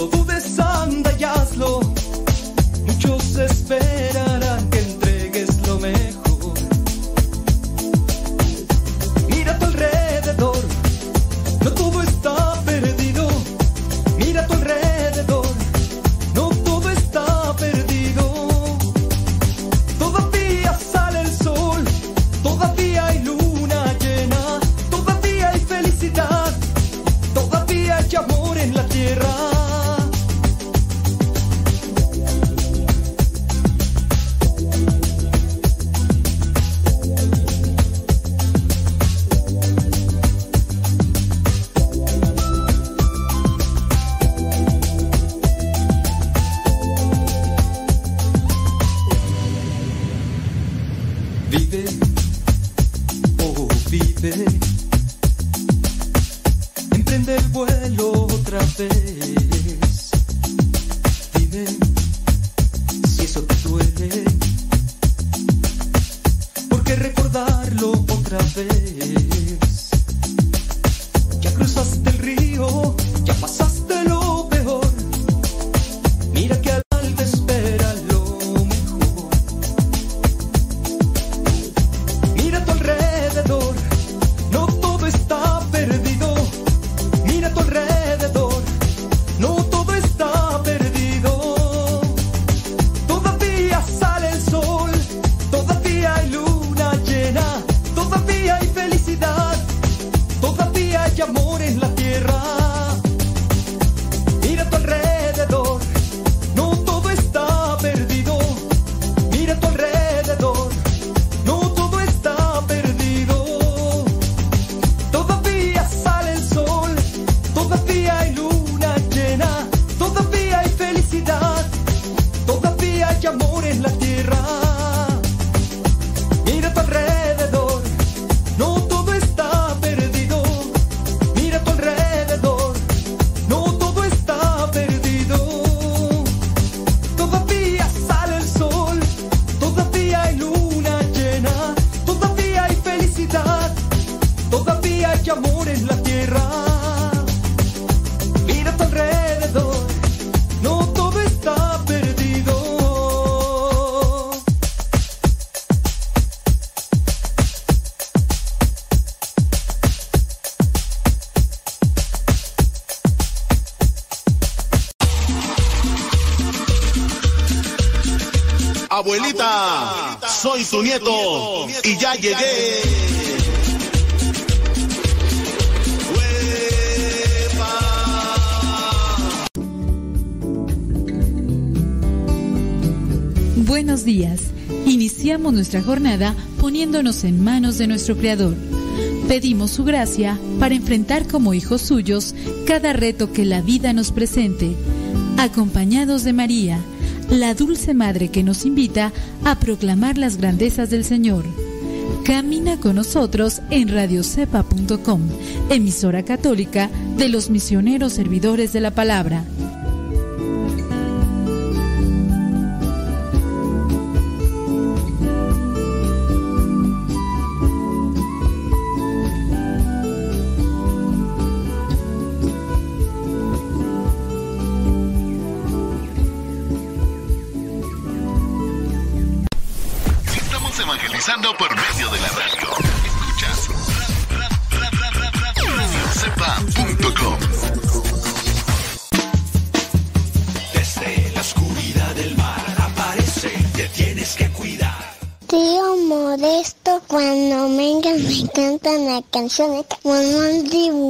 lo dudes, anda y hazlo. Muchos esperan. Su nieto y ya llegué. Buenos días. Iniciamos nuestra jornada poniéndonos en manos de nuestro Creador. Pedimos su gracia para enfrentar como hijos suyos cada reto que la vida nos presente, acompañados de María, la dulce madre que nos invita a proclamar las grandezas del Señor. Camina con nosotros en radiocepa.com, emisora católica de los misioneros servidores de la palabra. canciones. Mamá, dibu.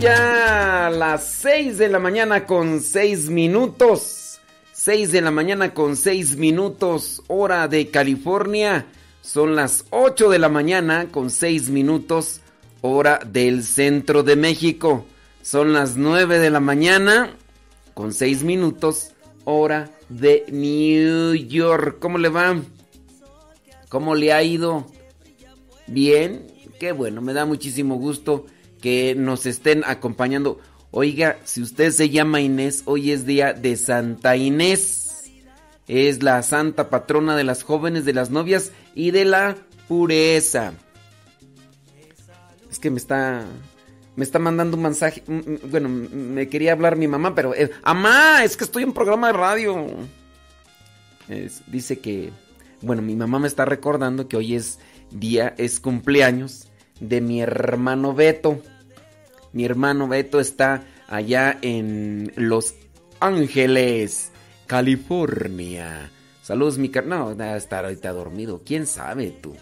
Ya las 6 de la mañana con 6 minutos. 6 de la mañana con 6 minutos, hora de California. Son las 8 de la mañana con 6 minutos, hora del centro de México. Son las 9 de la mañana con 6 minutos, hora de New York. ¿Cómo le va? ¿Cómo le ha ido? Bien, qué bueno, me da muchísimo gusto que nos estén acompañando. Oiga, si usted se llama Inés, hoy es día de Santa Inés. Es la santa patrona de las jóvenes, de las novias y de la pureza. Es que me está me está mandando un mensaje. Bueno, me quería hablar mi mamá, pero. Eh. Es que estoy en programa de radio. dice que. Bueno, mi mamá me está recordando que hoy es día, es cumpleaños de mi hermano Beto. Mi hermano Beto está allá en Los Ángeles, California. Saludos, mi carnal. No, debe estar ahorita dormido. ¿Quién sabe tú?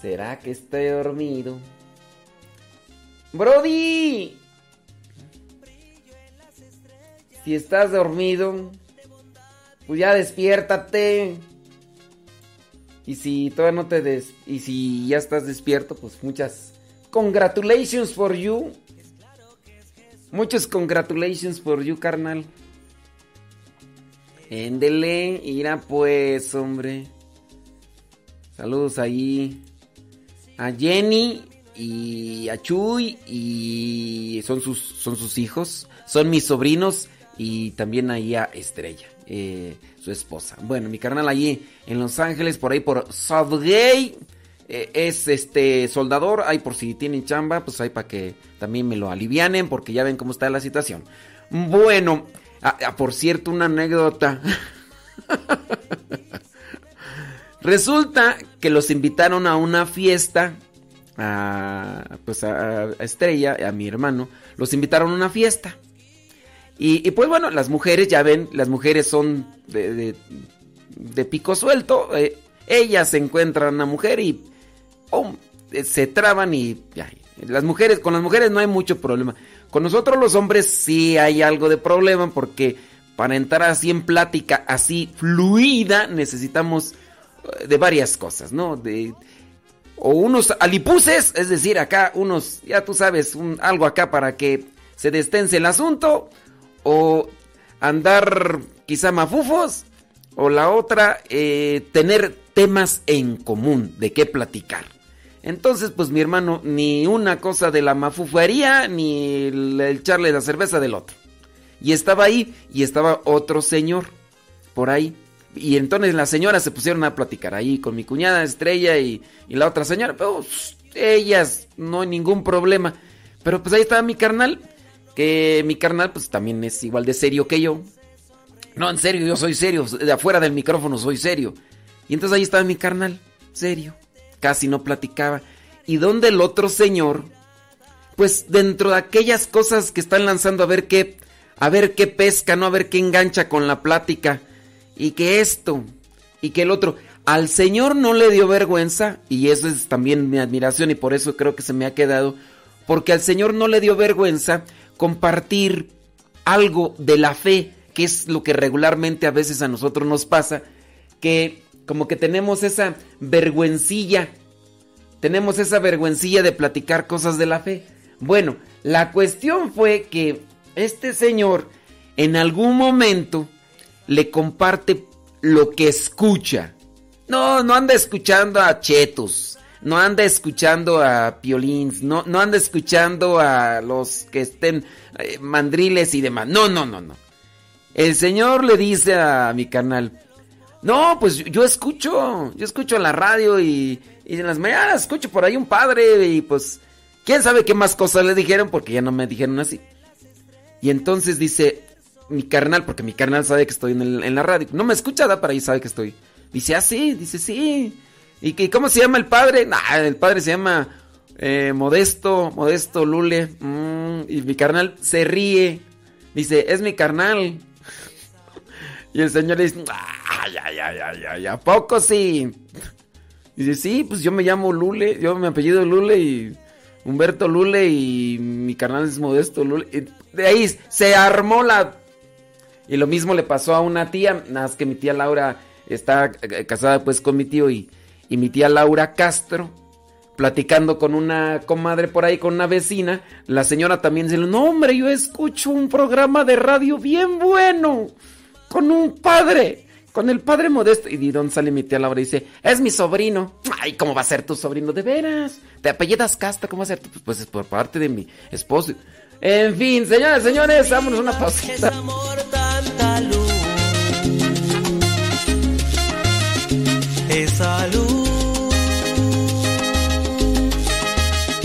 ¿Será que estoy dormido? Brody. Si estás dormido, pues ya despiértate. Y si todavía no te des y si ya estás despierto, pues muchas congratulations for you. Muchas congratulations for you, carnal. Éndele, irá pues, hombre. Saludos ahí a Jenny y a Chuy y son sus, son sus hijos, son mis sobrinos y también ahí a Estrella. Eh, su esposa. Bueno, mi carnal allí en Los Ángeles, por ahí por Southgate, eh, es este soldador. Ahí por si tienen chamba, pues ahí para que también me lo alivianen, porque ya ven cómo está la situación. Bueno, por cierto, una anécdota. Resulta que los invitaron a una fiesta. A, pues a Estrella, a mi hermano, los invitaron a una fiesta. Y, pues bueno, las mujeres, ya ven, las mujeres son de, pico suelto. Eh, ellas encuentran una mujer y eh, se traban y las mujeres, con las mujeres no hay mucho problema. Con nosotros los hombres sí hay algo de problema porque para entrar así en plática así fluida necesitamos eh, de varias cosas, ¿no? De, o unos alipuses, es decir, acá unos, ya tú sabes, algo acá para que se destense el asunto o andar quizá mafufos, o la otra, eh, tener temas en común de qué platicar. Entonces, pues mi hermano, ni una cosa de la mafufaría, ni el, echarle la cerveza del otro. Y estaba ahí, y estaba otro señor por ahí. Y entonces las señoras se pusieron a platicar ahí con mi cuñada Estrella y, la otra señora. Pues, ellas, no hay ningún problema. Pero pues ahí estaba mi carnal que mi carnal pues también es igual de serio que yo. No, en serio, yo soy serio, de afuera del micrófono soy serio. Y entonces ahí estaba mi carnal, serio, casi no platicaba. Y donde el otro señor, pues dentro de aquellas cosas que están lanzando a ver qué, a ver qué pesca, no a ver qué engancha con la plática. Y que esto, y que el otro. Al señor no le dio vergüenza, y eso es también mi admiración, y por eso creo que se me ha quedado, porque al señor no le dio vergüenza compartir algo de la fe, que es lo que regularmente a veces a nosotros nos pasa, que como que tenemos esa vergüencilla, tenemos esa vergüencilla de platicar cosas de la fe. Bueno, la cuestión fue que este señor en algún momento le comparte lo que escucha. No, no anda escuchando a Chetos no anda escuchando a piolins, no, no anda escuchando a los que estén eh, mandriles y demás. No, no, no, no. El Señor le dice a mi canal, no, pues yo escucho, yo escucho en la radio y, y en las mañanas escucho por ahí un padre y pues, quién sabe qué más cosas le dijeron porque ya no me dijeron así. Y entonces dice mi carnal, porque mi carnal sabe que estoy en, en la radio, no me escucha, da para ahí sabe que estoy. Dice, ah, sí, dice, sí. ¿Y cómo se llama el padre? el padre se llama eh, Modesto, Modesto Lule. Mm, y mi carnal se ríe. Dice, es mi carnal. y el señor dice, ay, ay, ay, ay, ay, ¿a poco sí? Dice, sí, pues yo me llamo Lule, yo me apellido Lule y Humberto Lule y mi carnal es Modesto Lule. de ahí se armó la... Y lo mismo le pasó a una tía, nada más que mi tía Laura está eh, casada pues con mi tío y, y mi tía Laura Castro, platicando con una comadre por ahí, con una vecina, la señora también dice, no hombre, yo escucho un programa de radio bien bueno, con un padre con el padre modesto. Y de dónde sale mi tía Laura y dice, es mi sobrino. Ay, ¿cómo va a ser tu sobrino? De veras. Te apellidas Casta, ¿cómo va a ser? Pues, pues es por parte de mi esposo. En fin, señores, señores, vámonos una pausita. Es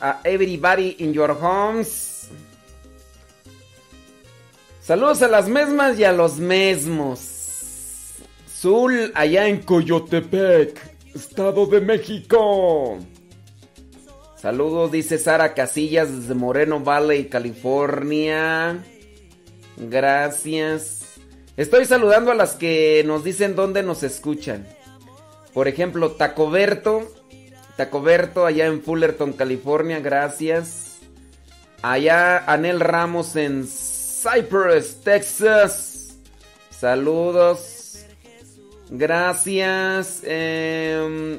a everybody in your homes. Saludos a las mismas y a los mismos. Zul, allá en Coyotepec, Estado de México. Saludos, dice Sara Casillas desde Moreno Valley, California. Gracias. Estoy saludando a las que nos dicen dónde nos escuchan. Por ejemplo, Tacoberto. Tacoberto allá en Fullerton, California. Gracias. Allá Anel Ramos en Cypress, Texas. Saludos. Gracias. Em,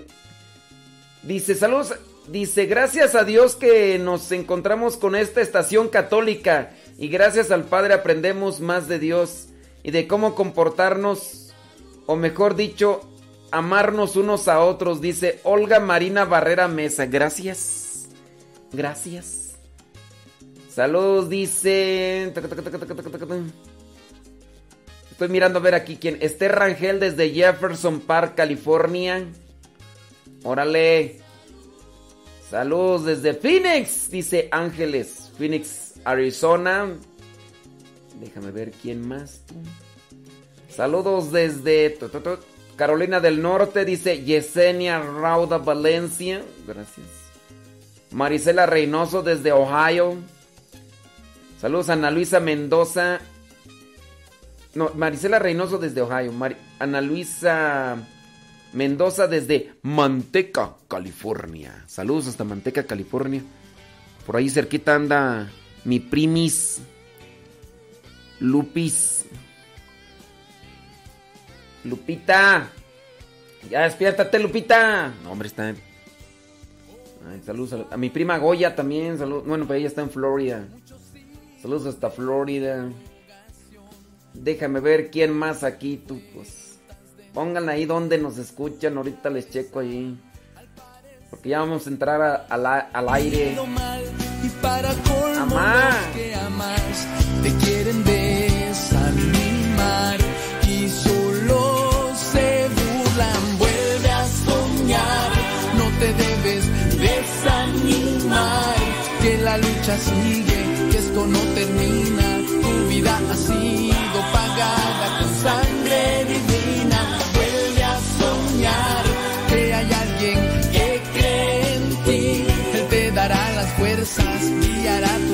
dice, saludos. Dice, gracias a Dios que nos encontramos con esta estación católica y gracias al Padre aprendemos más de Dios y de cómo comportarnos, o mejor dicho, amarnos unos a otros, dice Olga Marina Barrera Mesa. Gracias. Gracias. Saludos, dice... Estoy mirando a ver aquí quién. Esther Rangel desde Jefferson Park, California. Órale. Saludos desde Phoenix, dice Ángeles. Phoenix, Arizona. Déjame ver quién más. Saludos desde Carolina del Norte, dice Yesenia Rauda Valencia. Gracias. Marisela Reynoso desde Ohio. Saludos a Ana Luisa Mendoza no, Marisela Reynoso desde Ohio. Ana Luisa Mendoza desde Manteca, California. Saludos hasta Manteca, California. Por ahí cerquita anda mi primis Lupis. Lupita. Ya despiértate, Lupita. No, hombre, está. saludos a, mi prima Goya también. Bueno, pues ella está en Florida. Saludos hasta Florida. Déjame ver quién más aquí, tú, pues. Pongan ahí donde nos escuchan, ahorita les checo ahí. Porque ya vamos a entrar al aire. Amá. te quieren desanimar te debes desanimar. Que la lucha sigue, que esto no termina, tu vida así pagada con sangre divina. Vuelve a soñar que hay alguien que cree en ti. Él te dará las fuerzas, guiará tus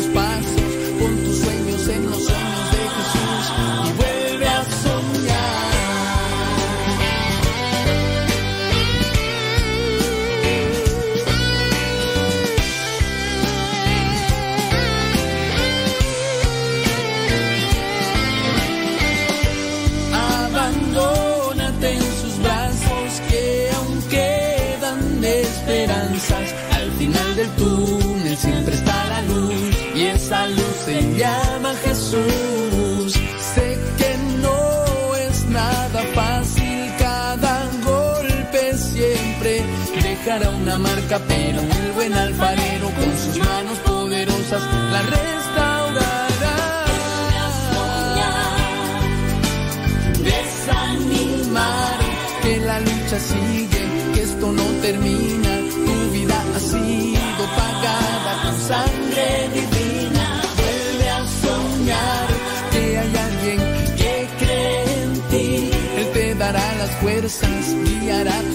carpero, el buen alfarero con sus manos poderosas la restaurará. Soñar, desanimar, que la lucha sigue, que esto no termina, tu vida ha sido pagada con sangre divina. Vuelve a soñar que hay alguien que cree en ti, Él te dará las fuerzas, guiará tu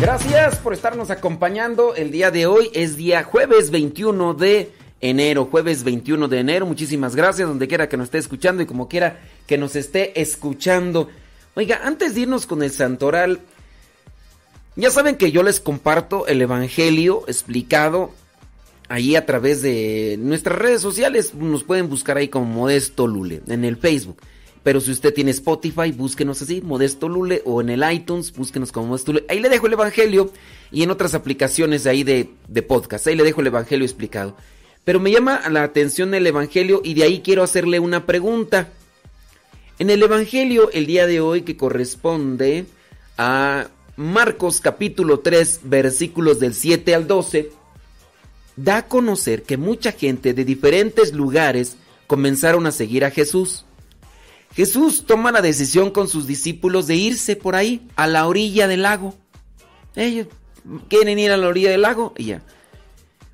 Gracias por estarnos acompañando. El día de hoy es día jueves 21 de enero, jueves 21 de enero. Muchísimas gracias, donde quiera que nos esté escuchando y como quiera que nos esté escuchando. Oiga, antes de irnos con el santoral, ya saben que yo les comparto el Evangelio explicado ahí a través de nuestras redes sociales. Nos pueden buscar ahí como Modesto Lule en el Facebook. Pero si usted tiene Spotify, búsquenos así, Modesto Lule, o en el iTunes, búsquenos como Modesto Lule. Ahí le dejo el Evangelio y en otras aplicaciones ahí de, de podcast. Ahí le dejo el Evangelio explicado. Pero me llama la atención el Evangelio y de ahí quiero hacerle una pregunta. En el Evangelio el día de hoy que corresponde a Marcos capítulo 3 versículos del 7 al 12, da a conocer que mucha gente de diferentes lugares comenzaron a seguir a Jesús. Jesús toma la decisión con sus discípulos de irse por ahí, a la orilla del lago. Ellos quieren ir a la orilla del lago y ya.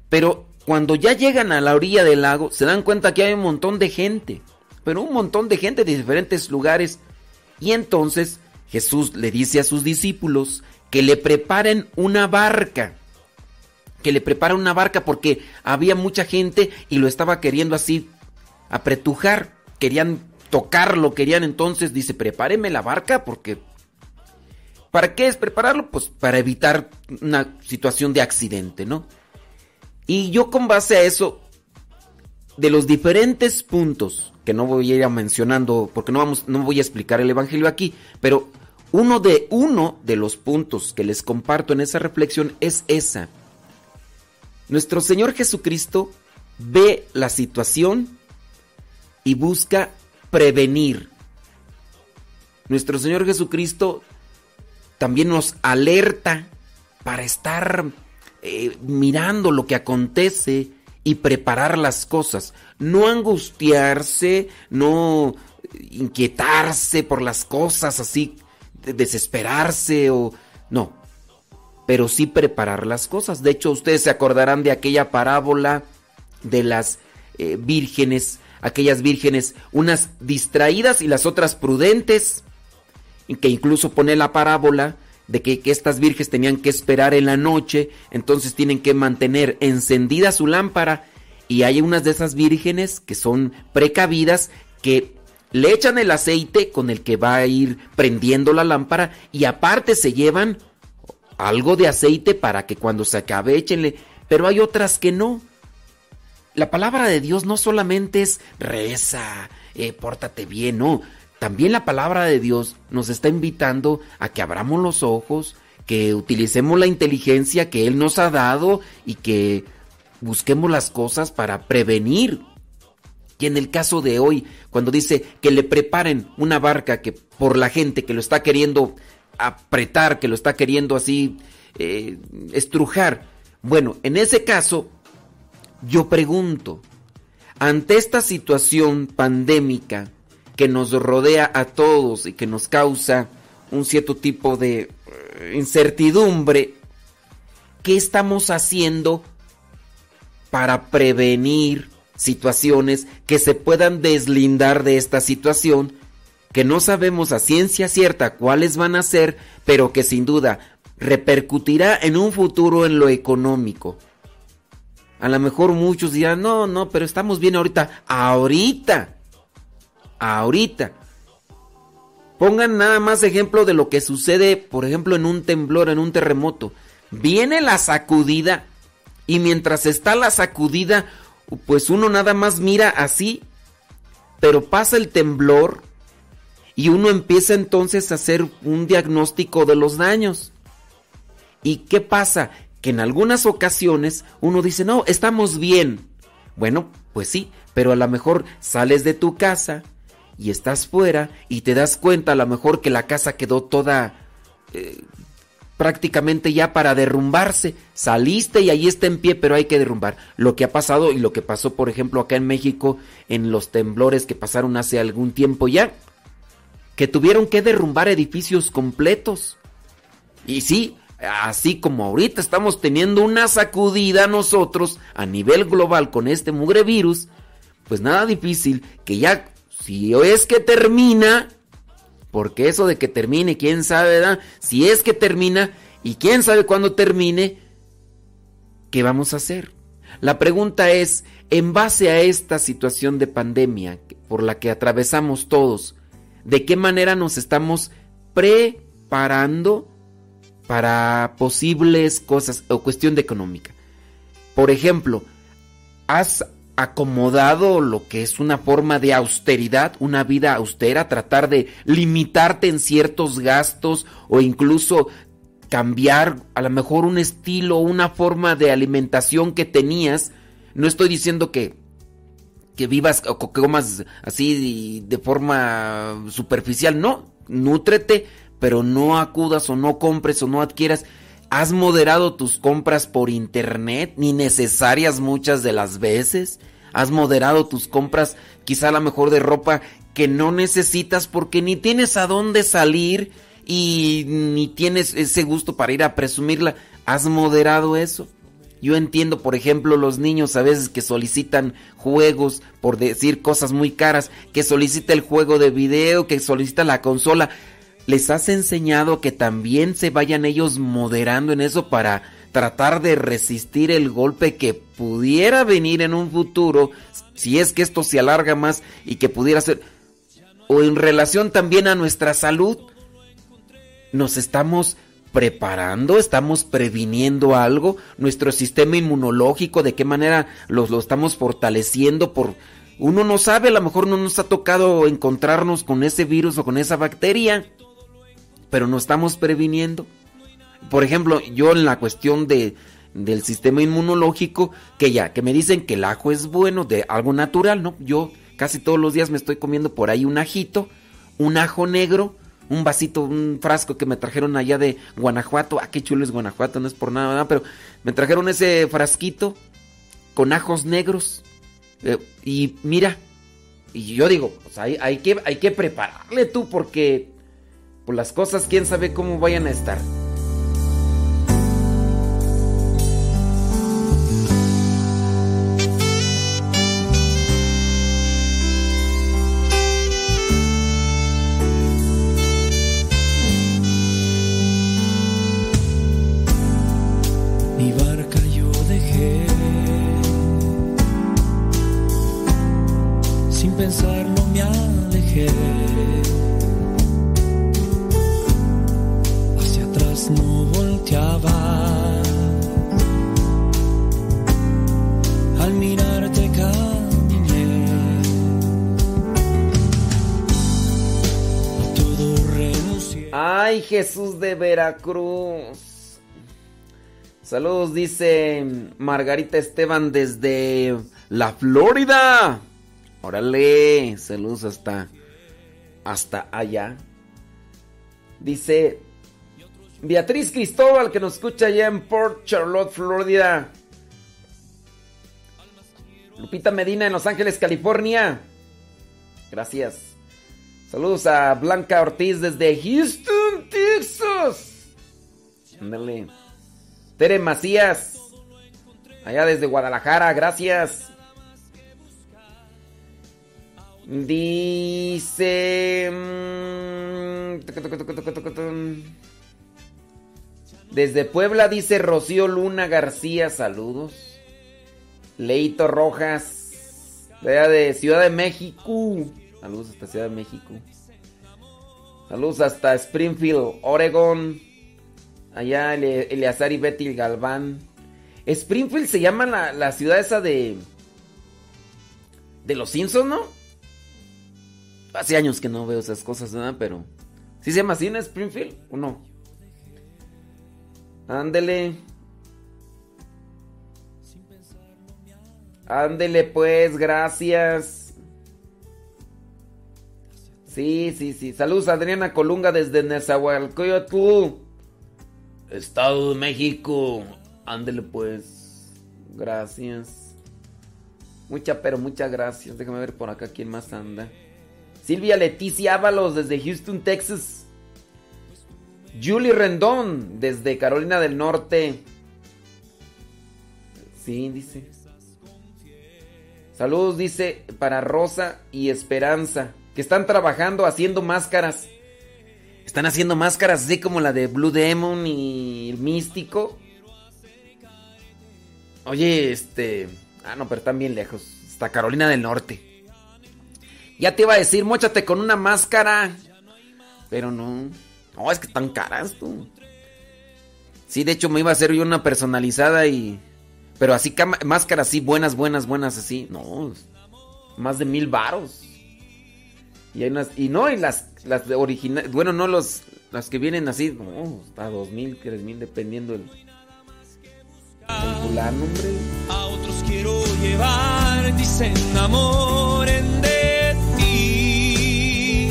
Pero cuando ya llegan a la orilla del lago, se dan cuenta que hay un montón de gente. Pero un montón de gente de diferentes lugares. Y entonces Jesús le dice a sus discípulos que le preparen una barca. Que le preparen una barca porque había mucha gente y lo estaba queriendo así apretujar. Querían tocarlo, querían entonces, dice, prepáreme la barca porque... ¿Para qué es prepararlo? Pues para evitar una situación de accidente, ¿no? Y yo con base a eso, de los diferentes puntos, que no voy a ir mencionando, porque no, vamos, no voy a explicar el Evangelio aquí, pero uno de, uno de los puntos que les comparto en esa reflexión es esa. Nuestro Señor Jesucristo ve la situación y busca prevenir. Nuestro Señor Jesucristo también nos alerta para estar eh, mirando lo que acontece y preparar las cosas. No angustiarse, no inquietarse por las cosas así, de- desesperarse o... No, pero sí preparar las cosas. De hecho, ustedes se acordarán de aquella parábola de las eh, vírgenes, aquellas vírgenes, unas distraídas y las otras prudentes, que incluso pone la parábola de que, que estas vírgenes tenían que esperar en la noche, entonces tienen que mantener encendida su lámpara, y hay unas de esas vírgenes que son precavidas que le echan el aceite con el que va a ir prendiendo la lámpara y aparte se llevan algo de aceite para que cuando se acabe échenle, pero hay otras que no. La palabra de Dios no solamente es reza, eh, pórtate bien, no. También la palabra de Dios nos está invitando a que abramos los ojos, que utilicemos la inteligencia que Él nos ha dado y que busquemos las cosas para prevenir. Y en el caso de hoy, cuando dice que le preparen una barca que por la gente que lo está queriendo apretar, que lo está queriendo así eh, estrujar, Bueno, en ese caso, yo pregunto, ante esta situación pandémica que nos rodea a todos y que nos causa un cierto tipo de eh, incertidumbre, ¿qué estamos haciendo para prevenir situaciones que se puedan deslindar de esta situación que no sabemos a ciencia cierta cuáles van a ser, pero que sin duda repercutirá en un futuro en lo económico. A lo mejor muchos dirán, no, no, pero estamos bien ahorita. Ahorita. Ahorita. Pongan nada más ejemplo de lo que sucede, por ejemplo, en un temblor, en un terremoto. Viene la sacudida y mientras está la sacudida, pues uno nada más mira así, pero pasa el temblor y uno empieza entonces a hacer un diagnóstico de los daños. ¿Y qué pasa? Que en algunas ocasiones uno dice, no, estamos bien. Bueno, pues sí, pero a lo mejor sales de tu casa y estás fuera y te das cuenta a lo mejor que la casa quedó toda eh, prácticamente ya para derrumbarse. Saliste y ahí está en pie, pero hay que derrumbar. Lo que ha pasado y lo que pasó, por ejemplo, acá en México en los temblores que pasaron hace algún tiempo ya que tuvieron que derrumbar edificios completos. Y sí, así como ahorita estamos teniendo una sacudida nosotros a nivel global con este mugre virus, pues nada difícil que ya, si es que termina, porque eso de que termine, quién sabe. Si es que termina y quién sabe cuándo termine, ¿qué vamos a hacer? La pregunta es, en base a esta situación de pandemia por la que atravesamos todos, de qué manera nos estamos preparando para posibles cosas o cuestión de económica. Por ejemplo, ¿has acomodado lo que es una forma de austeridad, una vida austera, tratar de limitarte en ciertos gastos o incluso cambiar a lo mejor un estilo, una forma de alimentación que tenías? No estoy diciendo que que vivas o que comas así de forma superficial. No, nútrete, pero no acudas o no compres o no adquieras. ¿Has moderado tus compras por internet, ni necesarias muchas de las veces? ¿Has moderado tus compras quizá a lo mejor de ropa que no necesitas porque ni tienes a dónde salir y ni tienes ese gusto para ir a presumirla? ¿Has moderado eso? Yo entiendo, por ejemplo, los niños a veces que solicitan juegos, por decir cosas muy caras, que solicita el juego de video, que solicita la consola. ¿Les has enseñado que también se vayan ellos moderando en eso para tratar de resistir el golpe que pudiera venir en un futuro, si es que esto se alarga más y que pudiera ser, o en relación también a nuestra salud? Nos estamos preparando, estamos previniendo algo, nuestro sistema inmunológico, de qué manera lo, lo estamos fortaleciendo por... Uno no sabe, a lo mejor no nos ha tocado encontrarnos con ese virus o con esa bacteria, pero no estamos previniendo. Por ejemplo, yo en la cuestión de, del sistema inmunológico, que ya, que me dicen que el ajo es bueno, de algo natural, ¿no? Yo casi todos los días me estoy comiendo por ahí un ajito, un ajo negro, un vasito, un frasco que me trajeron allá de Guanajuato. Ah, qué chulo es Guanajuato, no es por nada, pero me trajeron ese frasquito con ajos negros. Eh, y mira, y yo digo, pues hay, hay, que, hay que prepararle tú porque pues las cosas quién sabe cómo vayan a estar. Jesús de Veracruz. Saludos, dice Margarita Esteban desde la Florida. Órale, saludos hasta hasta allá. Dice Beatriz Cristóbal, que nos escucha allá en Port Charlotte, Florida. Lupita Medina en Los Ángeles, California. Gracias. Saludos a Blanca Ortiz desde Houston, Texas. Ándale. Tere Macías. Allá desde Guadalajara, gracias. Dice... mm, Desde Puebla dice Rocío Luna García, saludos. Leito Rojas, de Ciudad de México. Saludos hasta Ciudad de México. Saludos hasta Springfield, Oregon. Allá Ele- Eleazar y Betty Galván. Springfield se llama la, la ciudad esa de... De los Simpsons, ¿no? Hace años que no veo esas cosas, ¿verdad? Pero... ¿Sí se llama así en Springfield o no? Ándele. Ándele pues, gracias. Sí, sí, sí. Saludos Adriana Colunga desde Nezahualcóyotl. Estado de México. Ándele pues. Gracias. Mucha, pero muchas gracias. Déjame ver por acá quién más anda. Silvia Leticia Ábalos desde Houston, Texas. Julie Rendón desde Carolina del Norte. Sí, dice. Saludos, dice, para Rosa y Esperanza, que están trabajando haciendo máscaras. Están haciendo máscaras así como la de Blue Demon y Místico. Oye, este... Ah, no, pero están bien lejos. Está Carolina del Norte. Ya te iba a decir, mochate con una máscara. Pero no. No, es que están caras, tú. Sí, de hecho me iba a hacer yo una personalizada y... Pero así, máscaras así, buenas, buenas, buenas, así. No, más de mil varos. Y hay unas... Y no, y las, las originales... Bueno, no los... Las que vienen así, no, hasta dos mil, tres mil, dependiendo el... El fulano, hombre. A otros quiero llevar, dicen enamoren de ti,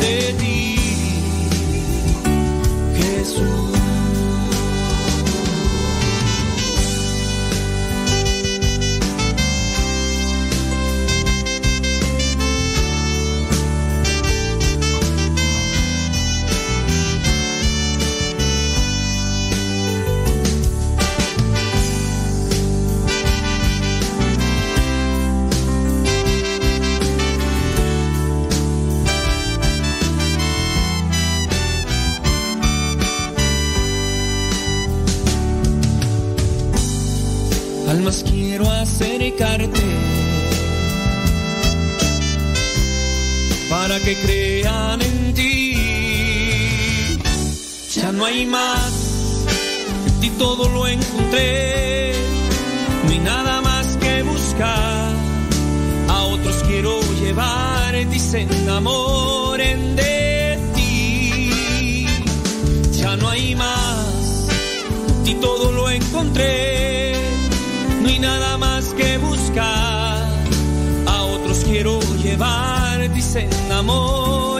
de ti, Almas quiero acercarte para que crean en ti. Ya no hay más, en ti todo lo encontré, no hay nada más que buscar. A otros quiero llevar, dicen enamoren de ti. Ya no hay más, en ti todo lo encontré, nada más que buscar. A otros quiero llevar, dicen enamoren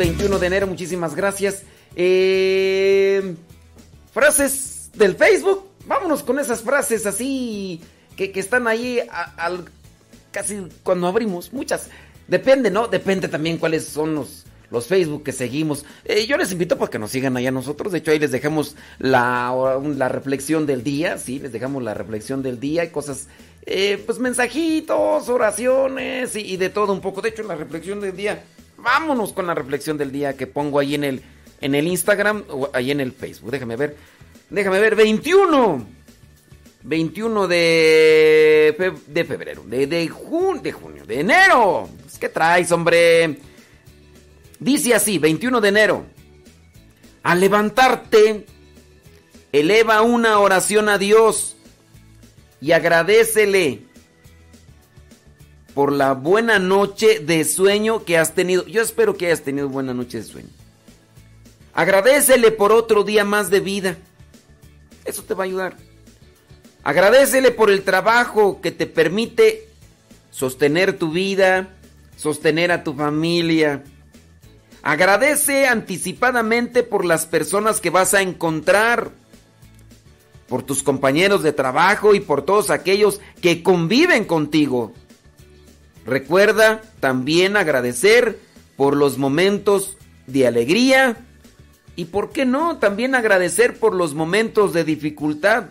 21 de enero, muchísimas gracias. Eh, frases del Facebook, vámonos con esas frases así que, que están ahí al, casi cuando abrimos, muchas. Depende, ¿no? Depende también cuáles son los, los Facebook que seguimos. Eh, yo les invito para que nos sigan allá nosotros. De hecho, ahí les dejamos la, la reflexión del día, sí, les dejamos la reflexión del día y cosas, eh, pues mensajitos, oraciones y, y de todo un poco. De hecho, la reflexión del día, vámonos con la reflexión del día que pongo ahí en el, en el Instagram o ahí en el Facebook. Déjame ver, déjame ver, 21. 21 de, de febrero, de, de, de junio, de enero. Pues, ¿Qué traes, hombre? Dice así, 21 de enero. Al levantarte, eleva una oración a Dios y agradecele por la buena noche de sueño que has tenido. Yo espero que hayas tenido buena noche de sueño. Agradecele por otro día más de vida. Eso te va a ayudar. Agradecele por el trabajo que te permite sostener tu vida, sostener a tu familia. Agradece anticipadamente por las personas que vas a encontrar, por tus compañeros de trabajo y por todos aquellos que conviven contigo. Recuerda también agradecer por los momentos de alegría y, ¿por qué no?, también agradecer por los momentos de dificultad.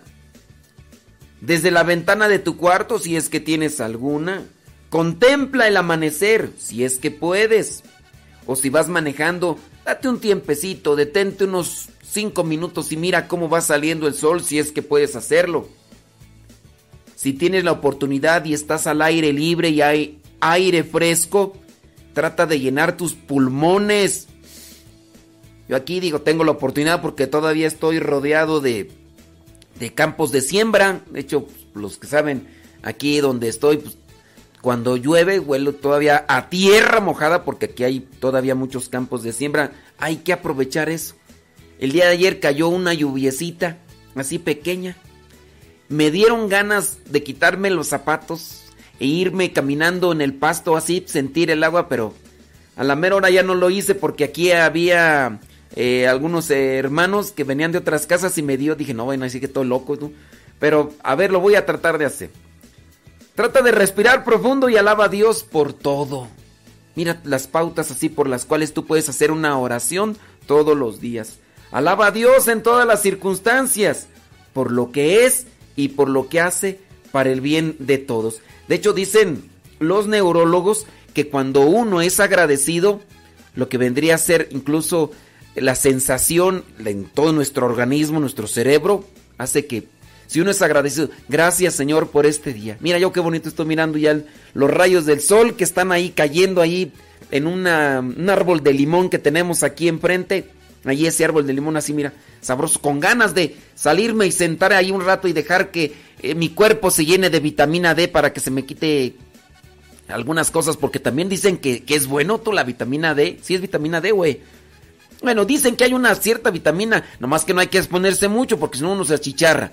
Desde la ventana de tu cuarto, si es que tienes alguna. Contempla el amanecer, si es que puedes. O si vas manejando, date un tiempecito, detente unos 5 minutos y mira cómo va saliendo el sol, si es que puedes hacerlo. Si tienes la oportunidad y estás al aire libre y hay aire fresco, trata de llenar tus pulmones. Yo aquí digo, tengo la oportunidad porque todavía estoy rodeado de, de campos de siembra. De hecho, los que saben, aquí donde estoy, pues, cuando llueve, huelo todavía a tierra mojada porque aquí hay todavía muchos campos de siembra. Hay que aprovechar eso. El día de ayer cayó una lluviecita, así pequeña. Me dieron ganas de quitarme los zapatos e irme caminando en el pasto así, sentir el agua, pero a la mera hora ya no lo hice porque aquí había eh, algunos hermanos que venían de otras casas y me dio, dije, no, bueno, así que todo loco, ¿no? Pero a ver, lo voy a tratar de hacer. Trata de respirar profundo y alaba a Dios por todo. Mira las pautas así por las cuales tú puedes hacer una oración todos los días. Alaba a Dios en todas las circunstancias, por lo que es y por lo que hace para el bien de todos. De hecho, dicen los neurólogos que cuando uno es agradecido, lo que vendría a ser incluso la sensación en todo nuestro organismo, nuestro cerebro, hace que si uno es agradecido, gracias Señor por este día. Mira yo qué bonito estoy mirando ya el- los rayos del sol que están ahí cayendo ahí en un árbol de limón que tenemos aquí enfrente. Ahí ese árbol de limón así, mira, sabroso, con ganas de salirme y sentar ahí un rato y dejar que eh, mi cuerpo se llene de vitamina D para que se me quite algunas cosas, porque también dicen que, que es bueno tú la vitamina D. Sí es vitamina D, güey. Bueno, dicen que hay una cierta vitamina, nomás que no hay que exponerse mucho porque si no uno se achicharra.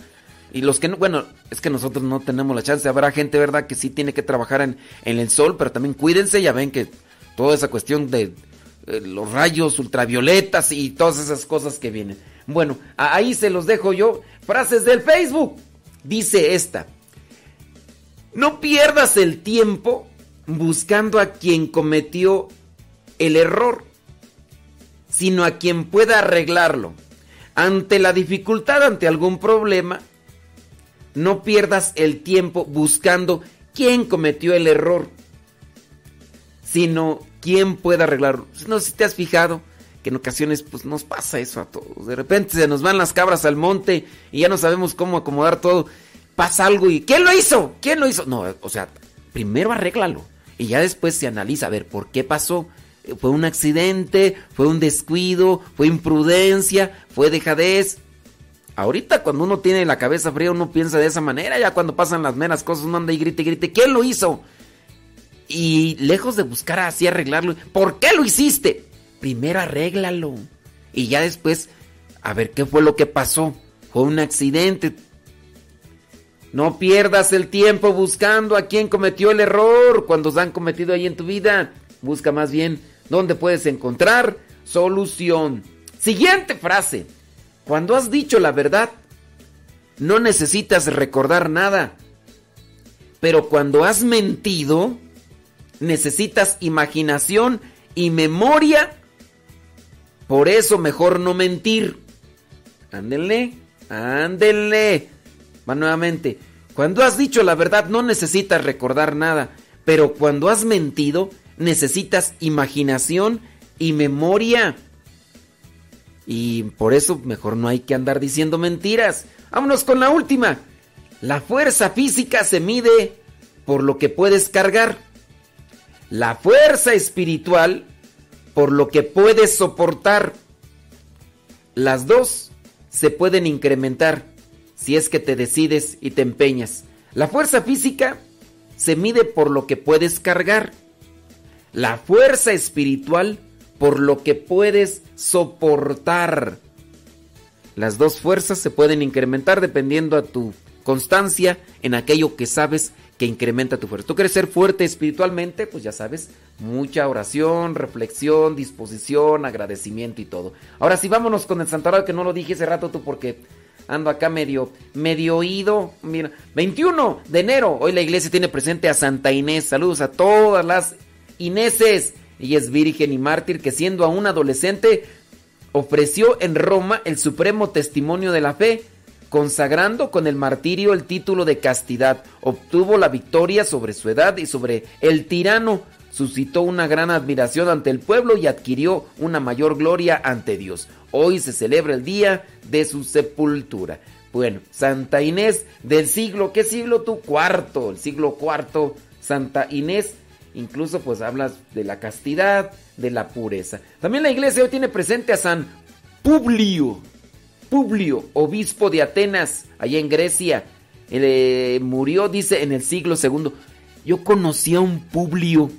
Y los que no, bueno, es que nosotros no tenemos la chance. Habrá gente, ¿verdad?, que sí tiene que trabajar en, en el sol, pero también cuídense. Ya ven que toda esa cuestión de los rayos ultravioletas y todas esas cosas que vienen. Bueno, ahí se los dejo yo. Frases del Facebook. Dice esta. No pierdas el tiempo buscando a quien cometió el error, sino a quien pueda arreglarlo. Ante la dificultad, ante algún problema, no pierdas el tiempo buscando quién cometió el error, sino quién puede arreglarlo. No sé si te has fijado que en ocasiones pues nos pasa eso a todos. De repente se nos van las cabras al monte y ya no sabemos cómo acomodar todo. Pasa algo y ¿quién lo hizo? ¿Quién lo hizo? No, o sea, primero arréglalo y ya después se analiza a ver por qué pasó. ¿Fue un accidente? ¿Fue un descuido? ¿Fue imprudencia? ¿Fue dejadez? Ahorita cuando uno tiene la cabeza fría uno piensa de esa manera, ya cuando pasan las meras cosas uno anda y grite, grite, ¿quién lo hizo? Y lejos de buscar así arreglarlo, ¿por qué lo hiciste? Primero arréglalo. Y ya después, a ver qué fue lo que pasó. Fue un accidente. No pierdas el tiempo buscando a quien cometió el error cuando se han cometido ahí en tu vida. Busca más bien donde puedes encontrar solución. Siguiente frase. Cuando has dicho la verdad, no necesitas recordar nada. Pero cuando has mentido, necesitas imaginación y memoria. Por eso mejor no mentir. Ándenle, ándenle. Va nuevamente. Cuando has dicho la verdad no necesitas recordar nada. Pero cuando has mentido, necesitas imaginación y memoria. Y por eso mejor no hay que andar diciendo mentiras. Vámonos con la última. La fuerza física se mide por lo que puedes cargar. La fuerza espiritual por lo que puedes soportar. Las dos se pueden incrementar si es que te decides y te empeñas. La fuerza física se mide por lo que puedes cargar. La fuerza espiritual por lo que puedes soportar. Las dos fuerzas se pueden incrementar dependiendo a tu constancia en aquello que sabes que incrementa tu fuerza. Tú quieres ser fuerte espiritualmente, pues ya sabes, mucha oración, reflexión, disposición, agradecimiento y todo. Ahora sí, vámonos con el santuario que no lo dije hace rato tú porque ando acá medio, medio oído. Mira, 21 de enero, hoy la iglesia tiene presente a Santa Inés. Saludos a todas las Ineses. Ella es virgen y mártir que siendo aún adolescente ofreció en Roma el supremo testimonio de la fe, consagrando con el martirio el título de castidad. Obtuvo la victoria sobre su edad y sobre el tirano. Suscitó una gran admiración ante el pueblo y adquirió una mayor gloria ante Dios. Hoy se celebra el día de su sepultura. Bueno, Santa Inés del siglo, ¿qué siglo tú? Cuarto, el siglo cuarto. Santa Inés Incluso pues hablas de la castidad, de la pureza. También la iglesia hoy tiene presente a San Publio. Publio, obispo de Atenas, allá en Grecia. Eh, murió, dice, en el siglo segundo. Yo conocí a un Publio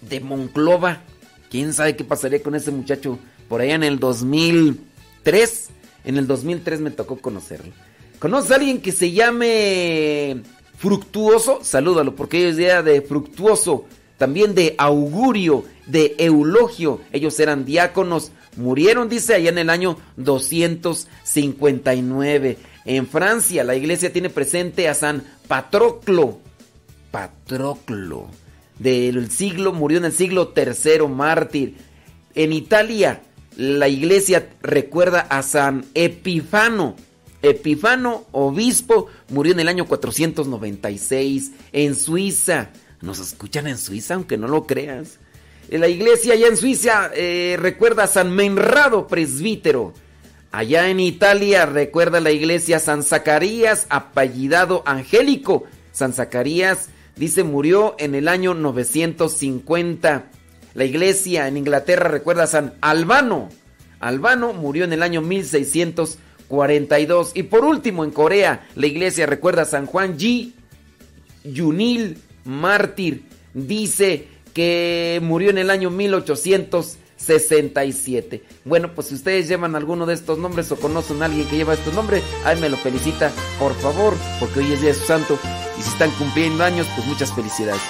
de Monclova. ¿Quién sabe qué pasaría con ese muchacho por allá en el 2003? En el 2003 me tocó conocerlo. ¿Conoce a alguien que se llame Fructuoso, salúdalo, porque ellos día de Fructuoso, también de Augurio, de Eulogio, ellos eran diáconos, murieron, dice, allá en el año 259. En Francia, la iglesia tiene presente a San Patroclo, Patroclo, del siglo, murió en el siglo tercero, mártir. En Italia, la iglesia recuerda a San Epifano, Epifano, obispo, murió en el año 496 en Suiza. Nos escuchan en Suiza, aunque no lo creas. En la iglesia allá en Suiza eh, recuerda a San Menrado, presbítero. Allá en Italia recuerda la iglesia San Zacarías, apellidado angélico. San Zacarías, dice, murió en el año 950. La iglesia en Inglaterra recuerda a San Albano. Albano murió en el año 1600. 42. Y por último, en Corea, la iglesia recuerda a San Juan Ji Yunil, mártir. Dice que murió en el año 1867. Bueno, pues si ustedes llevan alguno de estos nombres o conocen a alguien que lleva estos nombres, ahí me lo felicita, por favor, porque hoy es día de su santo. Y si están cumpliendo años, pues muchas felicidades.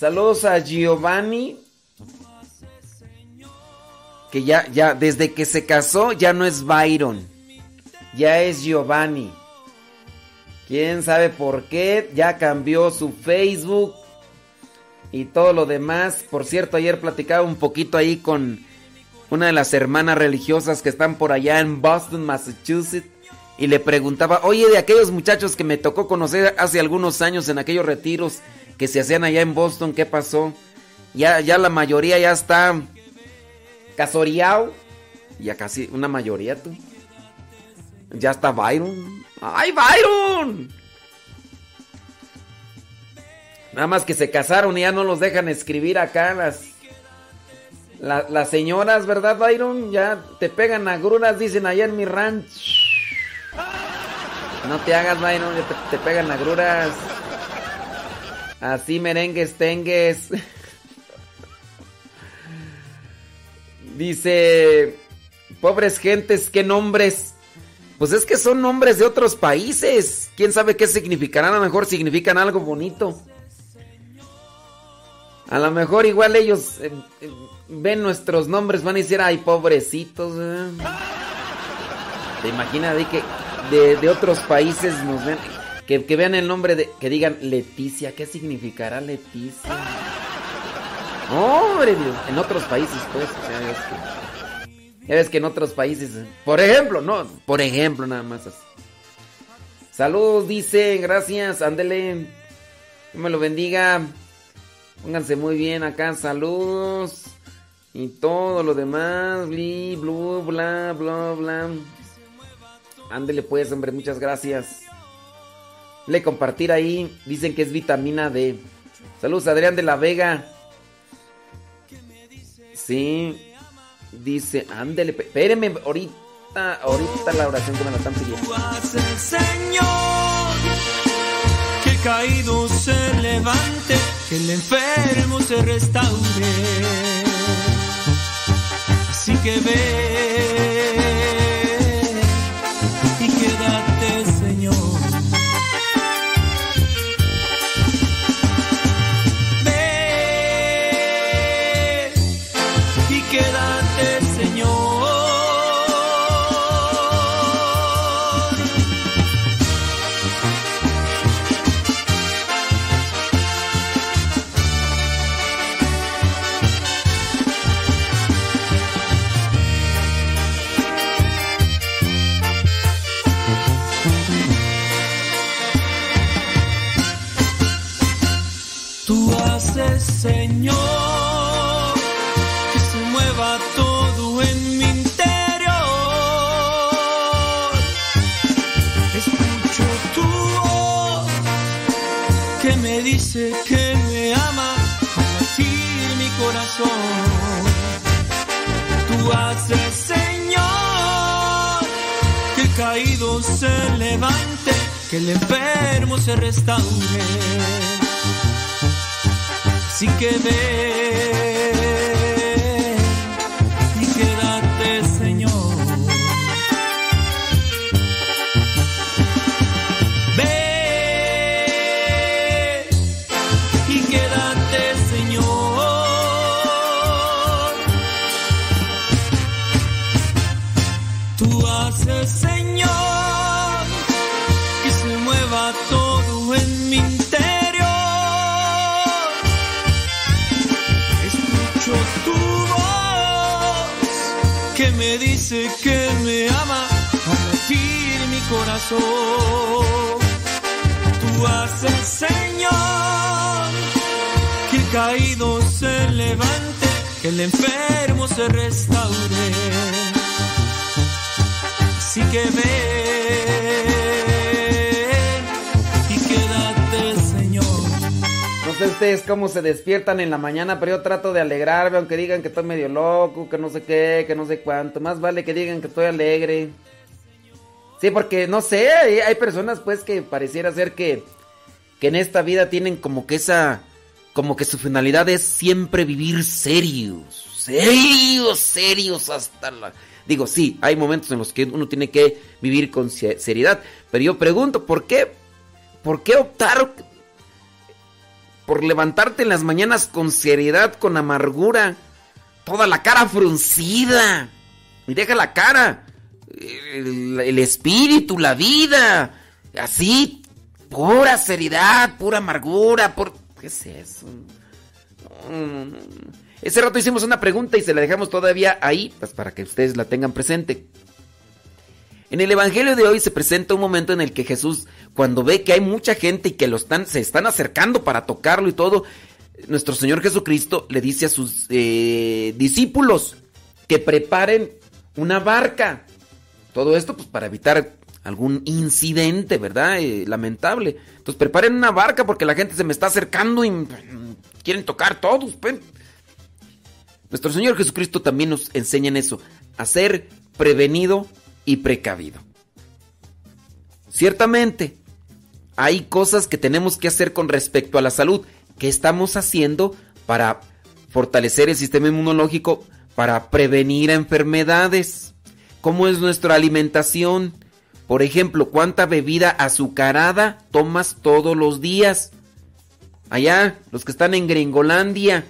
Saludos a Giovanni. Que ya, ya, desde que se casó, ya no es Byron. Ya es Giovanni. Quién sabe por qué. Ya cambió su Facebook. Y todo lo demás. Por cierto, ayer platicaba un poquito ahí con una de las hermanas religiosas que están por allá en Boston, Massachusetts, y le preguntaba, oye, de aquellos muchachos que me tocó conocer hace algunos años en aquellos retiros que se hacían allá en Boston, ¿qué pasó? Ya, ya la mayoría ya está casoreado. Ya casi una mayoría, tú. Ya está Byron. ¡Ay, Byron! Nada más que se casaron y ya no los dejan escribir acá las, la- las señoras, ¿verdad, Byron? Ya te pegan agruras, dicen allá en mi ranch. No te hagas, Byron, ya te, te pegan agruras. Así merengues, tengues. Dice, pobres gentes, ¿qué nombres? Pues es que son nombres de otros países. ¿Quién sabe qué significarán? A lo mejor significan algo bonito. A lo mejor igual ellos eh, eh, ven nuestros nombres, van a decir, ay, pobrecitos. eh". ¿Te imaginas de que de, de otros países nos ven? Que, que vean el nombre de, que digan Leticia, ¿qué significará Leticia? ¡Hombre Dios! En otros países, pues, ya ves que, que en otros países, por ejemplo, no, por ejemplo, nada más así. Saludos, dice, gracias, ándele, Dios me lo bendiga. Pónganse muy bien acá, saludos. Y todo lo demás, bli, blu, bla, bla, bla. Ándele pues, hombre, muchas gracias. Le compartir ahí, dicen que es vitamina D. Saludos, Adrián de la Vega. Sí, dice, ándele, espéreme, ahorita, ahorita la oración que me la están pidiendo. Señor, que caído se levante, que el enfermo se restaure. Así que ve Señor, que se mueva todo en mi interior. Escucho tu voz que me dice que me ama, al latir mi corazón. Tú haces, Señor, que el caído se levante, que el enfermo se restaure. Así que ve que me ama al latir mi corazón. Tú haces, Señor, que el caído se levante, que el enfermo se restaure. Así que ve sé ustedes cómo se despiertan en la mañana, pero yo trato de alegrarme, aunque digan que estoy medio loco, que no sé qué, que no sé cuánto. Más vale que digan que estoy alegre. Sí, porque no sé, hay personas pues que pareciera ser que, que en esta vida tienen como que esa, como que su finalidad es siempre vivir serios, serios, serios hasta la... Digo, sí, hay momentos en los que uno tiene que vivir con se- seriedad, pero yo pregunto, ¿por qué? ¿Por qué optar por levantarte en las mañanas con seriedad, con amargura, toda la cara fruncida. Y deja la cara, el, espíritu, la vida, así, pura seriedad, pura amargura, por... ¿qué es eso? Mm, Ese rato hicimos una pregunta y se la dejamos todavía ahí, pues para que ustedes la tengan presente. En el Evangelio de hoy se presenta un momento en el que Jesús, cuando ve que hay mucha gente y que están, se están acercando para tocarlo y todo, nuestro Señor Jesucristo le dice a sus eh, discípulos que preparen una barca. Todo esto pues para evitar algún incidente, ¿verdad? Eh, lamentable. Entonces preparen una barca porque la gente se me está acercando y mm, quieren tocar todos. pues. Nuestro Señor Jesucristo también nos enseña en eso, a ser prevenido y precavido. Ciertamente, hay cosas que tenemos que hacer con respecto a la salud. ¿Qué estamos haciendo para fortalecer el sistema inmunológico, para prevenir enfermedades? ¿Cómo es nuestra alimentación? Por ejemplo, ¿cuánta bebida azucarada tomas todos los días? Allá, los que están en Gringolandia.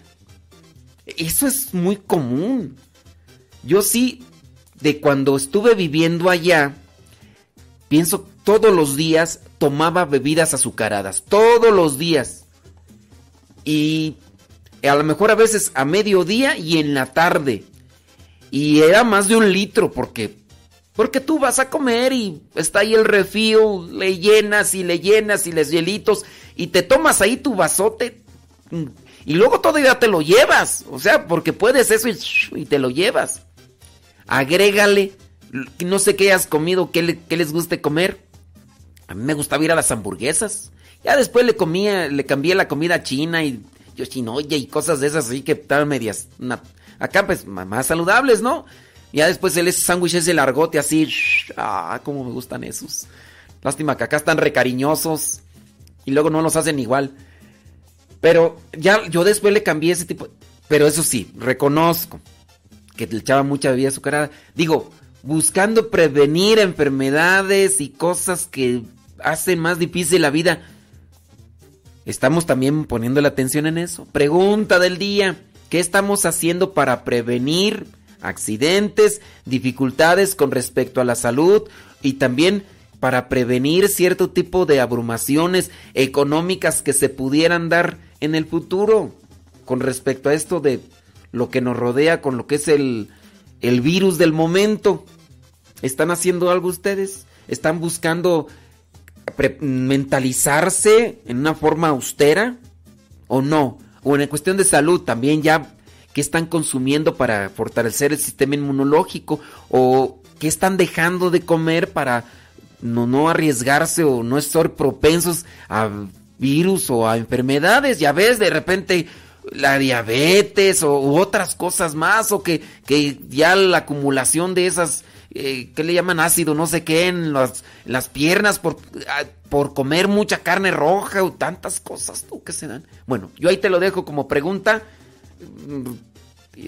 Eso es muy común. Yo sí, de cuando estuve viviendo allá, pienso todos los días tomaba bebidas azucaradas. Todos los días. Y a lo mejor a veces a mediodía y en la tarde. Y era más de un litro porque porque tú vas a comer y está ahí el refío, le llenas y le llenas y les hielitos y te tomas ahí tu vasote y luego todavía te lo llevas, o sea, porque puedes eso y, y te lo llevas. Agrégale, no sé qué hayas comido, qué, le- qué les guste comer. A mí me gustaba ir a las hamburguesas. Ya después le comía, le cambié la comida china y yoshinoya y cosas de esas así que estaban medias. acá pues más saludables, ¿no? Ya después el ese sándwich ese largote así. Ah, cómo me gustan esos. Lástima que acá están recariñosos y luego no los hacen igual. Pero ya yo después le cambié ese tipo. Pero eso sí, reconozco que le echaba mucha bebida azucarada. Digo, buscando prevenir enfermedades y cosas que hacen más difícil la vida. Estamos también poniendo la atención en eso. Pregunta del día. ¿Qué estamos haciendo para prevenir accidentes, dificultades con respecto a la salud y también para prevenir cierto tipo de abrumaciones económicas que se pudieran dar en el futuro con respecto a esto de lo que nos rodea con lo que es el, el virus del momento? ¿Están haciendo algo ustedes? ¿Están buscando mentalizarse en una forma austera o no? O en cuestión de salud también ya qué están consumiendo para fortalecer el sistema inmunológico o qué están dejando de comer para no, no arriesgarse o no estar propensos a virus o a enfermedades. Ya ves, de repente la diabetes o otras cosas más o que, que ya la acumulación de esas eh, ¿qué le llaman ácido? No sé qué, en las, las piernas por, ah, por comer mucha carne roja o tantas cosas ¿tú, que se dan. Bueno, yo ahí te lo dejo como pregunta mm,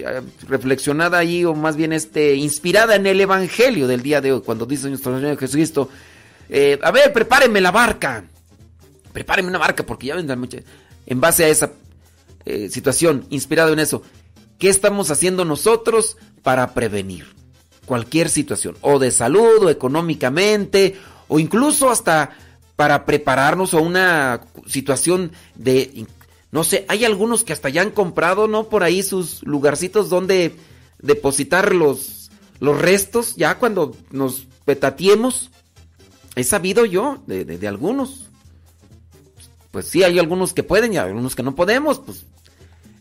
ah, reflexionada ahí o más bien este inspirada en el evangelio del día de hoy cuando dice nuestro Señor Jesucristo eh, a ver prepárenme la barca prepárenme una barca porque ya vendrán muchas en base a esa eh, situación inspirado en eso ¿qué estamos haciendo nosotros para prevenir cualquier situación o de salud o económicamente o incluso hasta para prepararnos a una situación de no sé, hay algunos que hasta ya han comprado, ¿no? Por ahí sus lugarcitos donde depositar los, los restos, ya cuando nos petatiemos. He sabido yo de, de- algunos. Pues sí, hay algunos que pueden y algunos que no podemos. Pues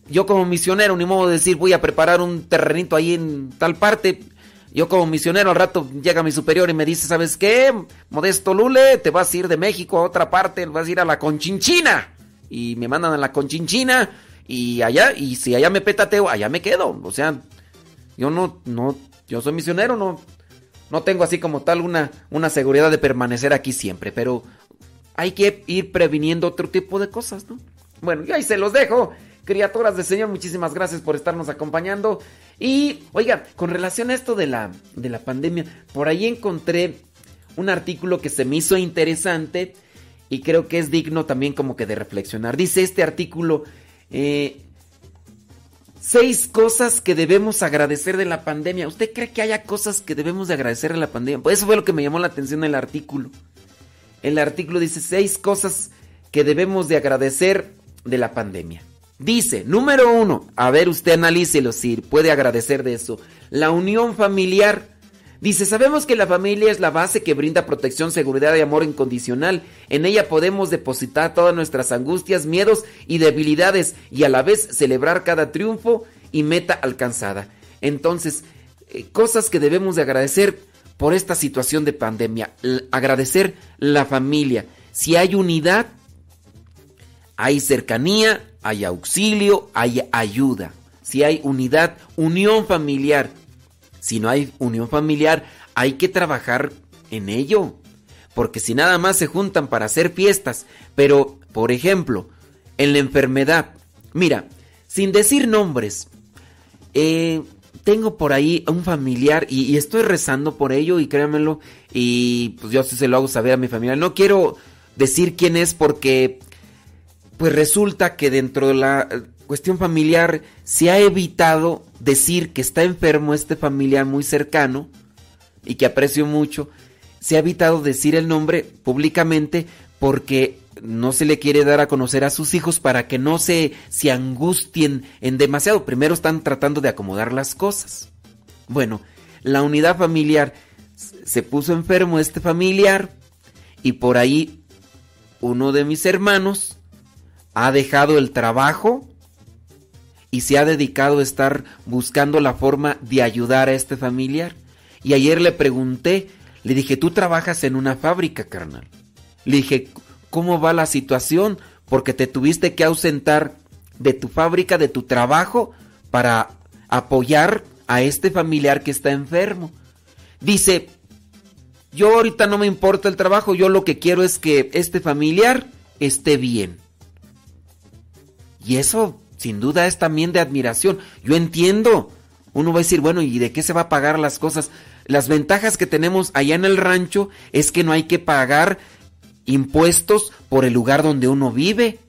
yo como misionero, ni modo de decir voy a preparar un terrenito ahí en tal parte. Yo como misionero al rato llega mi superior y me dice, ¿sabes qué? Modesto Lule, te vas a ir de México a otra parte, vas a ir a la Conchinchina. Y me mandan a la Conchinchina y allá, y si allá me petateo, allá me quedo. O sea, yo no, no, yo soy misionero, no, no tengo así como tal una, una seguridad de permanecer aquí siempre, pero hay que ir previniendo otro tipo de cosas, ¿no? Bueno, y ahí se los dejo. Criaturas del Señor, muchísimas gracias por estarnos acompañando. Y, oiga, con relación a esto de la, de la pandemia, por ahí encontré un artículo que se me hizo interesante y creo que es digno también como que de reflexionar. Dice este artículo, eh, seis cosas que debemos agradecer de la pandemia. ¿Usted cree que haya cosas que debemos de agradecer de la pandemia? Pues eso fue lo que me llamó la atención el artículo. El artículo dice seis cosas que debemos de agradecer de la pandemia. Dice, número uno, a ver usted analícelo si puede agradecer de eso. La unión familiar. Dice, sabemos que la familia es la base que brinda protección, seguridad y amor incondicional. En ella podemos depositar todas nuestras angustias, miedos y debilidades y a la vez celebrar cada triunfo y meta alcanzada. Entonces, eh, cosas que debemos de agradecer por esta situación de pandemia. Agradecer la familia. Si hay unidad, hay cercanía, hay auxilio, hay ayuda. Si hay unidad, unión familiar. Si no hay unión familiar, hay que trabajar en ello. Porque si nada más se juntan para hacer fiestas, pero, por ejemplo, en la enfermedad, mira, sin decir nombres, eh, tengo por ahí un familiar y, estoy rezando por ello y créanmelo, y pues yo sí se lo hago saber a mi familia. No quiero decir quién es porque pues resulta que dentro de la eh, cuestión familiar se ha evitado decir que está enfermo este familiar muy cercano y que aprecio mucho. Se ha evitado decir el nombre públicamente porque no se le quiere dar a conocer a sus hijos para que no se, se angustien en demasiado. Primero están tratando de acomodar las cosas. Bueno, la unidad familiar se puso enfermo este familiar y por ahí uno de mis hermanos ha dejado el trabajo y se ha dedicado a estar buscando la forma de ayudar a este familiar. Y ayer le pregunté, le dije, tú trabajas en una fábrica, carnal. Le dije, ¿cómo va la situación? Porque te tuviste que ausentar de tu fábrica, de tu trabajo, para apoyar a este familiar que está enfermo. Dice, yo ahorita no me importa el trabajo, yo lo que quiero es que este familiar esté bien. Y eso, sin duda, es también de admiración. Yo entiendo. Uno va a decir, bueno, ¿y de qué se va a pagar las cosas? Las ventajas que tenemos allá en el rancho es que no hay que pagar impuestos por el lugar donde uno vive.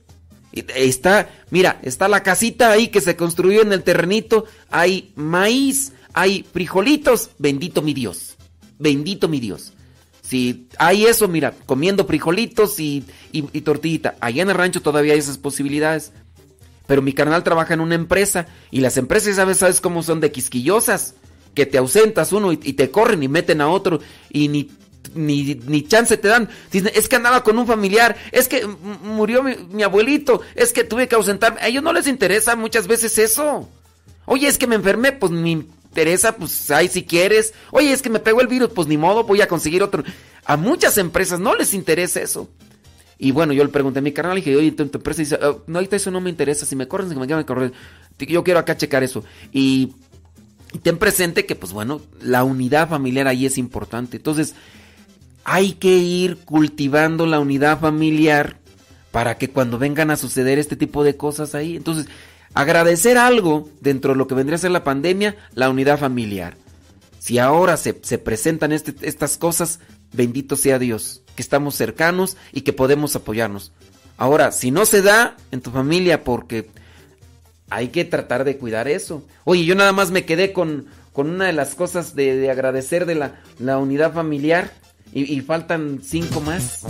Está, mira, está la casita ahí que se construyó en el terrenito, hay maíz, hay frijolitos, bendito mi Dios, bendito mi Dios. Si hay eso, mira, comiendo frijolitos y, y, y tortillita, allá en el rancho todavía hay esas posibilidades. Pero mi carnal trabaja en una empresa y las empresas, ¿sabes, sabes cómo son de quisquillosas? Que te ausentas uno y, te corren y meten a otro y ni, ni, ni chance te dan. Es que andaba con un familiar, es que murió mi, abuelito, es que tuve que ausentarme. A ellos no les interesa muchas veces eso. Oye, es que me enfermé, pues me interesa, pues ahí si quieres. Oye, es que me pegó el virus, pues ni modo, voy a conseguir otro. A muchas empresas no les interesa eso. Y bueno, yo le pregunté a mi carnal y dije, oye, tu, tu empresa dice, "Oh, no, ahorita eso no me interesa, si me corren, si me quieran correr, yo quiero acá checar eso. Y, ten presente que, pues bueno, la unidad familiar ahí es importante. Entonces, hay que ir cultivando la unidad familiar para que cuando vengan a suceder este tipo de cosas ahí, entonces, agradecer algo dentro de lo que vendría a ser la pandemia, la unidad familiar. Si ahora se, se presentan este- estas cosas, bendito sea Dios, que estamos cercanos y que podemos apoyarnos. Ahora, si no se da en tu familia, porque hay que tratar de cuidar eso. Oye, yo nada más me quedé con, con una de las cosas de, de agradecer de la, la unidad familiar y, y faltan cinco más.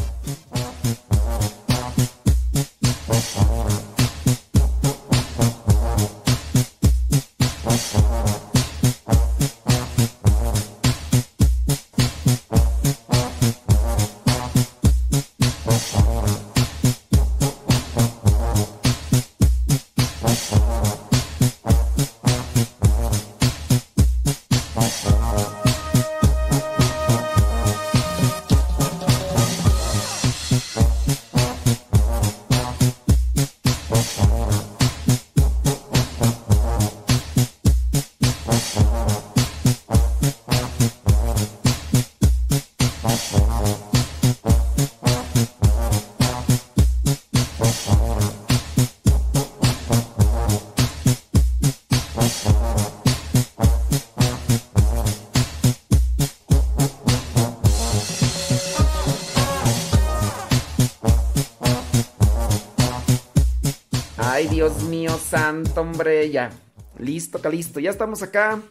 Hombre, ya. Listo, listo. Ya estamos acá.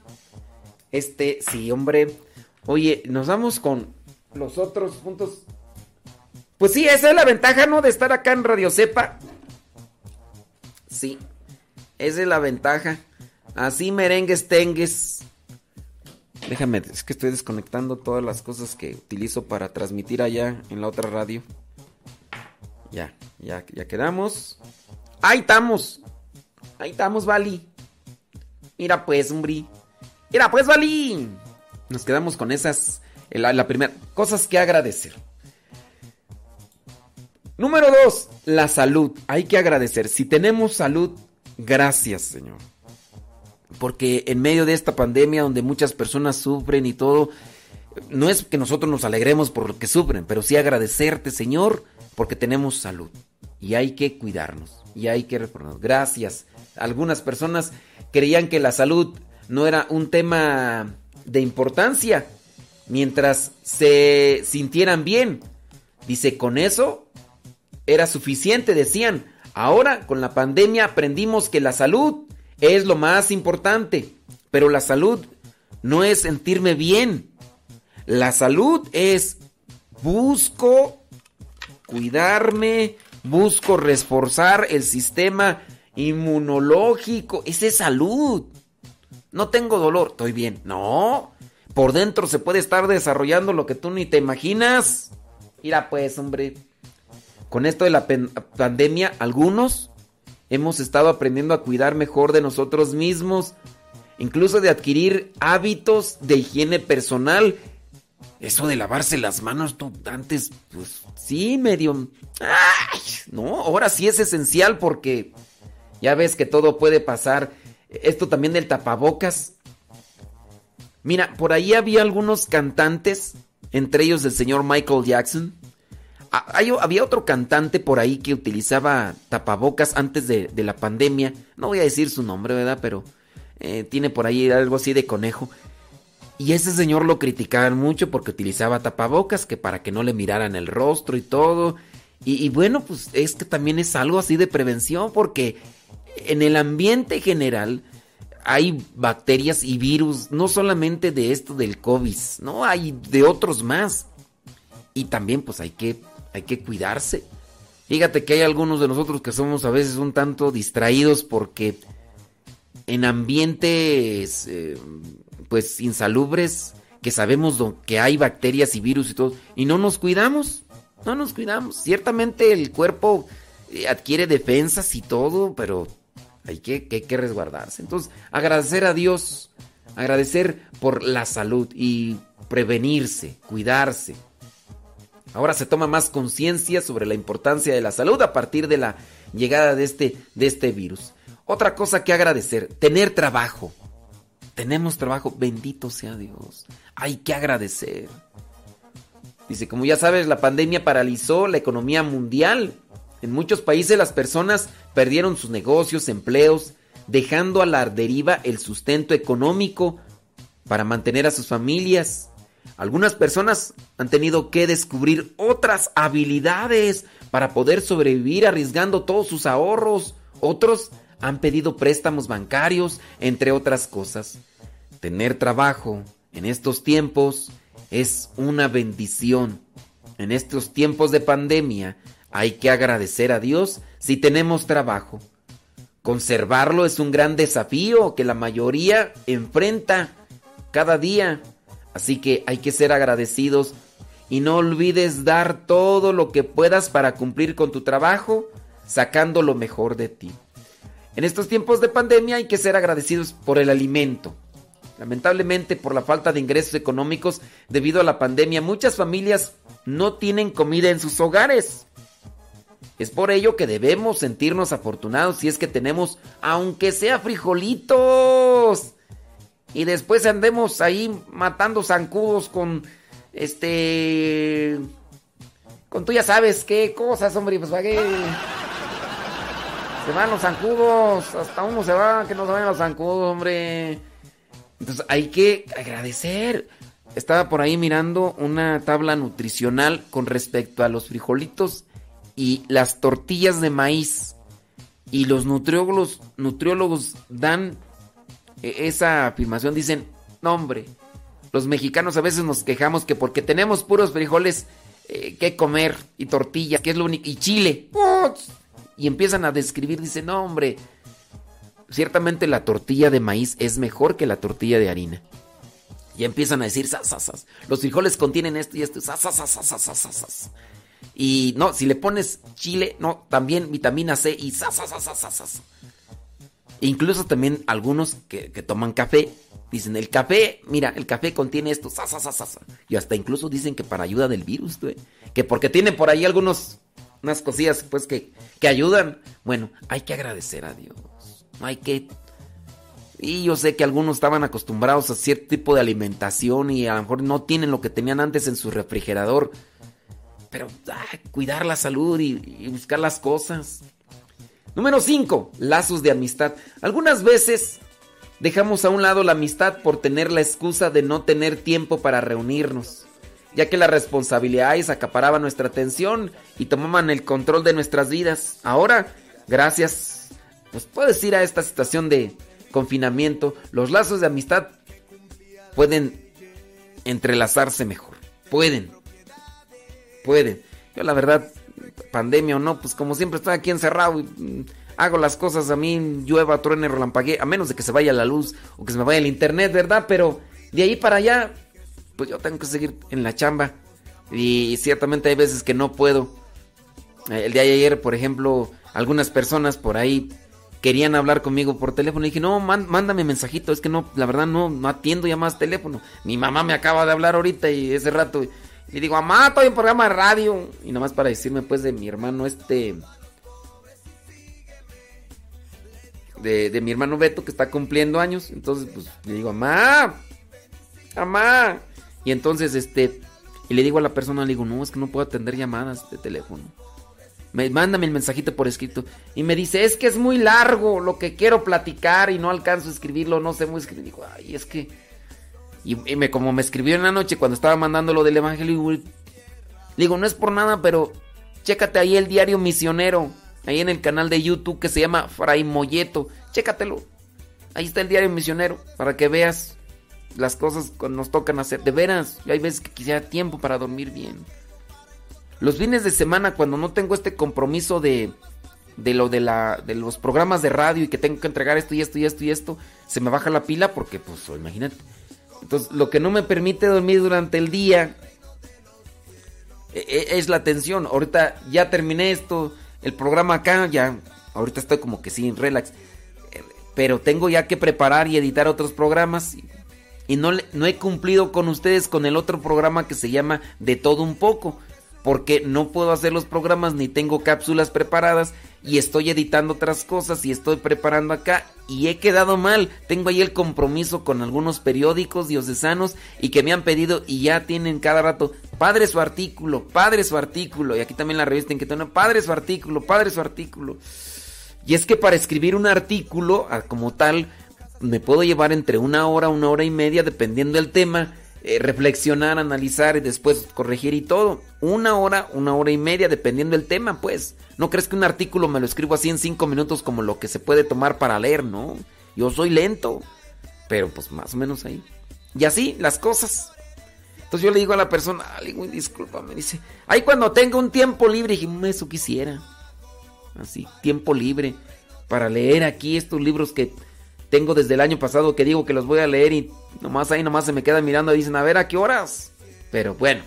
Este, sí, hombre. Oye, nos vamos con los otros puntos. Pues sí, esa es la ventaja, ¿no? De estar acá en Radio Cepa. Sí. Esa es la ventaja. Así merengues tengues. Déjame, es que estoy desconectando todas las cosas que utilizo para transmitir allá en la otra radio. Ya, ya, ya quedamos. Ahí estamos. Ahí estamos, Vali. Mira pues, hombre. Mira pues, Vali. Nos quedamos con esas. La, la primera. Cosas que agradecer. Número dos, la salud. Hay que agradecer. Si tenemos salud, gracias, Señor. Porque en medio de esta pandemia donde muchas personas sufren y todo, no es que nosotros nos alegremos por lo que sufren, pero sí agradecerte, Señor, porque tenemos salud. Y hay que cuidarnos. Y hay que reformarnos. Gracias. Algunas personas creían que la salud no era un tema de importancia mientras se sintieran bien. Dice, con eso era suficiente, decían. Ahora, con la pandemia, aprendimos que la salud es lo más importante. Pero la salud no es sentirme bien. La salud es busco cuidarme, busco reforzar el sistema inmunológico. Esa es salud. No tengo dolor, estoy bien. No, por dentro se puede estar desarrollando lo que tú ni te imaginas. Mira pues, hombre. Con esto de la pandemia, algunos hemos estado aprendiendo a cuidar mejor de nosotros mismos, incluso de adquirir hábitos de higiene personal. Eso de lavarse las manos tú, antes, pues sí, medio... No, ahora sí es esencial porque ya ves que todo puede pasar. Esto también del tapabocas. Mira, por ahí había algunos cantantes, entre ellos el señor Michael Jackson, había otro cantante por ahí que utilizaba tapabocas antes de, la pandemia. No voy a decir su nombre, ¿verdad? Pero eh, tiene por ahí algo así de conejo. Y ese señor lo criticaban mucho porque utilizaba tapabocas, que para que no le miraran el rostro y todo. Y, y bueno, pues es que también es algo así de prevención porque en el ambiente general hay bacterias y virus, no solamente de esto del COVID, no, hay de otros más. Y también pues hay que hay que cuidarse. Fíjate que hay algunos de nosotros que somos a veces un tanto distraídos porque en ambientes eh, pues insalubres que sabemos que hay bacterias y virus y todo y no nos cuidamos, no nos cuidamos. Ciertamente el cuerpo eh, adquiere defensas y todo, pero hay que, que resguardarse. Entonces, agradecer a Dios, agradecer por la salud y prevenirse, cuidarse. Ahora se toma más conciencia sobre la importancia de la salud a partir de la llegada de este, de este virus. Otra cosa que agradecer, tener trabajo. Tenemos trabajo, bendito sea Dios. Hay que agradecer. Dice, como ya sabes, la pandemia paralizó la economía mundial. En muchos países las personas perdieron sus negocios, empleos, dejando a la deriva el sustento económico para mantener a sus familias. Algunas personas han tenido que descubrir otras habilidades para poder sobrevivir arriesgando todos sus ahorros. Otros han pedido préstamos bancarios, entre otras cosas. Tener trabajo en estos tiempos es una bendición. En estos tiempos de pandemia hay que agradecer a Dios si tenemos trabajo. Conservarlo es un gran desafío que la mayoría enfrenta cada día. Así que hay que ser agradecidos y no olvides dar todo lo que puedas para cumplir con tu trabajo, sacando lo mejor de ti. En estos tiempos de pandemia hay que ser agradecidos por el alimento. Lamentablemente por la falta de ingresos económicos debido a la pandemia, muchas familias no tienen comida en sus hogares. Es por ello que debemos sentirnos afortunados si es que tenemos, aunque sea frijolitos y después andemos ahí matando zancudos con este con tú ya sabes qué cosas, hombre, pues qué se van los zancudos, hasta uno se va, que no se vayan los zancudos, hombre. Entonces hay que agradecer. Estaba por ahí mirando una tabla nutricional con respecto a los frijolitos y las tortillas de maíz. Y los nutriólogos, nutriólogos dan e, esa afirmación dicen, no hombre, los mexicanos a veces nos quejamos que porque tenemos puros frijoles eh, que comer y tortillas, que es lo único, y chile, y empiezan a describir, dicen, no hombre, ciertamente la tortilla de maíz es mejor que la tortilla de harina. Ya empiezan a decir, "Sas, sas, sas". los frijoles contienen esto y esto, sas, sas, sas, sas, sas, sas". Y no, si le pones chile, no, también vitamina C y sas, sas, sas, sas. Incluso también algunos que, que toman café, dicen, el café, mira, el café contiene esto, sas, sas, sas, sas". Y hasta incluso dicen que para ayuda del virus, güey. que porque tiene por ahí algunos, unas cosillas, pues, que, que ayudan. Bueno, hay que agradecer a Dios. Hay que y yo sé que algunos estaban acostumbrados a cierto tipo de alimentación y a lo mejor no tienen lo que tenían antes en su refrigerador. Pero ah, cuidar la salud y, buscar las cosas. Número 5. Lazos de amistad. Algunas veces dejamos a un lado la amistad por tener la excusa de no tener tiempo para reunirnos, ya que las responsabilidades acaparaban nuestra atención y tomaban el control de nuestras vidas. Ahora, gracias, pues puedes ir a esta situación de confinamiento, los lazos de amistad pueden entrelazarse mejor. Pueden. Pueden. Yo la verdad, pandemia o no, pues como siempre estoy aquí encerrado y mm, hago las cosas a mí, llueva, truene, relampaguee, a menos de que se vaya la luz o que se me vaya el internet, ¿verdad? Pero de ahí para allá, pues yo tengo que seguir en la chamba. Y ciertamente hay veces que no puedo. Eh, El día de ayer, por ejemplo, algunas personas por ahí querían hablar conmigo por teléfono. Y dije, no, mándame mensajito. Es que no, la verdad no, no atiendo ya más teléfono. Mi mamá me acaba de hablar ahorita y ese rato. Y digo, mamá, estoy en programa de radio. Y nomás para decirme, pues, de mi hermano este. De, de mi hermano Beto que está cumpliendo años. Entonces, pues, le digo, mamá, mamá. Y entonces, este. Y le digo a la persona, le digo, no, es que no puedo atender llamadas de teléfono. Me, mándame el mensajito por escrito. Y me dice, es que es muy largo lo que quiero platicar y no alcanzo a escribirlo, no sé muy escribir. Digo, ay, es que... Y, me, como me escribió en la noche cuando estaba mandando lo del evangelio, digo, no es por nada, pero chécate ahí el diario misionero, ahí en el canal de YouTube que se llama Fray Molleto. Chécatelo. Ahí está el diario misionero, para que veas las cosas que nos tocan hacer. De veras, hay veces que quisiera tiempo para dormir bien. Los fines de semana, cuando no tengo este compromiso de, de lo de, la, de los programas de radio y que tengo que entregar esto y esto y esto y esto, se me baja la pila porque, pues, imagínate. Entonces, lo que no me permite dormir durante el día e- e- es la atención. Ahorita ya terminé esto, el programa acá, ya, ahorita estoy como que sí, en relax. Eh, Pero tengo ya que preparar y editar otros programas. Y, no, no he cumplido con ustedes con el otro programa que se llama De todo un poco porque no puedo hacer los programas ni tengo cápsulas preparadas y estoy editando otras cosas y estoy preparando acá y he quedado mal. Tengo ahí el compromiso con algunos periódicos diocesanos y que me han pedido y ya tienen cada rato, padre su artículo, padre su artículo y aquí también la revista en que tengo, padre su artículo, padre su artículo. Y es que para escribir un artículo ah, como tal me puedo llevar entre una hora, una hora y media dependiendo del tema eh, reflexionar, analizar y después corregir y todo. Una hora, una hora y media, dependiendo del tema, pues. No crees que un artículo me lo escribo así en cinco minutos como lo que se puede tomar para leer, ¿no? Yo soy lento, pero pues más o menos ahí. Y así las cosas. Entonces yo le digo a la persona, "Ah, le digo, disculpa, me dice, ay, cuando tenga un tiempo libre, dije, "Mm, eso quisiera. Así, tiempo libre para leer aquí estos libros que tengo desde el año pasado que digo que los voy a leer y nomás ahí nomás se me quedan mirando y dicen, a ver, ¿a qué horas? Pero bueno.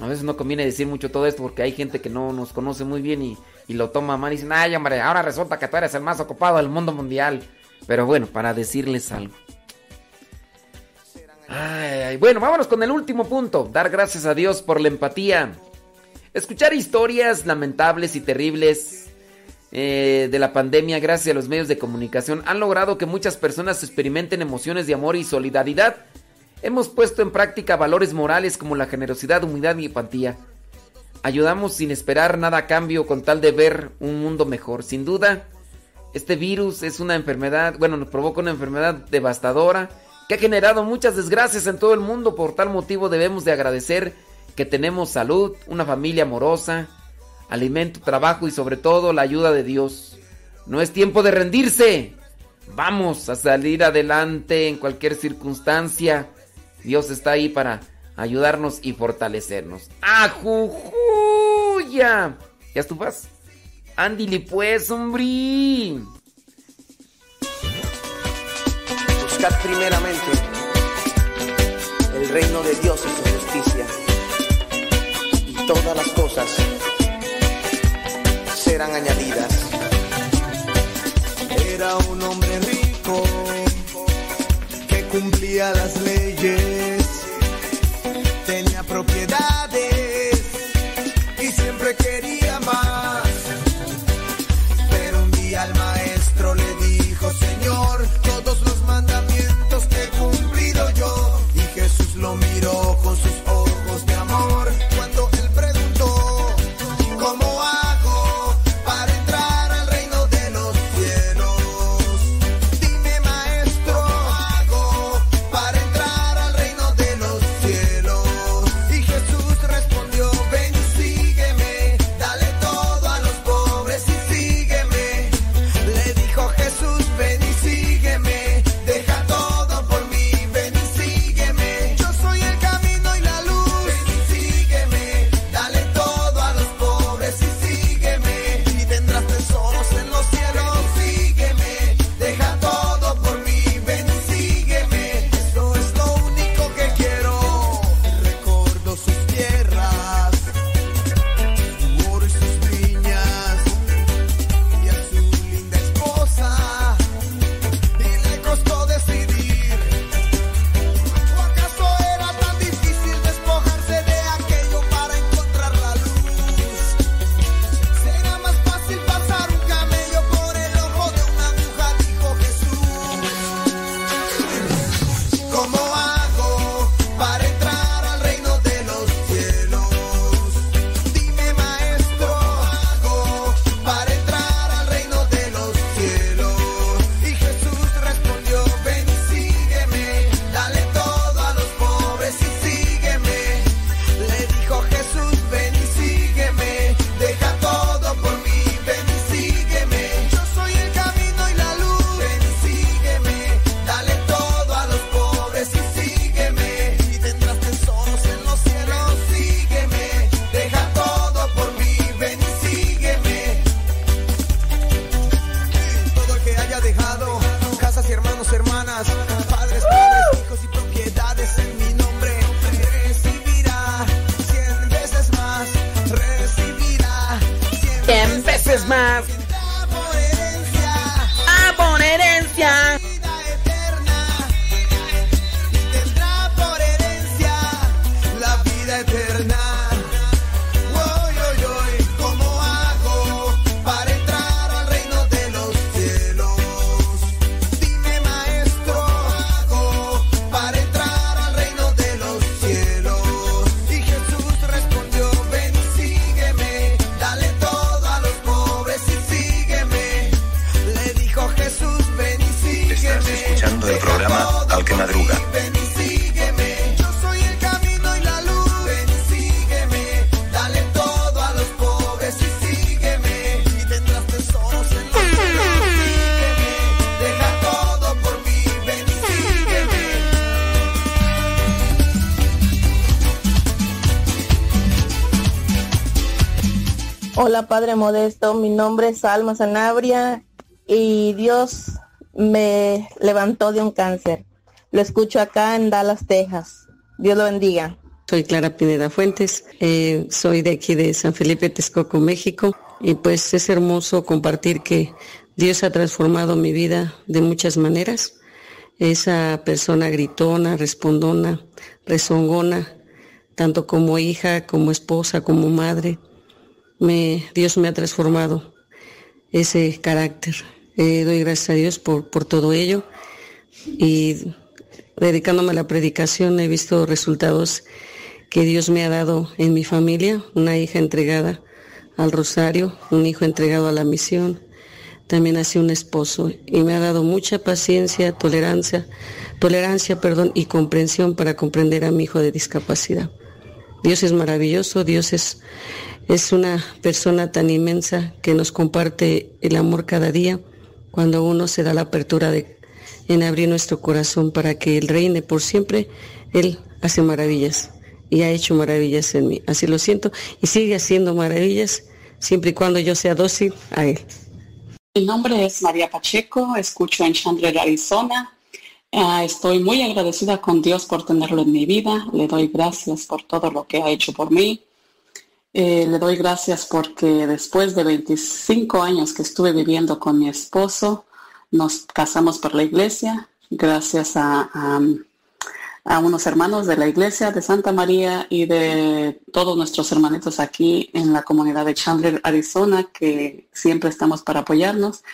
A veces no conviene decir mucho todo esto porque hay gente que no nos conoce muy bien y, y lo toma mal y dicen, ay hombre, ahora resulta que tú eres el más ocupado del mundo mundial. Pero bueno, para decirles algo. Ay, ay, bueno, vámonos con el último punto. Dar gracias a Dios por la empatía. Escuchar historias lamentables y terribles eh, de la pandemia gracias a los medios de comunicación han logrado que muchas personas experimenten emociones de amor y solidaridad. Hemos puesto en práctica valores morales como la generosidad, humildad y empatía. Ayudamos sin esperar nada a cambio con tal de ver un mundo mejor. Sin duda, este virus es una enfermedad, bueno, nos provoca una enfermedad devastadora que ha generado muchas desgracias en todo el mundo. Por tal motivo debemos de agradecer que tenemos salud, una familia amorosa, alimento, trabajo y sobre todo la ayuda de Dios. No es tiempo de rendirse. Vamos a salir adelante en cualquier circunstancia. Dios está ahí para ayudarnos y fortalecernos. ¡Ajujuya! ¿Ya estupas? Ándile pues, hombre. Buscad primeramente el reino de Dios y su justicia serán añadidas. Hola Padre Modesto, mi nombre es Alma Sanabria y Dios me levantó de un cáncer. Lo escucho acá en Dallas, Texas. Dios lo bendiga. Soy Clara Pineda Fuentes, eh, soy de aquí de San Felipe, Texcoco, México, y pues es hermoso compartir que Dios ha transformado mi vida de muchas maneras. Esa persona gritona, respondona, rezongona, tanto como hija, como esposa, como madre, Dios me ha transformado ese carácter. Eh, doy gracias a Dios por, por todo ello y dedicándome a la predicación he visto resultados que Dios me ha dado en mi familia, una hija entregada al rosario, un hijo entregado a la misión, también así un esposo y me ha dado mucha paciencia, tolerancia, tolerancia, perdón, y comprensión para comprender a mi hijo de discapacidad. Dios es maravilloso, Dios es, es una persona tan inmensa que nos comparte el amor cada día cuando uno se da la apertura de, en abrir nuestro corazón para que Él reine por siempre. Él hace maravillas y ha hecho maravillas en mí. Así lo siento y sigue haciendo maravillas siempre y cuando yo sea dócil a Él. Mi nombre es María Pacheco, escucho en Chandler, Arizona. Ah, estoy muy agradecida con Dios por tenerlo en mi vida. Le doy gracias por todo lo que ha hecho por mí. Eh, le doy gracias porque después de 25 años que estuve viviendo con mi esposo, nos casamos por la iglesia, gracias a, a, unos hermanos de la iglesia de Santa María y de todos nuestros hermanitos aquí en la comunidad de Chandler, Arizona, que siempre estamos para apoyarnos.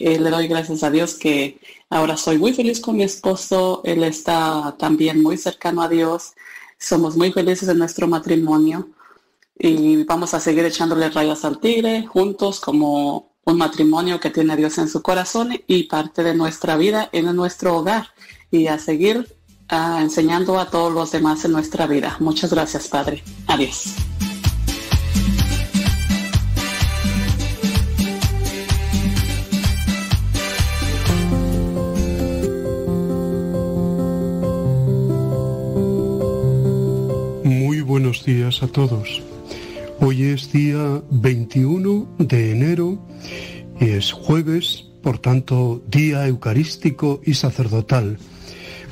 Eh, le doy gracias a Dios que ahora soy muy feliz con mi esposo, él está también muy cercano a Dios, somos muy felices en nuestro matrimonio y vamos a seguir echándole rayas al tigre juntos como un matrimonio que tiene Dios en su corazón y parte de nuestra vida en nuestro hogar y a seguir ah, enseñando a todos los demás en nuestra vida. Muchas gracias, Padre. Adiós. Muy buenos días a todos. Hoy es día 21 de enero y es jueves, por tanto, día eucarístico y sacerdotal.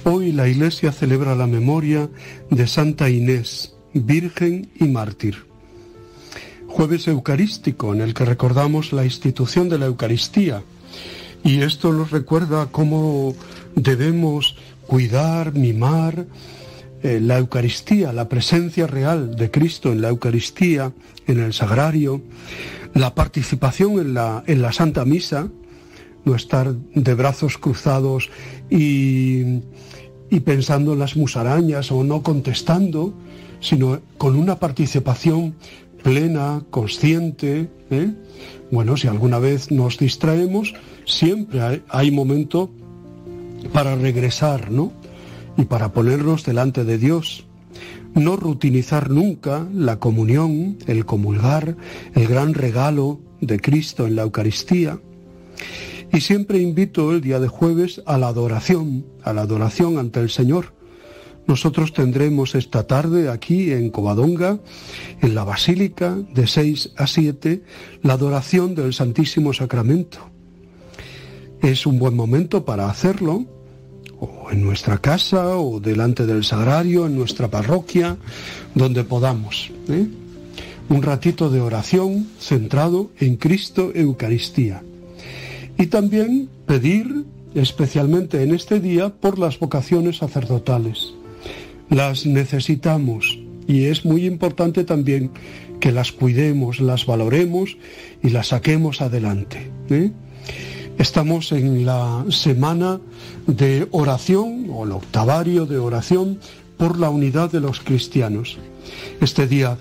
Hoy la Iglesia celebra la memoria de Santa Inés, Virgen y Mártir. Jueves eucarístico en el que recordamos la institución de la Eucaristía y esto nos recuerda cómo debemos cuidar, mimar, eh, la Eucaristía, la presencia real de Cristo en la Eucaristía, en el sagrario, la participación en la, en la Santa Misa, no estar de brazos cruzados y, y pensando en las musarañas o no contestando, sino con una participación plena, consciente. ¿eh? Bueno, si alguna vez nos distraemos, siempre hay, hay momento para regresar, ¿no? Y para ponernos delante de Dios. No rutinizar nunca la comunión, el comulgar, el gran regalo de Cristo en la Eucaristía. Y siempre invito el día de jueves a la adoración, a la adoración ante el Señor. Nosotros tendremos esta tarde aquí en Covadonga, en la Basílica, de 6 a 7, la adoración del Santísimo Sacramento. Es un buen momento para hacerlo, en nuestra casa o delante del sagrario, en nuestra parroquia, donde podamos. ¿eh? Un ratito de oración centrado en Cristo Eucaristía. Y también pedir, especialmente en este día, por las vocaciones sacerdotales. Las necesitamos y es muy importante también que las cuidemos, las valoremos y las saquemos adelante. ¿eh? Estamos en la semana de oración o el octavario de oración por la unidad de los cristianos. Este día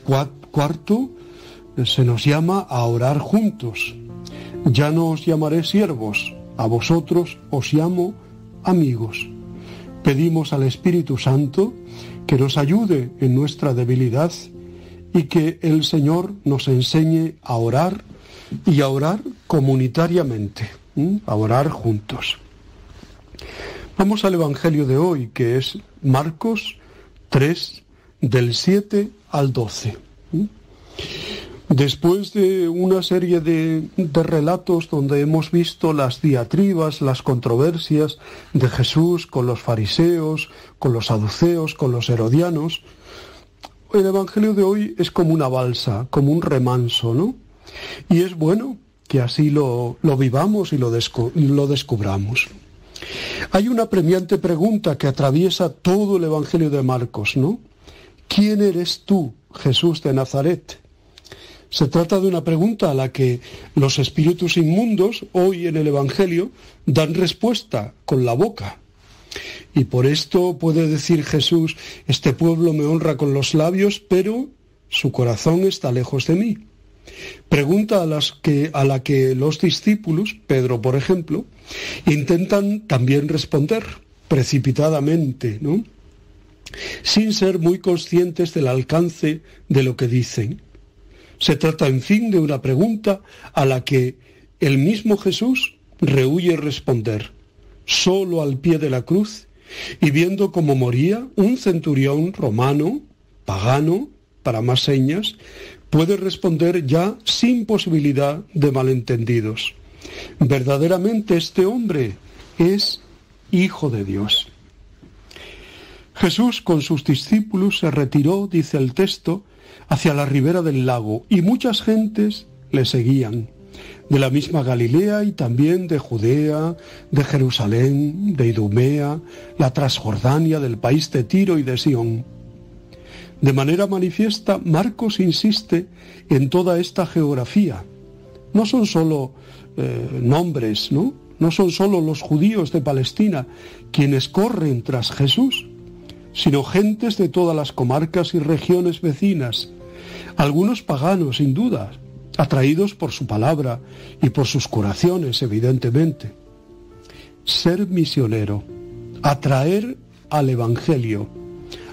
cuarto eh, se nos llama a orar juntos. Ya no os llamaré siervos, a vosotros os llamo amigos. Pedimos al Espíritu Santo que nos ayude en nuestra debilidad y que el Señor nos enseñe a orar y a orar comunitariamente a orar juntos. Vamos al Evangelio de hoy, que es Marcos 3, del 7 al 12. Después de una serie de, de, relatos donde hemos visto las diatribas, las controversias de Jesús con los fariseos, con los saduceos, con los herodianos, el Evangelio de hoy es como una balsa, como un remanso, ¿no? Y es bueno que así lo, vivamos y lo, lo descubramos. Hay una premiante pregunta que atraviesa todo el Evangelio de Marcos, ¿no? ¿Quién eres tú, Jesús de Nazaret? Se trata de una pregunta a la que los espíritus inmundos hoy en el Evangelio dan respuesta con la boca. Y por esto puede decir Jesús, este pueblo me honra con los labios, pero su corazón está lejos de mí. Pregunta a, las que, a la que los discípulos, Pedro por ejemplo, intentan también responder precipitadamente, ¿no? Sin ser muy conscientes del alcance de lo que dicen. Se trata, en fin, de una pregunta a la que el mismo Jesús rehuye responder, solo al pie de la cruz, y viendo cómo moría un centurión romano, pagano, para más señas, puede responder ya sin posibilidad de malentendidos. Verdaderamente este hombre es Hijo de Dios. Jesús con sus discípulos se retiró, dice el texto, hacia la ribera del lago y muchas gentes le seguían, de la misma Galilea y también de Judea, de Jerusalén, de Idumea, la Transjordania, del país de Tiro y de Sión. De manera manifiesta, Marcos insiste en toda esta geografía. No son solo eh, nombres, ¿no? No son solo los judíos de Palestina quienes corren tras Jesús, sino gentes de todas las comarcas y regiones vecinas, algunos paganos sin duda, atraídos por su palabra y por sus curaciones, evidentemente. Ser misionero, atraer al Evangelio,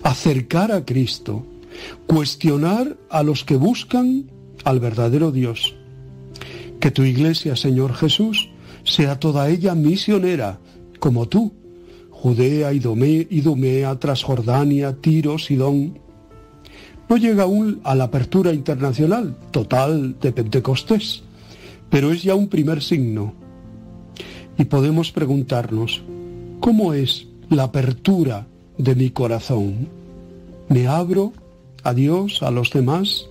acercar a Cristo, cuestionar a los que buscan al verdadero Dios. Que tu iglesia, Señor Jesús, sea toda ella misionera, como tú, Judea, Idumea, Transjordania, Tiro, Sidón. No llega aún a la apertura internacional total de Pentecostés, pero es ya un primer signo. Y podemos preguntarnos, ¿cómo es la apertura de mi corazón? ¿Me abro a Dios, a los demás?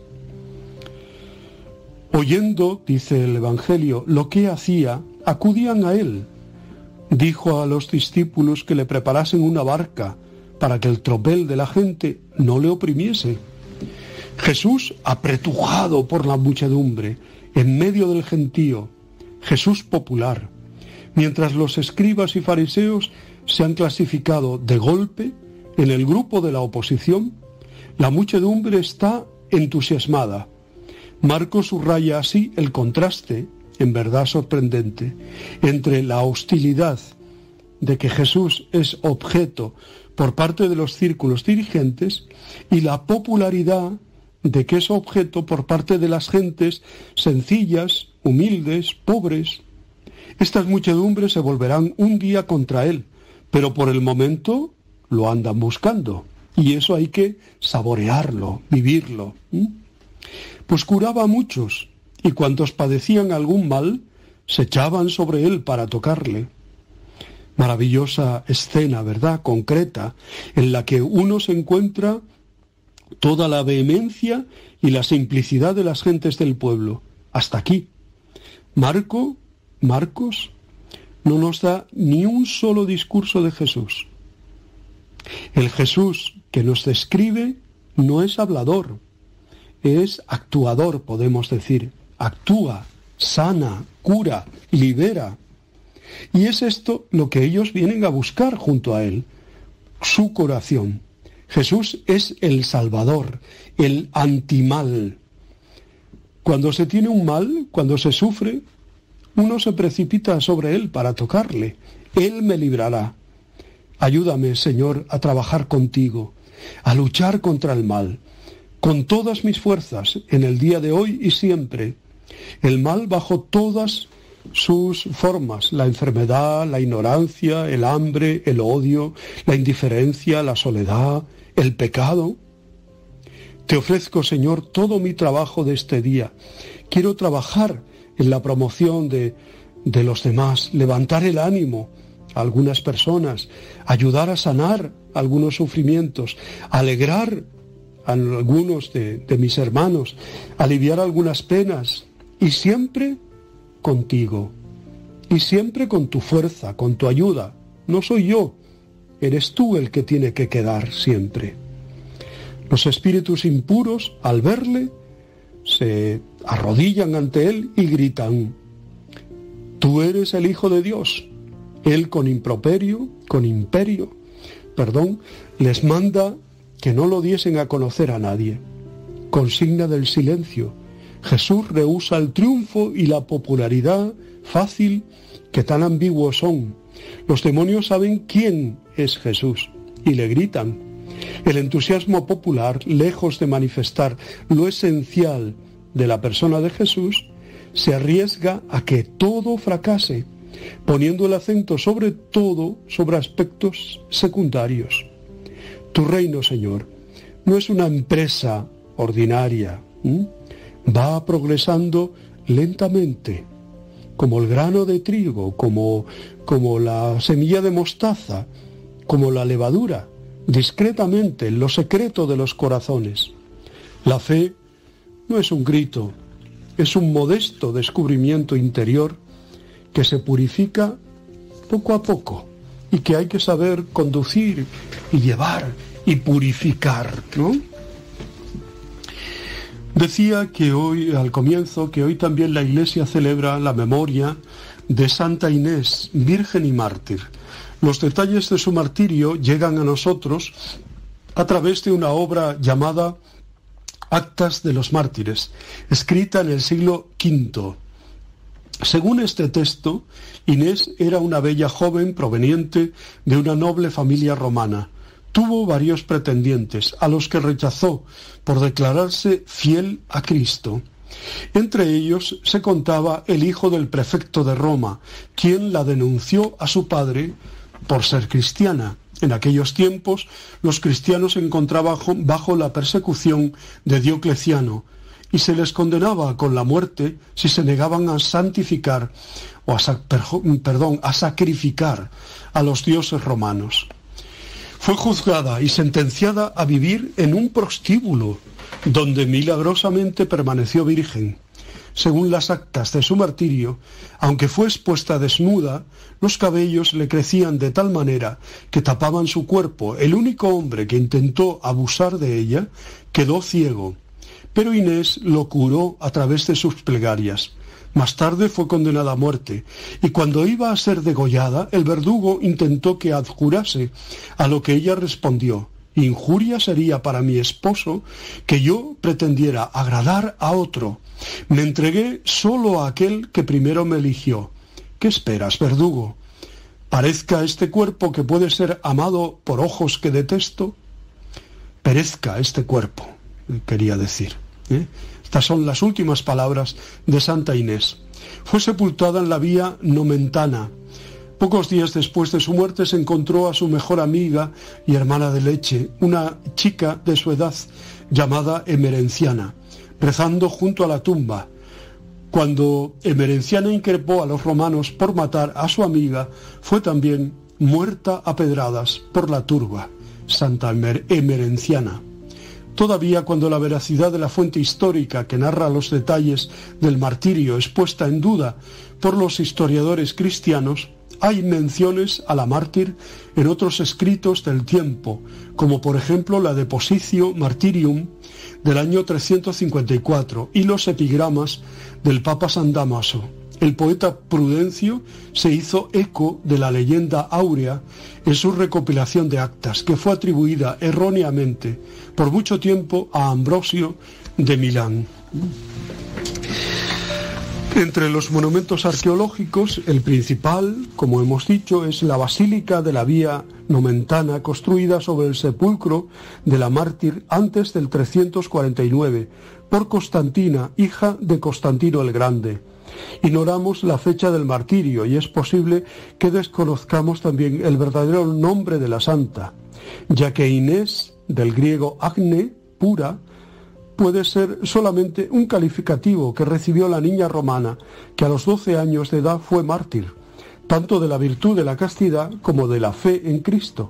Oyendo, dice el Evangelio, lo que hacía, acudían a él dijo a los discípulos que le preparasen una barca para que el tropel de la gente no le oprimiese. Jesús, apretujado por la muchedumbre, en medio del gentío, Jesús popular, mientras los escribas y fariseos se han clasificado de golpe en el grupo de la oposición, la muchedumbre está entusiasmada. Marcos subraya así el contraste en verdad sorprendente entre la hostilidad de que Jesús es objeto por parte de los círculos dirigentes y la popularidad de que es objeto por parte de las gentes sencillas, humildes, pobres. Estas muchedumbres se volverán un día contra él, pero por el momento lo andan buscando. Y eso hay que saborearlo, vivirlo. Pues curaba a muchos, y cuantos padecían algún mal se echaban sobre él para tocarle. Maravillosa escena, ¿verdad? Concreta, en la que uno se encuentra toda la vehemencia y la simplicidad de las gentes del pueblo. Hasta aquí. Marco, Marcos, no nos da ni un solo discurso de Jesús. El Jesús que nos describe no es hablador, es actuador, podemos decir actúa, sana, cura, libera. Y es esto lo que ellos vienen a buscar junto a Él, su corazón. Jesús es el Salvador, el antimal. Cuando se tiene un mal, cuando se sufre, uno se precipita sobre Él para tocarle. Él me librará. Ayúdame, Señor, a trabajar contigo, a luchar contra el mal, con todas mis fuerzas, en el día de hoy y siempre el mal bajo todas sus formas, la enfermedad, la ignorancia, el hambre, el odio, la indiferencia, la soledad, el pecado. Te ofrezco, Señor, todo mi trabajo de este día. Quiero trabajar en la promoción de, de los demás, levantar el ánimo a algunas personas, ayudar a sanar algunos sufrimientos, alegrar a algunos de mis hermanos, aliviar algunas penas, y siempre contigo, y siempre con tu fuerza, con tu ayuda. No soy yo, eres tú el que tiene que quedar siempre. Los espíritus impuros, al verle, se arrodillan ante él y gritan, Tú eres el Hijo de Dios. Él con improperio, con imperio, perdón, les manda que no lo diesen a conocer a nadie. Consigna del silencio, Jesús rehúsa el triunfo y la popularidad fácil que tan ambiguos son. Los demonios saben quién es Jesús y le gritan. El entusiasmo popular, lejos de manifestar lo esencial de la persona de Jesús, se arriesga a que todo fracase, poniendo el acento sobre todo sobre aspectos secundarios. Tu reino, Señor, no es una empresa ordinaria va progresando lentamente, como el grano de trigo, como, como la semilla de mostaza, como la levadura, discretamente en lo secreto de los corazones. La fe no es un grito, es un modesto descubrimiento interior que se purifica poco a poco y que hay que saber conducir y llevar y purificar, ¿no? Decía que hoy, al comienzo, que hoy también la Iglesia celebra la memoria de Santa Inés, Virgen y Mártir. Los detalles de su martirio llegan a nosotros a través de una obra llamada Actas de los Mártires, escrita en el siglo V. Según este texto, Inés era una bella joven proveniente de una noble familia romana. Tuvo varios pretendientes, a los que rechazó por declararse fiel a Cristo. Entre ellos se contaba el hijo del prefecto de Roma, quien la denunció a su padre por ser cristiana. En aquellos tiempos los cristianos se encontraban bajo la persecución de Diocleciano y se les condenaba con la muerte si se negaban a santificar o perdón, a sacrificar a los dioses romanos. Fue juzgada y sentenciada a vivir en un prostíbulo donde milagrosamente permaneció virgen. Según las actas de su martirio, aunque fue expuesta desnuda, los cabellos le crecían de tal manera que tapaban su cuerpo. El único hombre que intentó abusar de ella quedó ciego, pero Inés lo curó a través de sus plegarias. Más tarde fue condenada a muerte, y cuando iba a ser degollada, el verdugo intentó que adjurase, a lo que ella respondió, Injuria sería para mi esposo que yo pretendiera agradar a otro. Me entregué solo a aquel que primero me eligió. ¿Qué esperas, verdugo? ¿Parezca este cuerpo que puede ser amado por ojos que detesto? Perezca este cuerpo, quería decir. ¿eh? Estas son las últimas palabras de Santa Inés. Fue sepultada en la vía Nomentana, Pocos días después de su muerte se encontró a su mejor amiga y hermana de leche, una chica de su edad llamada Emerenciana, rezando junto a la tumba. Cuando Emerenciana increpó a los romanos por matar a su amiga, fue también muerta a pedradas por la turba, Santa Emerenciana. Todavía cuando la veracidad de la fuente histórica que narra los detalles del martirio es puesta en duda por los historiadores cristianos, hay menciones a la mártir en otros escritos del tiempo, como por ejemplo la de Posicio Martirium del año 354 y los epigramas del Papa San Damaso. El poeta Prudencio se hizo eco de la leyenda áurea en su recopilación de actas, que fue atribuida erróneamente por mucho tiempo a Ambrosio de Milán. Entre los monumentos arqueológicos, el principal, como hemos dicho, es la Basílica de la Vía Nomentana, construida sobre el sepulcro de la mártir antes del 349, por Constantina, hija de Constantino el Grande. Ignoramos la fecha del martirio y es posible que desconozcamos también el verdadero nombre de la santa, ya que Inés, del griego agne, pura, puede ser solamente un calificativo que recibió la niña romana, que a los 12 años de edad fue mártir, tanto de la virtud de la castidad como de la fe en Cristo.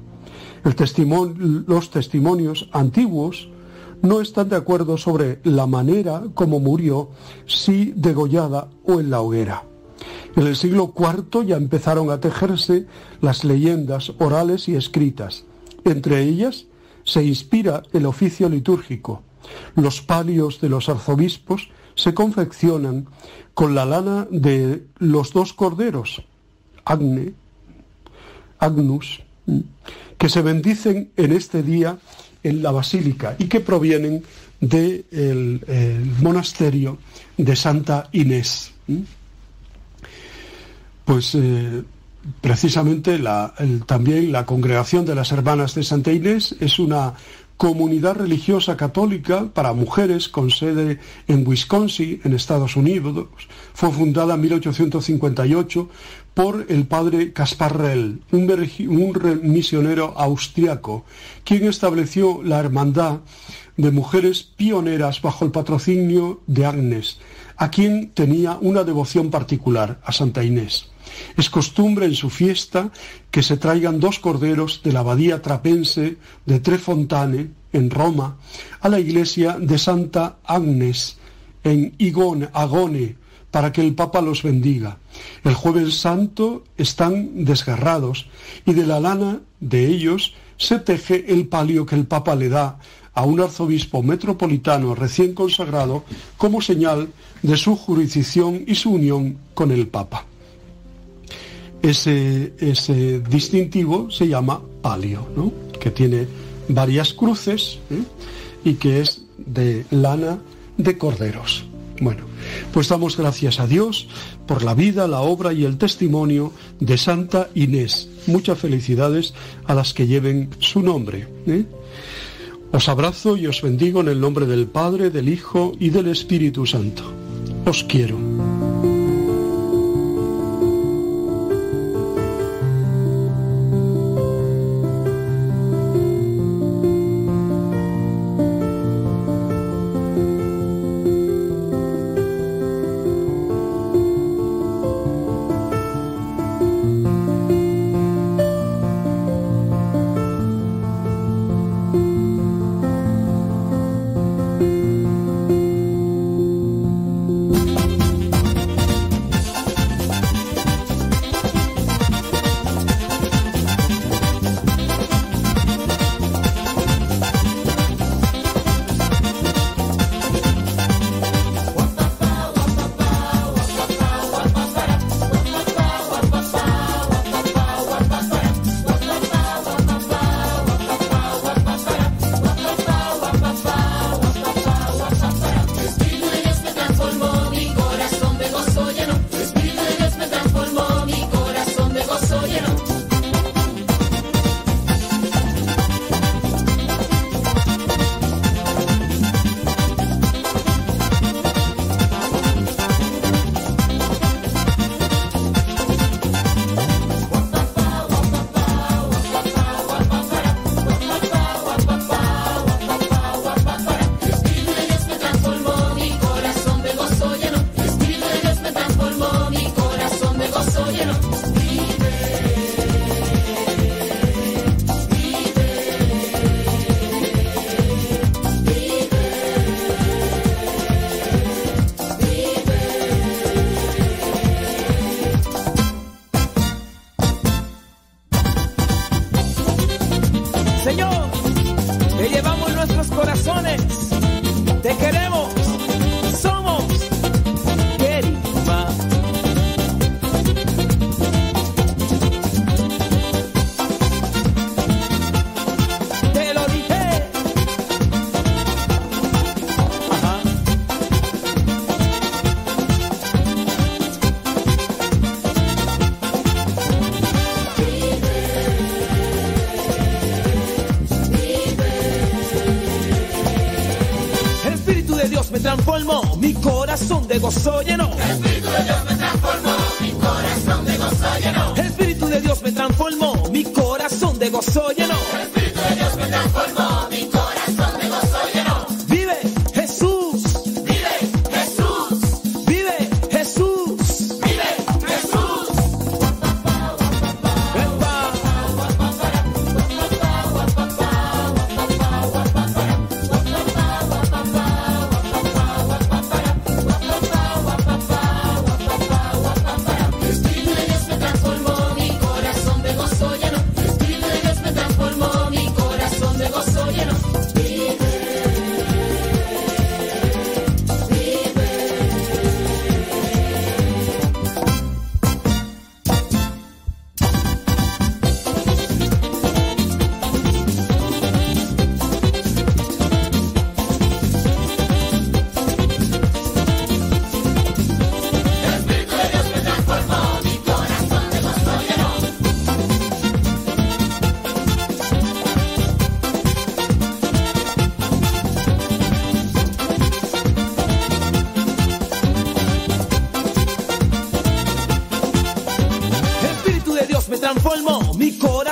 los testimonios antiguos no están de acuerdo sobre la manera como murió, si degollada o en la hoguera. En el siglo IV ya empezaron a tejerse las leyendas orales y escritas. Entre ellas se inspira el oficio litúrgico. Los palios de los arzobispos se confeccionan con la lana de los dos corderos, Agne, Agnus, que se bendicen en este día en la basílica y que provienen del monasterio de Santa Inés. Pues eh, precisamente también la congregación de las hermanas de Santa Inés es una comunidad religiosa católica para mujeres con sede en Wisconsin, en Estados Unidos. Fue fundada en 1858 por el padre Caspar Rell, un, misionero austriaco, quien estableció la hermandad de mujeres pioneras bajo el patrocinio de Agnes, a quien tenía una devoción particular, a Santa Inés. Es costumbre en su fiesta que se traigan dos corderos de la abadía trapense de Trefontane, en Roma, a la iglesia de Santa Agnes, en Igone, Agone, para que el Papa los bendiga. El jueves santo están desgarrados y de la lana de ellos se teje el palio que el Papa le da a un arzobispo metropolitano recién consagrado como señal de su jurisdicción y su unión con el Papa. Ese, ese distintivo se llama palio, ¿no? que tiene varias cruces ¿eh? y que es de lana de corderos. Bueno, pues damos gracias a Dios por la vida, la obra y el testimonio de Santa Inés. Muchas felicidades a las que lleven su nombre. ¿eh? Os abrazo y os bendigo en el nombre del Padre, del Hijo y del Espíritu Santo. Os quiero. Corazón de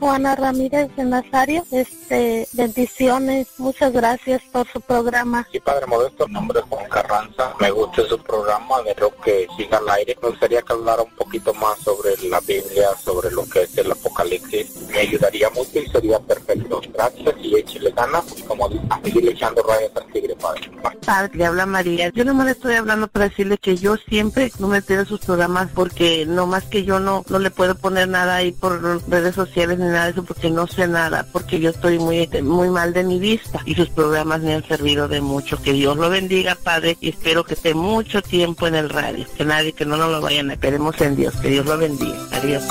Juana Ramírez de Nazario. Este, bendiciones, muchas gracias por su programa. Sí, Padre Modesto, mi nombre es Juan Carranza. Me gusta su programa, espero que siga al aire. Me gustaría que hablara un poquito más sobre la Biblia, sobre lo que es el Apocalipsis. Me ayudaría mucho y sería perfecto. Gracias y échale ganas. Y como dice, a seguirle echando rayas al tigre, Padre. Padre, le habla María. Yo nomás le estoy hablando para decirle que yo siempre no me pierdo sus programas porque no más que yo no, no le puedo poner nada ahí por redes sociales ni nada de eso porque no sé nada, porque yo estoy muy, muy mal de mi vista y sus programas me han servido de mucho. Que Dios lo bendiga, Padre, y espero que esté mucho tiempo en el radio. Que nadie, que no nos lo vayan esperemos en Dios. Que Dios lo bendiga. Adiós.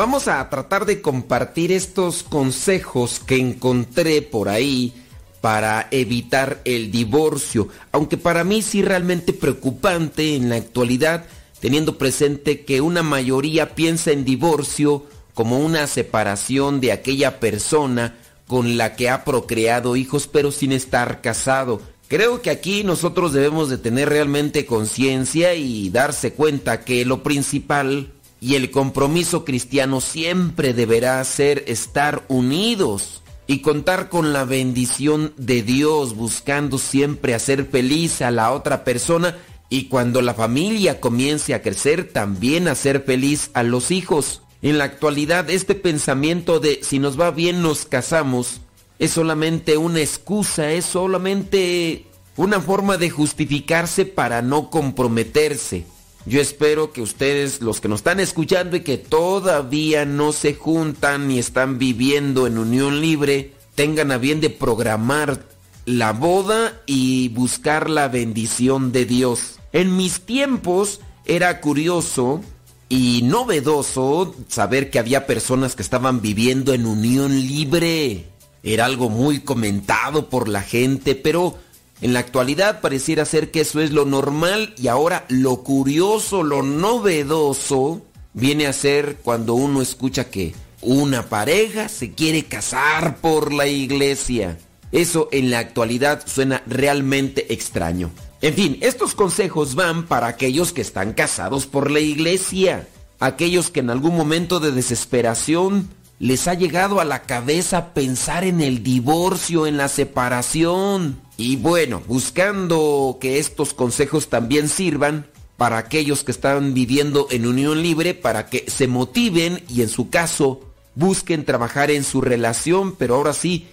Vamos a tratar de compartir estos consejos que encontré por ahí para evitar el divorcio, aunque para mí sí realmente preocupante en la actualidad, teniendo presente que una mayoría piensa en divorcio como una separación de aquella persona con la que ha procreado hijos pero sin estar casado. Creo que aquí nosotros debemos de tener realmente conciencia y darse cuenta que lo principal y el compromiso cristiano siempre deberá ser estar unidos y contar con la bendición de Dios, buscando siempre hacer feliz a la otra persona y cuando la familia comience a crecer, también hacer feliz a los hijos. En la actualidad, este pensamiento de si nos va bien nos casamos es solamente una excusa, es solamente una forma de justificarse para no comprometerse. Yo espero que ustedes, los que nos están escuchando y que todavía no se juntan ni están viviendo en unión libre, tengan a bien de programar la boda y buscar la bendición de Dios. En mis tiempos era curioso y novedoso saber que había personas que estaban viviendo en unión libre. Era algo muy comentado por la gente, pero en la actualidad pareciera ser que eso es lo normal y ahora lo curioso, lo novedoso, viene a ser cuando uno escucha que una pareja se quiere casar por la iglesia. Eso en la actualidad suena realmente extraño. En fin, estos consejos van para aquellos que están casados por la iglesia, aquellos que en algún momento de desesperación les ha llegado a la cabeza pensar en el divorcio, en la separación. Y bueno, buscando que estos consejos también sirvan para aquellos que están viviendo en unión libre, para que se motiven y en su caso busquen trabajar en su relación, pero ahora sí,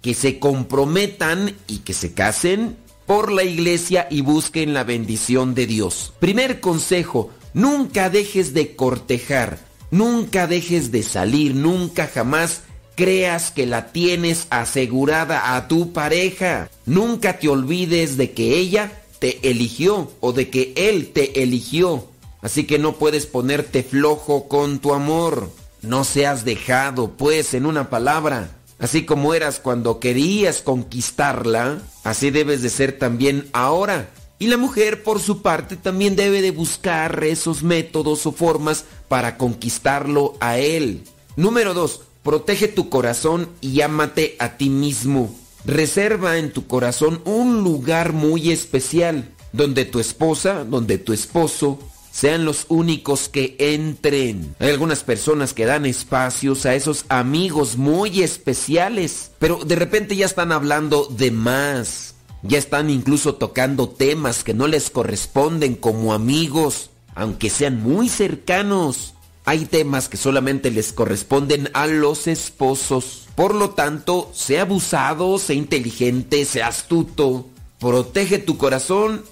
que se comprometan y que se casen por la iglesia y busquen la bendición de Dios. Primer consejo, nunca dejes de cortejar, nunca dejes de salir, nunca jamás creas que la tienes asegurada a tu pareja. Nunca te olvides de que ella te eligió o de que él te eligió. Así que no puedes ponerte flojo con tu amor. No seas dejado, pues, en una palabra. Así como eras cuando querías conquistarla, así debes de ser también ahora. Y la mujer, por su parte, también debe de buscar esos métodos o formas para conquistarlo a él. Número 2. Protege tu corazón y ámate a ti mismo. Reserva en tu corazón un lugar muy especial, donde tu esposa, donde tu esposo sean los únicos que entren. Hay algunas personas que dan espacios a esos amigos muy especiales, pero de repente ya están hablando de más. Ya están incluso tocando temas que no les corresponden como amigos, aunque sean muy cercanos. Hay temas que solamente les corresponden a los esposos. Por lo tanto, sea abusado, sea inteligente, sea astuto. Protege tu corazón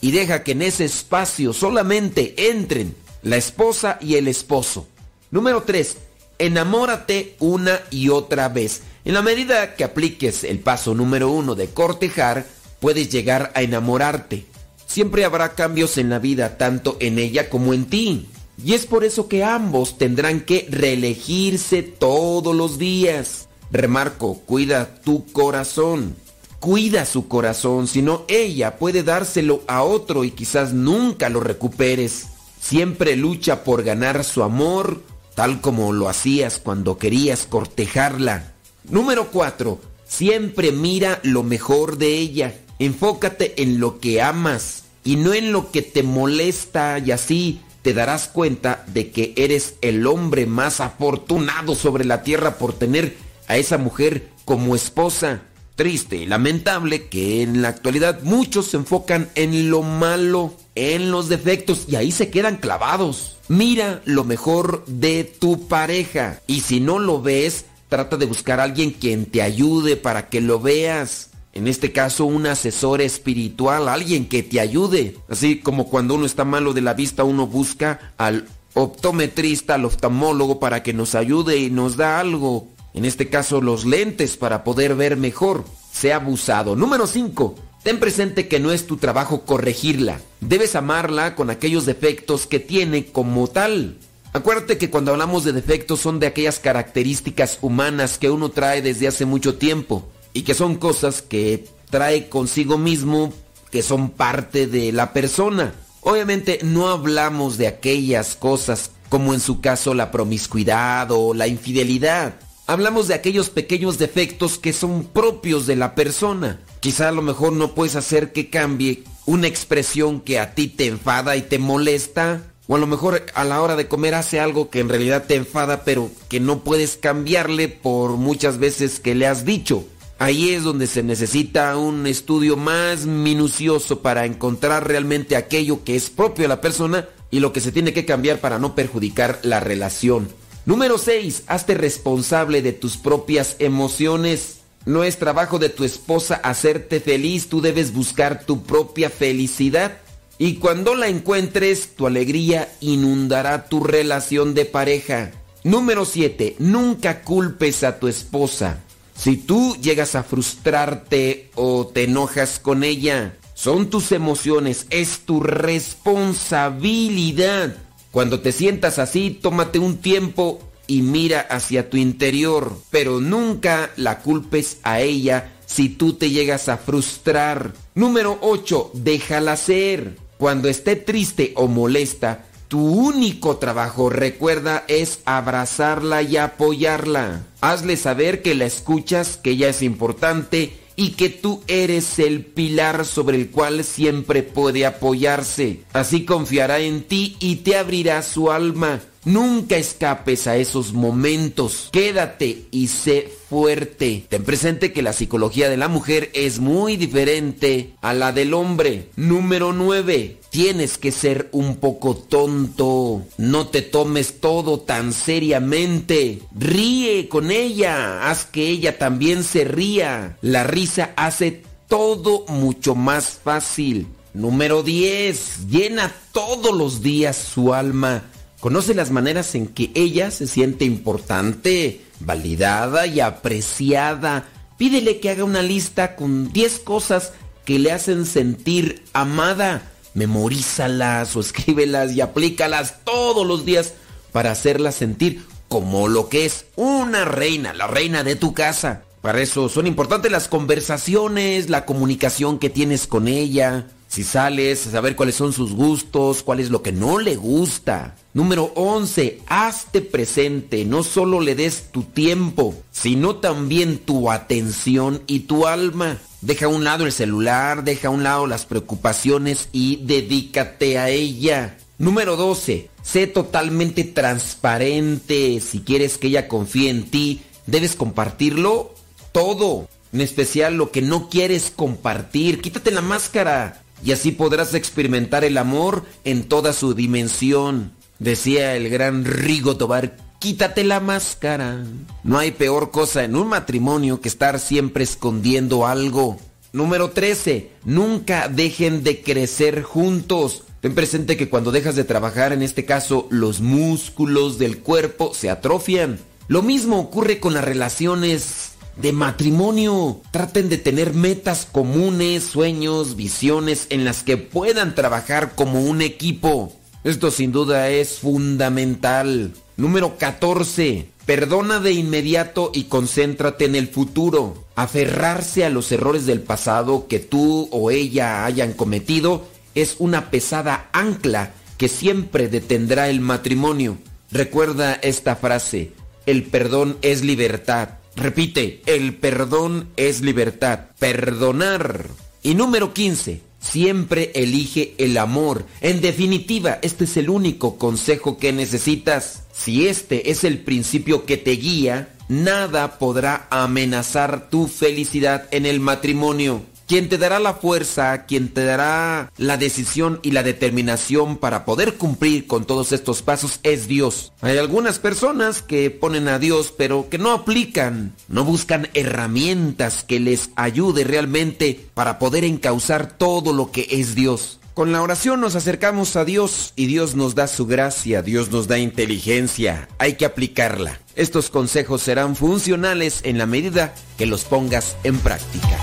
y deja que en ese espacio solamente entren la esposa y el esposo. Número 3. Enamórate una y otra vez. En la medida que apliques el paso número uno de cortejar, puedes llegar a enamorarte. Siempre habrá cambios en la vida, tanto en ella como en ti. Y es por eso que ambos tendrán que reelegirse todos los días. Remarco, cuida tu corazón. Cuida su corazón, si no ella puede dárselo a otro y quizás nunca lo recuperes. Siempre lucha por ganar su amor, tal como lo hacías cuando querías cortejarla. Número 4. Siempre mira lo mejor de ella. Enfócate en lo que amas y no en lo que te molesta y así te darás cuenta de que eres el hombre más afortunado sobre la tierra por tener a esa mujer como esposa. Triste y lamentable que en la actualidad muchos se enfocan en lo malo, en los defectos y ahí se quedan clavados. Mira lo mejor de tu pareja y si no lo ves, trata de buscar a alguien quien te ayude para que lo veas. En este caso, un asesor espiritual, alguien que te ayude. Así como cuando uno está malo de la vista, uno busca al optometrista, al oftalmólogo para que nos ayude y nos da algo en este caso los lentes para poder ver mejor. Sea abusado. Número 5. Ten presente que no es tu trabajo corregirla. Debes amarla con aquellos defectos que tiene como tal. Acuérdate que cuando hablamos de defectos son de aquellas características humanas que uno trae desde hace mucho tiempo y que son cosas que trae consigo mismo que son parte de la persona. Obviamente no hablamos de aquellas cosas como en su caso la promiscuidad o la infidelidad. Hablamos de aquellos pequeños defectos que son propios de la persona. Quizá a lo mejor no puedes hacer que cambie una expresión que a ti te enfada y te molesta. O a lo mejor a la hora de comer hace algo que en realidad te enfada pero que no puedes cambiarle por muchas veces que le has dicho. Ahí es donde se necesita un estudio más minucioso para encontrar realmente aquello que es propio de la persona y lo que se tiene que cambiar para no perjudicar la relación. Número 6. Hazte responsable de tus propias emociones. No es trabajo de tu esposa hacerte feliz, tú debes buscar tu propia felicidad. Y cuando la encuentres, tu alegría inundará tu relación de pareja. Número 7. Nunca culpes a tu esposa. Si tú llegas a frustrarte o te enojas con ella, son tus emociones, es tu responsabilidad. Cuando te sientas así, tómate un tiempo y mira hacia tu interior, pero nunca la culpes a ella si tú te llegas a frustrar. Número 8. Déjala ser. Cuando esté triste o molesta, tu único trabajo, recuerda, es abrazarla y apoyarla. Hazle saber que la escuchas, que ella es importante y que tú eres el pilar sobre el cual siempre puede apoyarse. Así confiará en ti y te abrirá su alma. Nunca escapes a esos momentos. Quédate y sé fuerte. Ten presente que la psicología de la mujer es muy diferente a la del hombre. Número 9. Tienes que ser un poco tonto. No te tomes todo tan seriamente. Ríe con ella. Haz que ella también se ría. La risa hace todo mucho más fácil. Número 10. Llena todos los días su alma Conoce las maneras en que ella se siente importante, validada y apreciada. Pídele que haga una lista con 10 cosas que le hacen sentir amada. Memorízalas o escríbelas y aplícalas todos los días para hacerla sentir como lo que es una reina, la reina de tu casa. Para eso son importantes las conversaciones, la comunicación que tienes con ella. Si sales, saber cuáles son sus gustos, cuál es lo que no le gusta. Número 11, hazte presente, no solo le des tu tiempo, sino también tu atención y tu alma. Deja a un lado el celular, deja a un lado las preocupaciones y dedícate a ella. Número 12, sé totalmente transparente. Si quieres que ella confíe en ti, debes compartirlo todo. En especial lo que no quieres compartir. Quítate la máscara y así podrás experimentar el amor en toda su dimensión. Decía el gran Rigo Tobar quítate la máscara. No hay peor cosa en un matrimonio que estar siempre escondiendo algo. Número 13. Nunca dejen de crecer juntos. Ten presente que cuando dejas de trabajar, en este caso, los músculos del cuerpo se atrofian. Lo mismo ocurre con las relaciones de matrimonio. Traten de tener metas comunes, sueños, visiones en las que puedan trabajar como un equipo. Esto sin duda es fundamental. Número 14. Perdona de inmediato y concéntrate en el futuro. Aferrarse a los errores del pasado que tú o ella hayan cometido es una pesada ancla que siempre detendrá el matrimonio. Recuerda esta frase, el perdón es libertad. Repite, el perdón es libertad. Perdonar. Y número 15, siempre elige el amor. En definitiva, este es el único consejo que necesitas. Si este es el principio que te guía, nada podrá amenazar tu felicidad en el matrimonio. Quien te dará la fuerza, quien te dará la decisión y la determinación para poder cumplir con todos estos pasos es Dios. Hay algunas personas que ponen a Dios pero que no aplican, no buscan herramientas que les ayude realmente para poder encauzar todo lo que es Dios. Con la oración nos acercamos a Dios y Dios nos da su gracia, Dios nos da inteligencia, hay que aplicarla. Estos consejos serán funcionales en la medida que los pongas en práctica.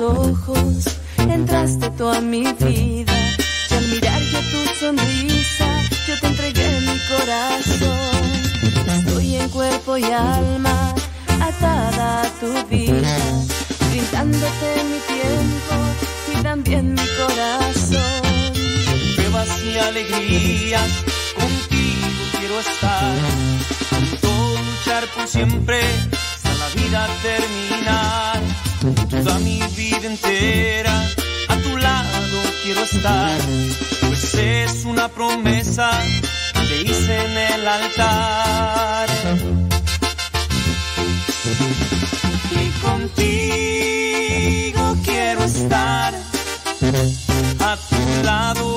Ojos, entraste tú a mi vida. Y al mirar tu sonrisa, yo te entregué mi corazón. Cuerpo y alma, atada a tu vida, brindándote mi tiempo y también mi corazón. Pruebas y alegrías, contigo quiero estar. Junto luchar por siempre, hasta la vida terminar. Toda mi vida entera, a tu lado quiero estar. Pues es una promesa en el altar. Y contigo quiero estar a tu lado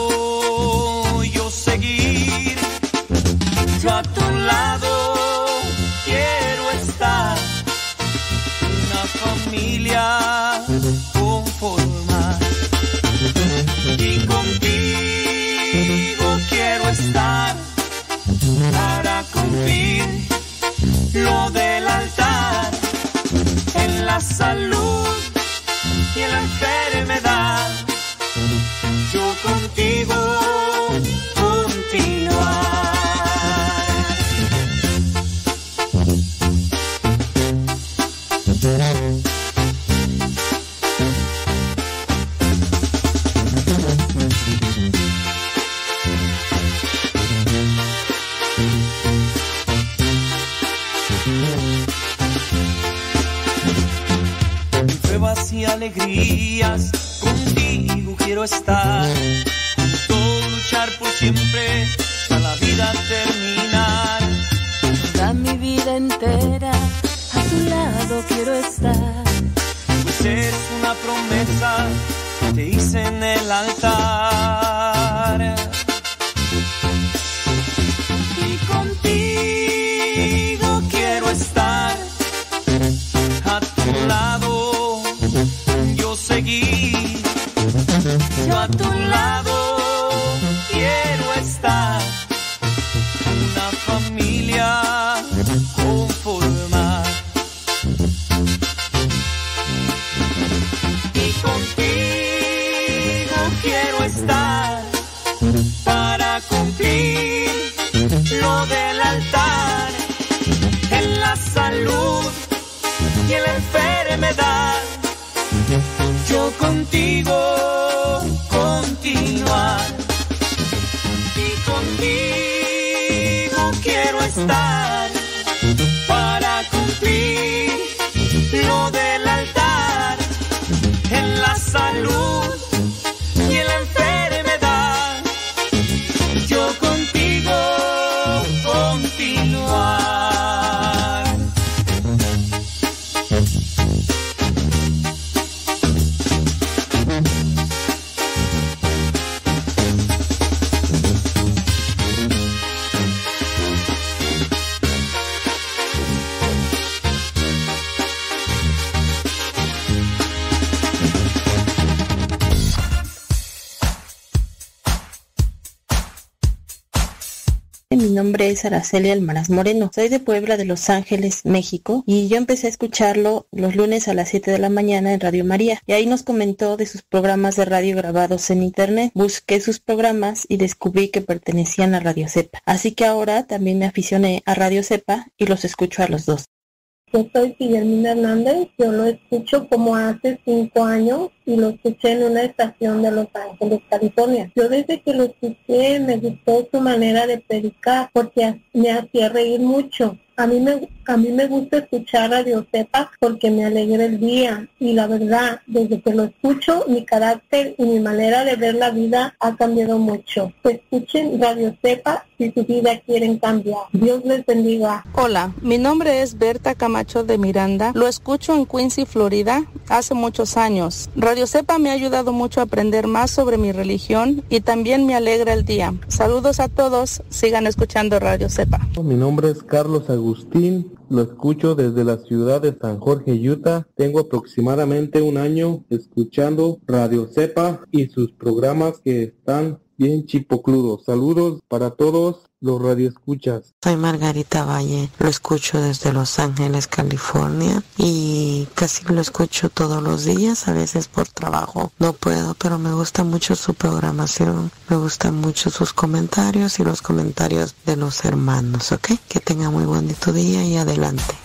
Araceli Almaraz Moreno. Soy de Puebla de Los Ángeles, México, y yo empecé a escucharlo los lunes a las 7 de la mañana en Radio María. Y ahí nos comentó de sus programas de radio grabados en internet. Busqué sus programas y descubrí que pertenecían a Radio Cepa. Así que ahora también me aficioné a Radio Cepa y los escucho a los dos. Yo soy Guillermina Hernández, yo lo escucho como hace cinco años y lo escuché en una estación de Los Ángeles, California. Yo desde que lo escuché me gustó su manera de predicar porque me hacía reír mucho. A mí me, a mí me gusta escuchar Radio Cepa porque me alegra el día y la verdad, desde que lo escucho, mi carácter y mi manera de ver la vida ha cambiado mucho. Escuchen Radio Cepa si su vida quieren cambiar. Dios les bendiga. Hola, mi nombre es Berta Camacho de Miranda. Lo escucho en Quincy, Florida, hace muchos años. Cepa me ha ayudado mucho a aprender más sobre mi religión y también me alegra el día. Saludos a todos, sigan escuchando Radio Cepa. Mi nombre es Carlos Agustín, lo escucho desde la ciudad de San Jorge, Utah. Tengo aproximadamente un año escuchando Radio Cepa y sus programas que están bien chipocludos. Saludos para todos los radioescuchas. Soy Margarita Valle, lo escucho desde Los Ángeles, California y casi lo escucho todos los días, a veces por trabajo no puedo, pero me gusta mucho su programación, me gustan mucho sus comentarios y los comentarios de los hermanos, ¿ok? Que tenga muy bonito día y adelante.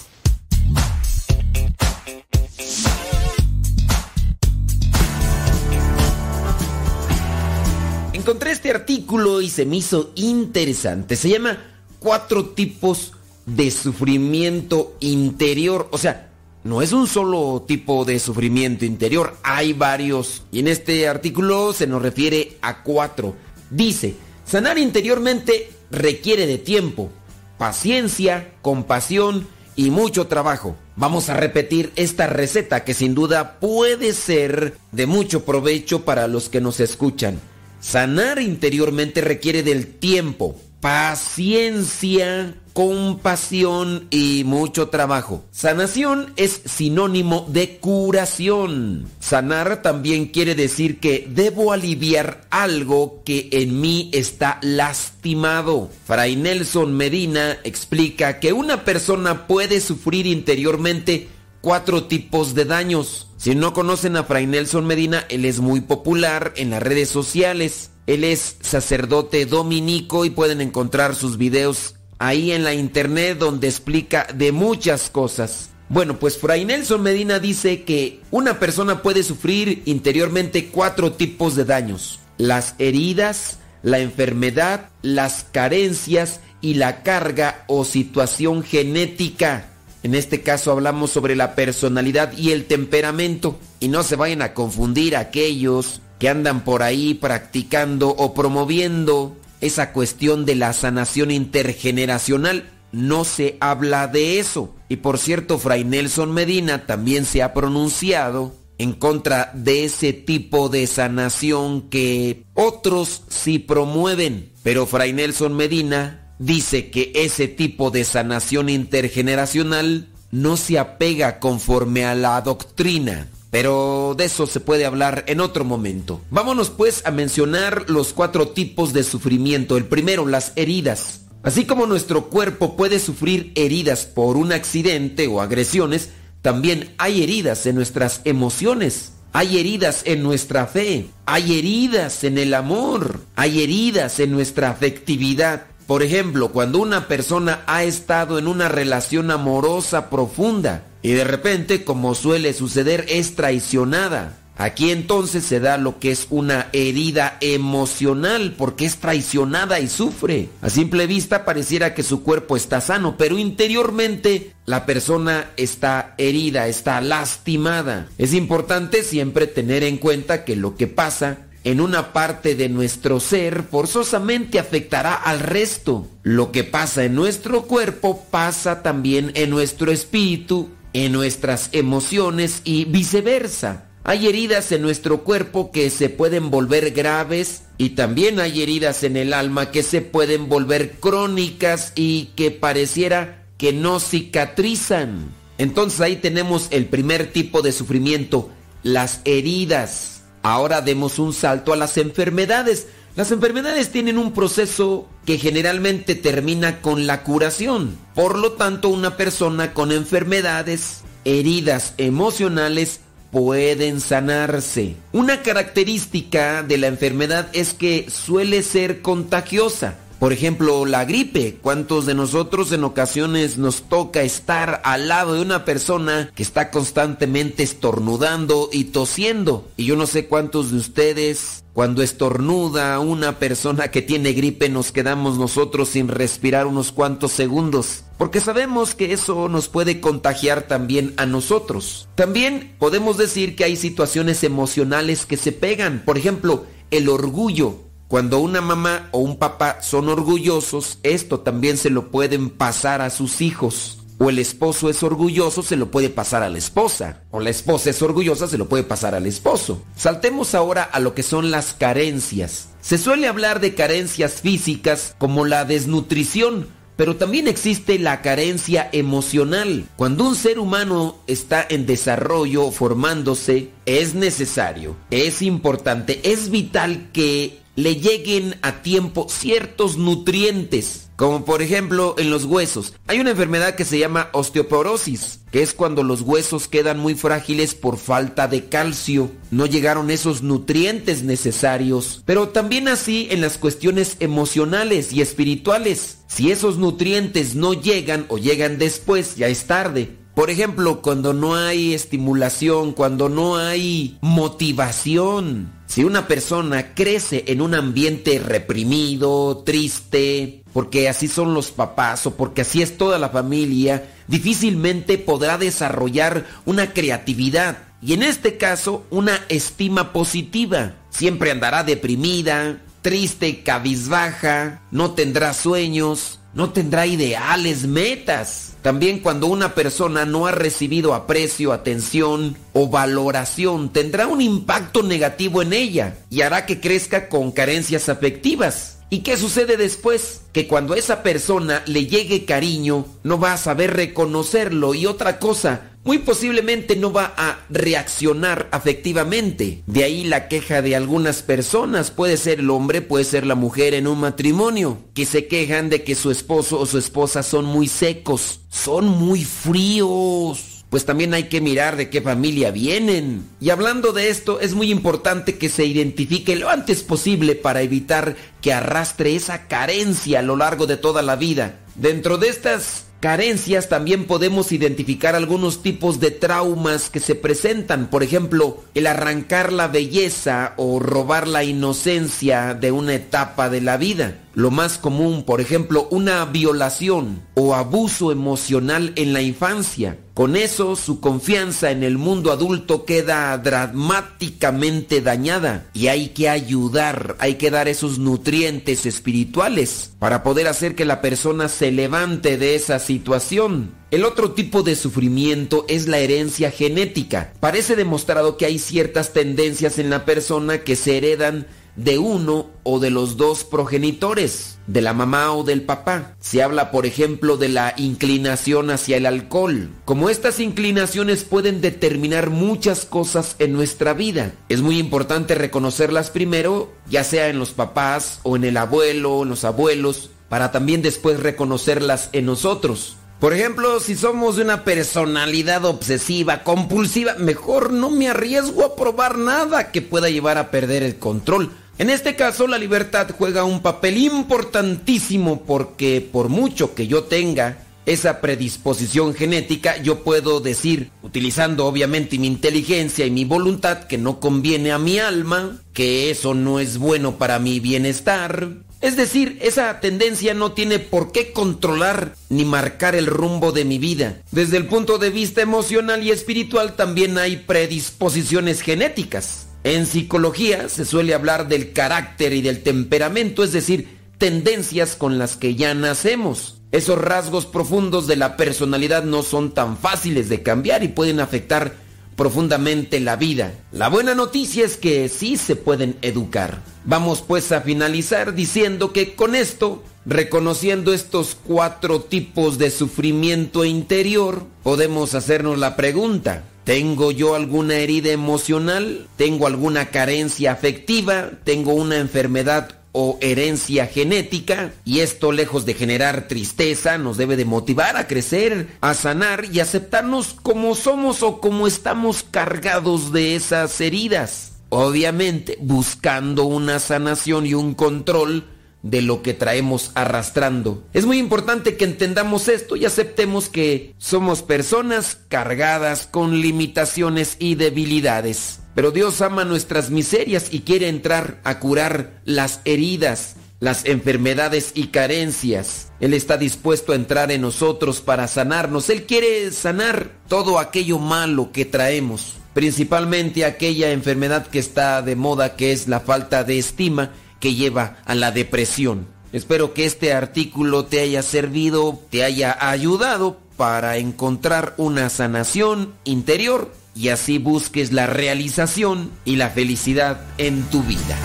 Encontré este artículo y se me hizo interesante. Se llama Cuatro tipos de sufrimiento interior. O sea, no es un solo tipo de sufrimiento interior, hay varios. Y en este artículo se nos refiere a cuatro. Dice, sanar interiormente requiere de tiempo, paciencia, compasión y mucho trabajo. Vamos a repetir esta receta que sin duda puede ser de mucho provecho para los que nos escuchan. Sanar interiormente requiere del tiempo, paciencia, compasión y mucho trabajo. Sanación es sinónimo de curación. Sanar también quiere decir que debo aliviar algo que en mí está lastimado. Fray Nelson Medina explica que una persona puede sufrir interiormente cuatro tipos de daños. Si no conocen a Fray Nelson Medina, él es muy popular en las redes sociales. Él es sacerdote dominico y pueden encontrar sus videos ahí en la internet donde explica de muchas cosas. Bueno, pues Fray Nelson Medina dice que una persona puede sufrir interiormente cuatro tipos de daños. Las heridas, la enfermedad, las carencias y la carga o situación genética. En este caso hablamos sobre la personalidad y el temperamento. Y no se vayan a confundir aquellos que andan por ahí practicando o promoviendo esa cuestión de la sanación intergeneracional. No se habla de eso. Y por cierto, Fray Nelson Medina también se ha pronunciado en contra de ese tipo de sanación que otros sí promueven. Pero Fray Nelson Medina dice que ese tipo de sanación intergeneracional no se apega conforme a la doctrina. Pero de eso se puede hablar en otro momento. Vámonos pues a mencionar los cuatro tipos de sufrimiento. El primero, las heridas. Así como nuestro cuerpo puede sufrir heridas por un accidente o agresiones, también hay heridas en nuestras emociones. Hay heridas en nuestra fe. Hay heridas en el amor. Hay heridas en nuestra afectividad. Por ejemplo, cuando una persona ha estado en una relación amorosa profunda y de repente, como suele suceder, es traicionada. Aquí entonces se da lo que es una herida emocional porque es traicionada y sufre. A simple vista pareciera que su cuerpo está sano, pero interiormente la persona está herida, está lastimada. Es importante siempre tener en cuenta que lo que pasa en una parte de nuestro ser forzosamente afectará al resto. Lo que pasa en nuestro cuerpo pasa también en nuestro espíritu, en nuestras emociones y viceversa. Hay heridas en nuestro cuerpo que se pueden volver graves y también hay heridas en el alma que se pueden volver crónicas y que pareciera que no cicatrizan. Entonces ahí tenemos el primer tipo de sufrimiento, las heridas. Ahora demos un salto a las enfermedades. Las enfermedades tienen un proceso que generalmente termina con la curación. Por lo tanto, una persona con enfermedades, heridas emocionales, pueden sanarse. Una característica de la enfermedad es que suele ser contagiosa. Por ejemplo, la gripe. ¿Cuántos de nosotros en ocasiones nos toca estar al lado de una persona que está constantemente estornudando y tosiendo? Y yo no sé cuántos de ustedes, cuando estornuda una persona que tiene gripe, nos quedamos nosotros sin respirar unos cuantos segundos. Porque sabemos que eso nos puede contagiar también a nosotros. También podemos decir que hay situaciones emocionales que se pegan. Por ejemplo, el orgullo. Cuando una mamá o un papá son orgullosos, esto también se lo pueden pasar a sus hijos. O el esposo es orgulloso, se lo puede pasar a la esposa. O la esposa es orgullosa, se lo puede pasar al esposo. Saltemos ahora a lo que son las carencias. Se suele hablar de carencias físicas como la desnutrición, pero también existe la carencia emocional. Cuando un ser humano está en desarrollo, formándose, es necesario, es importante, es vital que le lleguen a tiempo ciertos nutrientes, como por ejemplo en los huesos. Hay una enfermedad que se llama osteoporosis, que es cuando los huesos quedan muy frágiles por falta de calcio. No llegaron esos nutrientes necesarios. Pero también así en las cuestiones emocionales y espirituales. Si esos nutrientes no llegan o llegan después, ya es tarde. Por ejemplo, cuando no hay estimulación, cuando no hay motivación. Si una persona crece en un ambiente reprimido, triste, porque así son los papás o porque así es toda la familia, difícilmente podrá desarrollar una creatividad y en este caso una estima positiva. Siempre andará deprimida, triste, cabizbaja, no tendrá sueños, no tendrá ideales, metas. También cuando una persona no ha recibido aprecio, atención o valoración, tendrá un impacto negativo en ella y hará que crezca con carencias afectivas. ¿Y qué sucede después? Que cuando a esa persona le llegue cariño, no va a saber reconocerlo y otra cosa, muy posiblemente no va a reaccionar afectivamente. De ahí la queja de algunas personas, puede ser el hombre, puede ser la mujer en un matrimonio, que se quejan de que su esposo o su esposa son muy secos, son muy fríos pues también hay que mirar de qué familia vienen. Y hablando de esto, es muy importante que se identifique lo antes posible para evitar que arrastre esa carencia a lo largo de toda la vida. Dentro de estas carencias también podemos identificar algunos tipos de traumas que se presentan. Por ejemplo, el arrancar la belleza o robar la inocencia de una etapa de la vida. Lo más común, por ejemplo, una violación o abuso emocional en la infancia. Con eso su confianza en el mundo adulto queda dramáticamente dañada y hay que ayudar, hay que dar esos nutrientes espirituales para poder hacer que la persona se levante de esa situación. El otro tipo de sufrimiento es la herencia genética. Parece demostrado que hay ciertas tendencias en la persona que se heredan de uno o de los dos progenitores, de la mamá o del papá. Se habla, por ejemplo, de la inclinación hacia el alcohol. Como estas inclinaciones pueden determinar muchas cosas en nuestra vida, es muy importante reconocerlas primero, ya sea en los papás o en el abuelo o en los abuelos, para también después reconocerlas en nosotros. Por ejemplo, si somos de una personalidad obsesiva, compulsiva, mejor no me arriesgo a probar nada que pueda llevar a perder el control. En este caso, la libertad juega un papel importantísimo porque por mucho que yo tenga esa predisposición genética, yo puedo decir, utilizando obviamente mi inteligencia y mi voluntad, que no conviene a mi alma, que eso no es bueno para mi bienestar. Es decir, esa tendencia no tiene por qué controlar ni marcar el rumbo de mi vida. Desde el punto de vista emocional y espiritual también hay predisposiciones genéticas. En psicología se suele hablar del carácter y del temperamento, es decir, tendencias con las que ya nacemos. Esos rasgos profundos de la personalidad no son tan fáciles de cambiar y pueden afectar profundamente la vida. La buena noticia es que sí se pueden educar. Vamos pues a finalizar diciendo que con esto, reconociendo estos cuatro tipos de sufrimiento interior, podemos hacernos la pregunta, ¿Tengo yo alguna herida emocional? ¿Tengo alguna carencia afectiva? ¿Tengo una enfermedad o herencia genética y esto lejos de generar tristeza nos debe de motivar a crecer, a sanar y aceptarnos como somos o como estamos cargados de esas heridas. Obviamente buscando una sanación y un control de lo que traemos arrastrando. Es muy importante que entendamos esto y aceptemos que somos personas cargadas con limitaciones y debilidades. Pero Dios ama nuestras miserias y quiere entrar a curar las heridas, las enfermedades y carencias. Él está dispuesto a entrar en nosotros para sanarnos. Él quiere sanar todo aquello malo que traemos, principalmente aquella enfermedad que está de moda que es la falta de estima que lleva a la depresión. Espero que este artículo te haya servido, te haya ayudado para encontrar una sanación interior y así busques la realización y la felicidad en tu vida.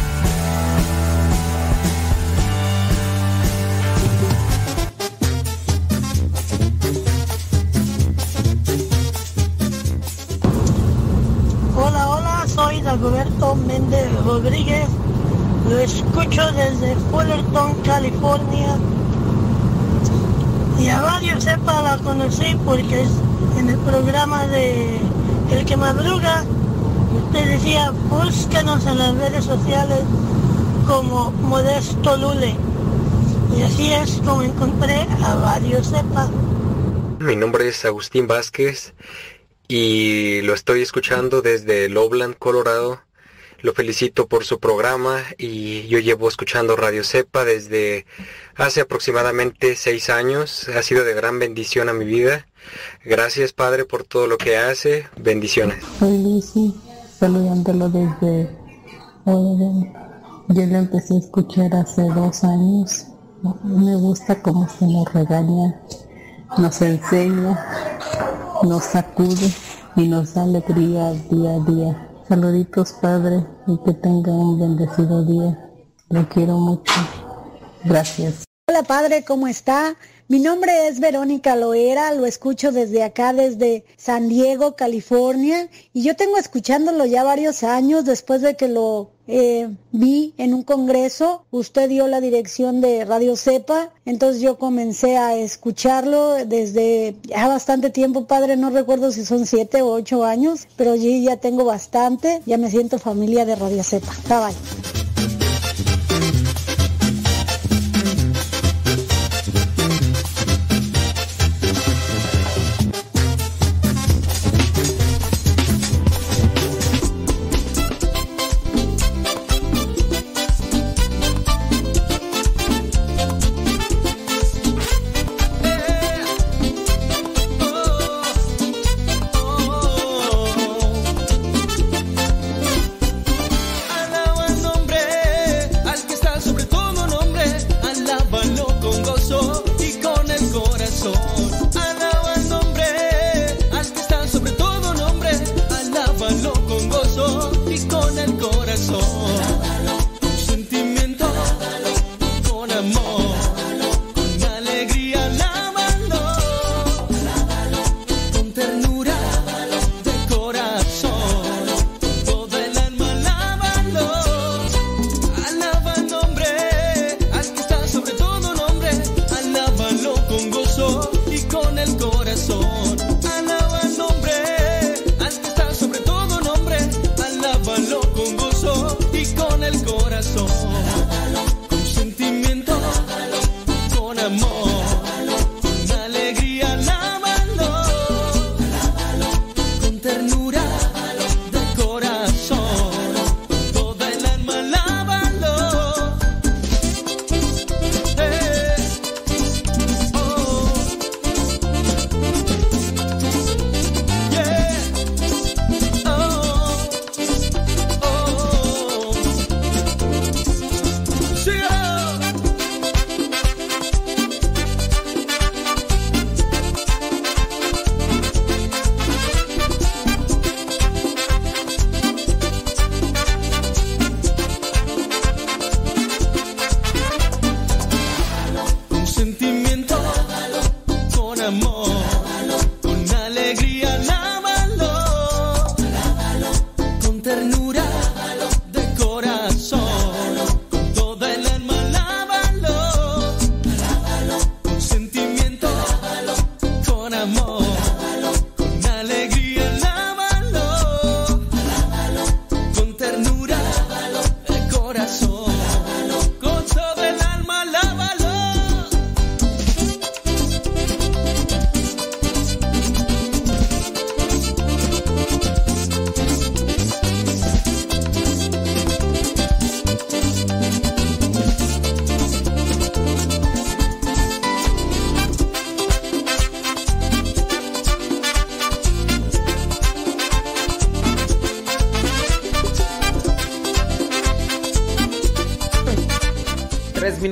Hola, hola, soy Dagoberto Méndez Rodríguez. Lo escucho desde Fullerton, California. Y a Radio Sepa la conocí porque es en el programa de El que madruga. Usted decía, búscanos en las redes sociales como Modesto Lule. Y así es como encontré a Radio Sepa. Mi nombre es Agustín Vázquez y lo estoy escuchando desde Loveland, Colorado. Lo felicito por su programa y yo llevo escuchando Radio Cepa desde hace aproximadamente seis años. Ha sido de gran bendición a mi vida. Gracias Padre por todo lo que hace. Bendiciones. Soy Lucy, saludándolo desde Oregon. Yo lo empecé a escuchar hace dos años. Me gusta cómo se nos regaña, nos enseña, nos sacude y nos da alegría día a día. Saluditos Padre y que tenga un bendecido día. Lo quiero mucho. Gracias. Hola Padre, ¿cómo está? Mi nombre es Verónica Loera, lo escucho desde acá, desde San Diego, California, y yo tengo escuchándolo ya varios años después de que lo eh, vi en un congreso. Usted dio la dirección de Radio Cepa, entonces yo comencé a escucharlo desde ya bastante tiempo, padre, no recuerdo si son siete o ocho años, pero yo ya tengo bastante, ya me siento familia de Radio Cepa. Bye bye.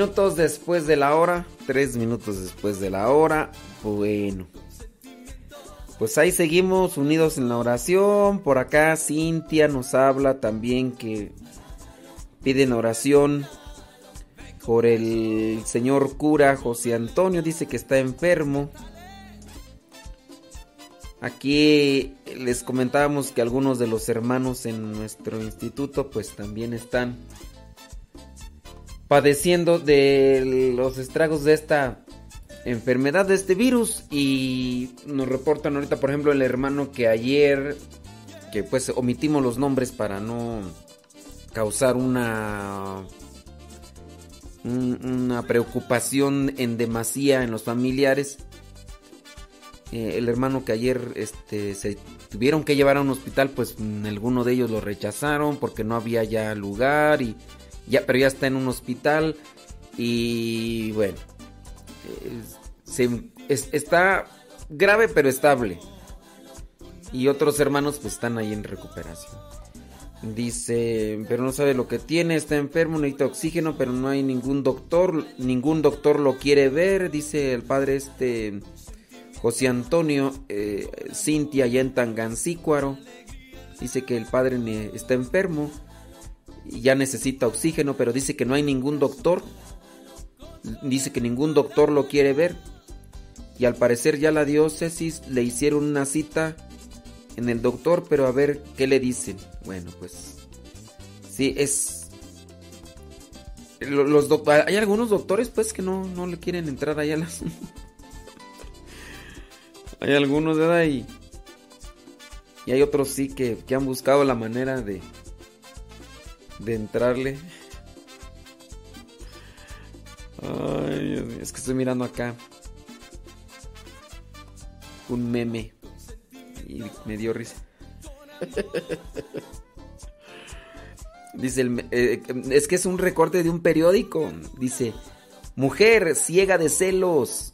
Minutos después de la hora. Tres minutos después de la hora. Bueno. Pues ahí seguimos unidos en la oración. Por acá Cintia nos habla también que piden oración por el señor cura José Antonio. Dice que está enfermo. Aquí les comentábamos que algunos de los hermanos en nuestro instituto pues también están padeciendo de los estragos de esta enfermedad, de este virus. Y nos reportan ahorita, por ejemplo, el hermano que ayer, que pues omitimos los nombres para no causar una un- una preocupación en demasía en los familiares. Eh, el hermano que ayer este, se tuvieron que llevar a un hospital, pues alguno de ellos lo rechazaron porque no había ya lugar y ya, pero ya está en un hospital y bueno, se- es- está grave pero estable. Y otros hermanos pues están ahí en recuperación. Dice, pero no sabe lo que tiene, está enfermo, necesita oxígeno, pero no hay ningún doctor, ningún doctor lo quiere ver, dice el padre este José Antonio eh, Cintia allá en. Dice que el padre está enfermo y ya necesita oxígeno, pero dice que no hay ningún doctor. Dice que ningún doctor lo quiere ver. Y al parecer ya la diócesis le hicieron una cita en el doctor, pero a ver qué le dicen. Bueno, pues sí, es... lo- Los hay algunos doctores pues que no, no le quieren entrar allá a las... hay algunos, ¿verdad? Y, y hay otros sí que, que han buscado la manera de, de entrarle. Ay, Dios mío, es que estoy mirando acá un meme y me dio risa. Dice, el eh, es que es un recorte de un periódico. Dice, mujer ciega de celos,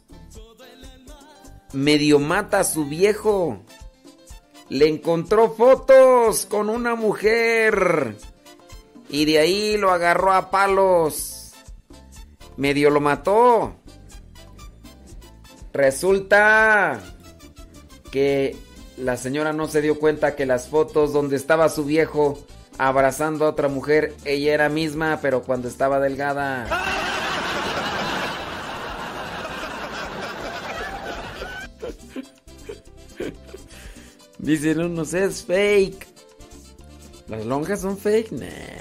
medio mata a su viejo. Le encontró fotos con una mujer y de ahí lo agarró a palos. Medio lo mató. Resulta que la señora no se dio cuenta que las fotos donde estaba su viejo abrazando a otra mujer, ella era misma, pero cuando estaba delgada. Dicen unos, es fake. ¿Las lonjas son fake? Nah.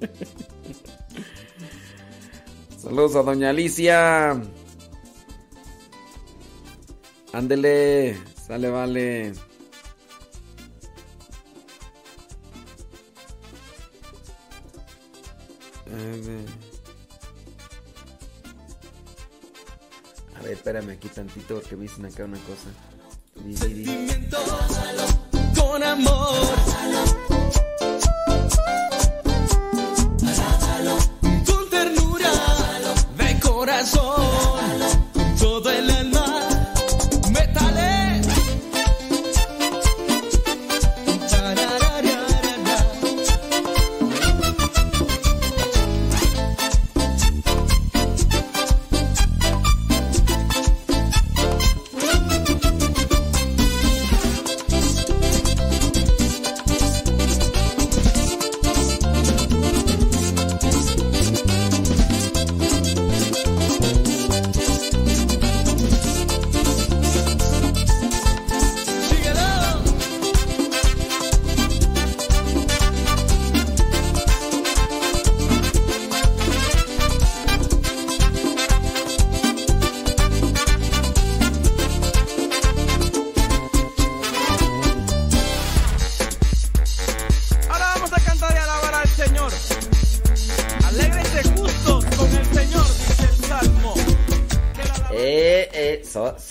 Saludos a Doña Alicia. Ándele, sale, vale. A ver. Espérame aquí tantito porque me dicen acá una cosa. Con amor. Con ternura de corazón, todo el alma,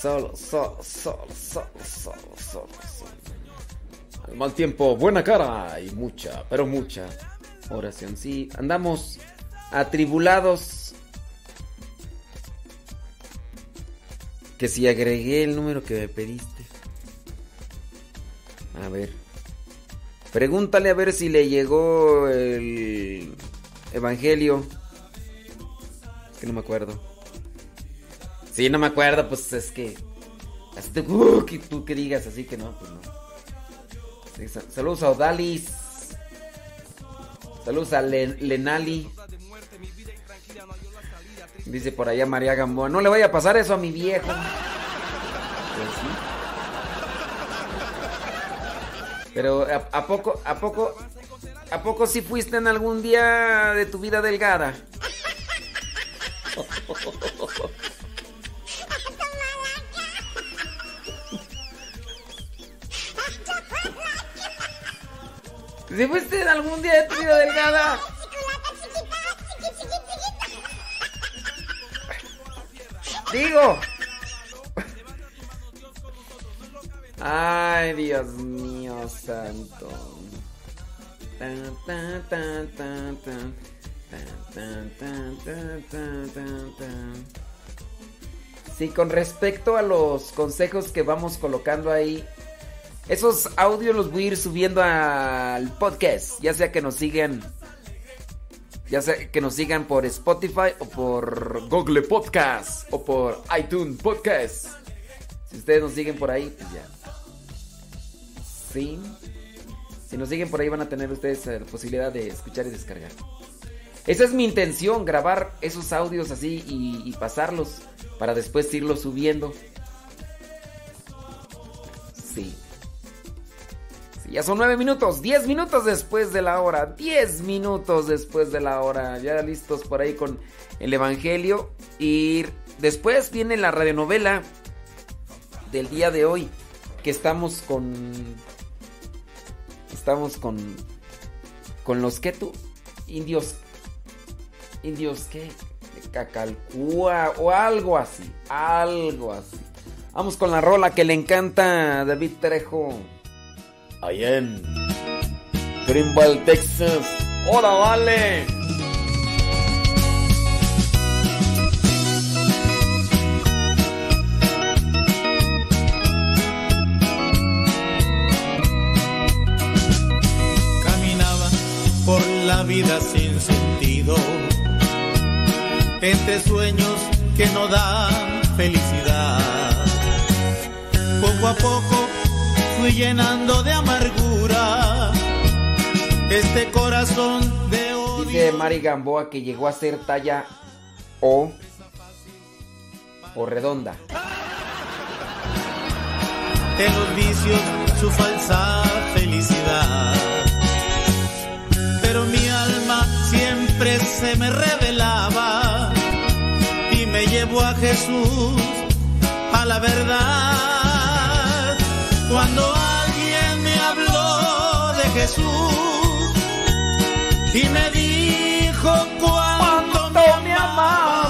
solo, solo, solo, solo, solo, solo, Al mal tiempo, buena cara y mucha, pero mucha oración. Sí, andamos atribulados. Que si agregué el número que me pediste. A ver. Pregúntale a ver si le llegó el Evangelio. Que no me acuerdo. Sí, no me acuerdo, pues es que. Hasta uh, que tú que digas así que no, pues no. saludos a Odalis. Saludos a Lenali. Dice por allá María Gamboa. No le vaya a pasar eso a mi viejo. Pues Pero ¿a, poco, a poco, a poco si fuiste en algún día de tu vida delgada? ¿Si fuiste algún día de vida delgada? Digo. Ay, Dios mío santo. Sí, con respecto a los consejos que vamos colocando ahí esos audios los voy a ir subiendo al podcast, ya sea que nos sigan ya sea que nos sigan por Spotify o por Google Podcast o por iTunes Podcast. Si ustedes nos siguen por ahí, pues ya. Sí. Si nos siguen por ahí van a tener ustedes la posibilidad de escuchar y descargar. Esa es mi intención, grabar esos audios así y, y pasarlos para después irlos subiendo. Sí. Ya son nueve minutos, diez minutos después de la hora, diez minutos después de la hora. Ya listos por ahí con el Evangelio. Y después viene la radionovela del día de hoy. Que estamos con. Estamos con. Con los que tú. Indios. Indios que. Cacalcúa o algo así. Algo así. Vamos con la rola que le encanta a David Trejo allá en Greenville, Texas. ¡Hola, vale! Caminaba por la vida sin sentido, entre sueños que no dan felicidad. Poco a poco fui llenando de amargura este corazón de odio. Dice Mari Gamboa que llegó a ser talla O o redonda. En los vicios su falsa felicidad. Pero mi alma siempre se me revelaba y me llevó a Jesús, a la verdad. Cuando alguien me habló de Jesús y me dijo cuánto, me amaba,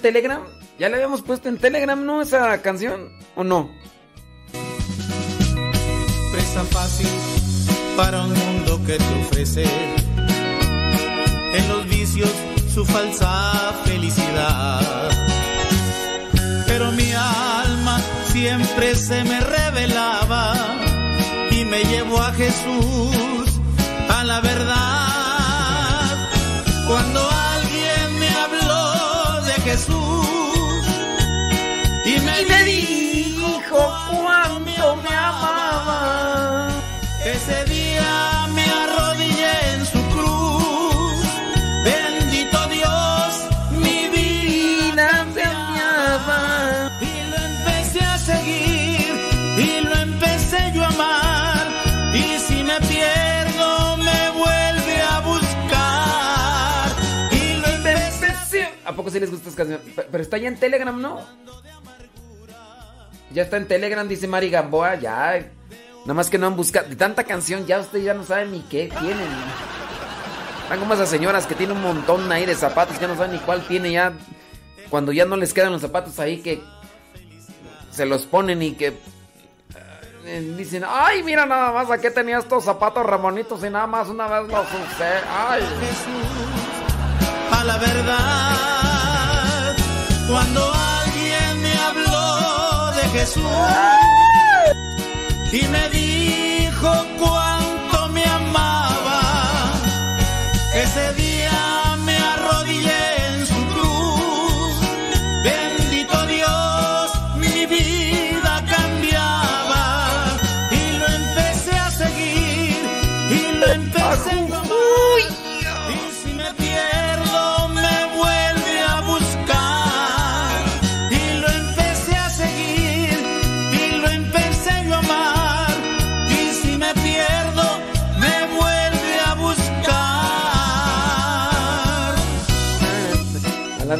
Telegram? ¿Ya le habíamos puesto en Telegram, no? Esa canción, ¿o no? Presa fácil para un mundo que te ofrece en los vicios su falsa felicidad. Pero mi alma siempre se me revelaba y me llevó a Jesús, a la verdad. Cuando Jesús y me, y me dijo cuánto me amaba. ¿A poco sí les gusta esta canción? Pe- Pero está ya en Telegram, ¿no? Ya está en Telegram, dice Mari Gamboa, ya. Nada más que no han buscado. Tanta canción, ya ustedes ya no saben ni qué tienen. Están como esas señoras que tienen un montón ahí de zapatos, ya no saben ni cuál tiene ya. Cuando ya no les quedan los zapatos ahí que se los ponen y que eh, dicen, ay, mira nada más, aquí tenía estos zapatos ramonitos y nada más una vez los usé. Ay. A la verdad. Cuando alguien me habló de Jesús y me dijo cuánto me amaba, ese día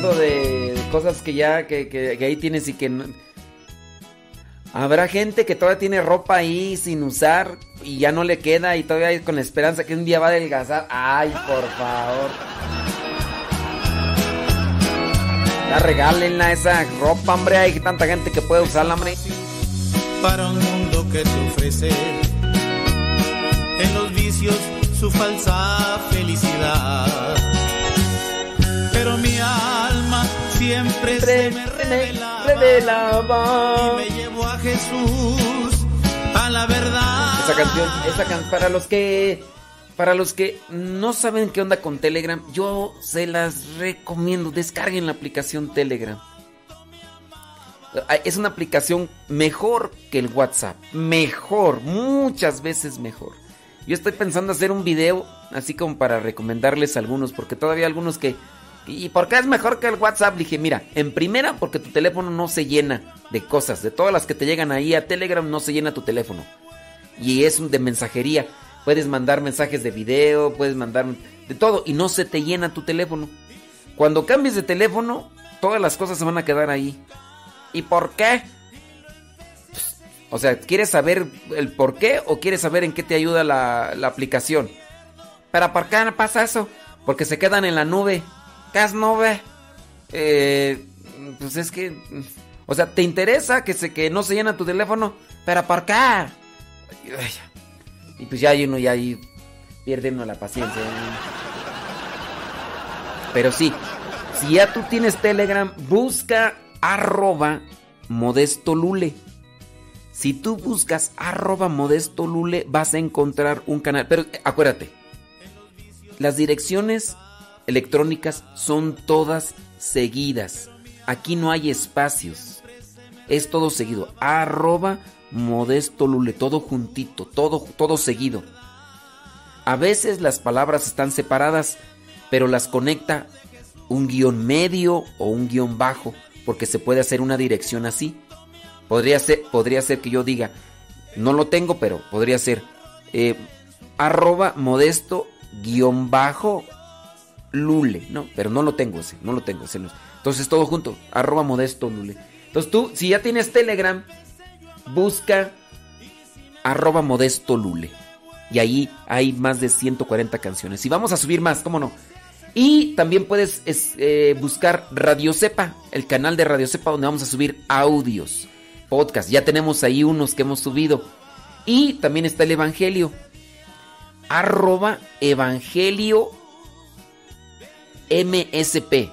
De cosas que ya, que, ahí tienes y que no... Habrá gente que todavía tiene ropa ahí sin usar y ya no le queda y todavía con la esperanza que un día va a adelgazar. Ay, por favor. Ya regálenla esa ropa, hombre. Hay tanta gente que puede usarla, hombre. para un mundo que te ofrece en los vicios su falsa felicidad. Siempre se me revelaba, y me llevó a Jesús a la verdad. Esa canción, esa can- para los que para los que no saben qué onda con Telegram, yo se las recomiendo, descarguen la aplicación Telegram. Es una aplicación mejor que el WhatsApp, mejor, muchas veces mejor. Yo estoy pensando hacer un video así como para recomendarles algunos, porque todavía hay algunos que ¿Y por qué es mejor que el WhatsApp? Dije, mira, en primera porque tu teléfono no se llena de cosas, de todas las que te llegan ahí a Telegram no se llena tu teléfono. Y es de mensajería. Puedes mandar mensajes de video, puedes mandar de todo y no se te llena tu teléfono. Cuando cambies de teléfono, todas las cosas se van a quedar ahí. ¿Y por qué? Pues, o sea, ¿quieres saber el por qué o quieres saber en qué te ayuda la, la aplicación? Pero ¿por qué no pasa eso? Porque se quedan en la nube. ¿Qué es nube? Eh, pues es que... O sea, ¿te interesa que, se, que no se llena tu teléfono? ¿Pero por qué? Ay, Y pues ya uno ya ahí pierde uno la paciencia. Pero sí, si ya tú tienes Telegram, busca arroba modesto lule. Si tú buscas arroba modesto lule, vas a encontrar un canal. Pero eh, acuérdate, las direcciones electrónicas son todas seguidas. Aquí no hay espacios. Es todo seguido. Arroba modesto lule, todo juntito, todo, todo seguido. A veces las palabras están separadas, pero las conecta un guion medio o un guion bajo, porque se puede hacer una dirección así. Podría ser, podría ser que yo diga, no lo tengo, pero podría ser eh, arroba modesto guion bajo lule. No, pero no lo tengo ese, no lo tengo ese. Entonces todo junto, arroba modesto lule. Entonces tú, si ya tienes Telegram, busca arroba modesto lule. Y ahí hay más de 140 canciones. Y vamos a subir más, ¿cómo no? Y también puedes es, eh, buscar Radio Cepa, el canal de Radio Cepa, donde vamos a subir audios, podcast. Ya tenemos ahí unos que hemos subido. Y también está el Evangelio. Arroba Evangelio MSP.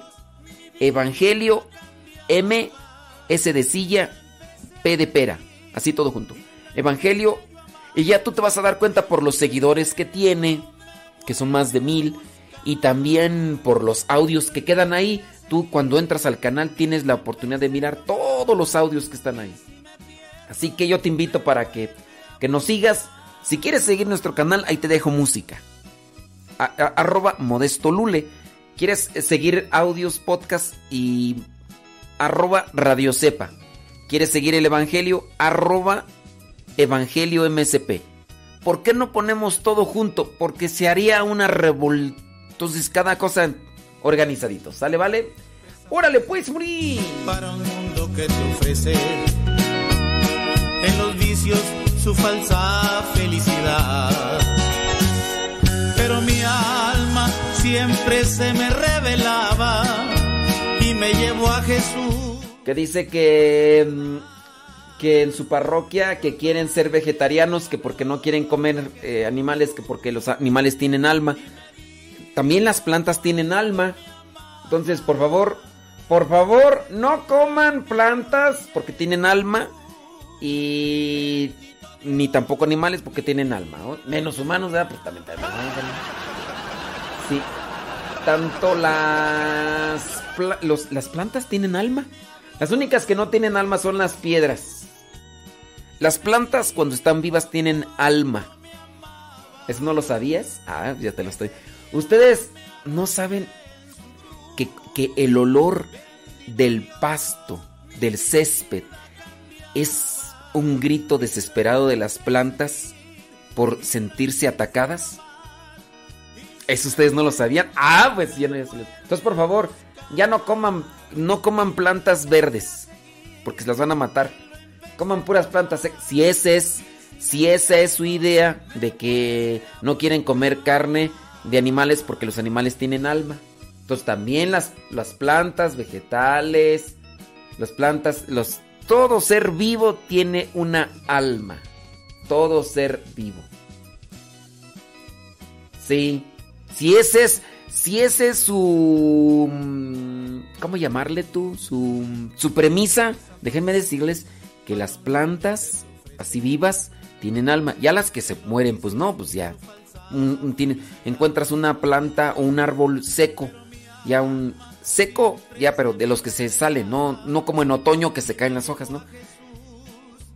Evangelio M S de silla P de pera. Así todo junto. Evangelio. Y ya tú te vas a dar cuenta por los seguidores que tiene, que son más de mil, y también por los audios que quedan ahí. tú cuando entras al canal tienes la oportunidad de mirar todos los audios que están ahí. Así que yo te invito para que, que nos sigas. Si quieres seguir nuestro canal, ahí te dejo música. arroba Modesto Lule. ¿Quieres seguir audios, podcast y arroba Radio Cepa? ¿Quieres seguir el Evangelio? Arroba Evangelio. ¿Por qué no ponemos todo junto? Porque se haría una revolución. Entonces cada cosa organizadito. ¿Sale, vale? ¡Órale, pues, morir! Para un mundo que te ofrece en los vicios su falsa felicidad. Siempre se me revelaba y me llevó a Jesús. Que dice que mm, que en su parroquia que quieren ser vegetarianos, que porque no quieren comer eh, animales, que porque los animales tienen alma. También las plantas tienen alma. Entonces, por favor, por favor, no coman plantas porque tienen alma. Y ni tampoco animales porque tienen alma. Menos humanos, ¿verdad? Pues también, Sí. Tanto las, las plantas tienen alma. Las únicas que no tienen alma son las piedras. Las plantas cuando están vivas tienen alma. ¿Eso no lo sabías? Ah, ya te lo estoy. Ustedes no saben que, que el olor del pasto, del césped, es un grito desesperado de las plantas por sentirse atacadas. ¿Eso ustedes no lo sabían? Ah, pues ya no. Entonces, por favor, ya no coman, no coman plantas verdes, porque se las van a matar coman puras plantas. Si ese es, si esa es su idea de que no quieren comer carne de animales porque los animales tienen alma. Entonces también las, las plantas, vegetales, las plantas, los, todo ser vivo tiene una alma. Todo ser vivo. Sí. Si ese es, si ese es su, mm, ¿cómo llamarle tú? Su, su premisa, déjenme decirles que las plantas así vivas tienen alma. Ya las que se mueren, pues no, pues ya. encuentras una planta o un árbol seco, ya un seco, ya, pero de los que se salen, no, no como en otoño que se caen las hojas, ¿no?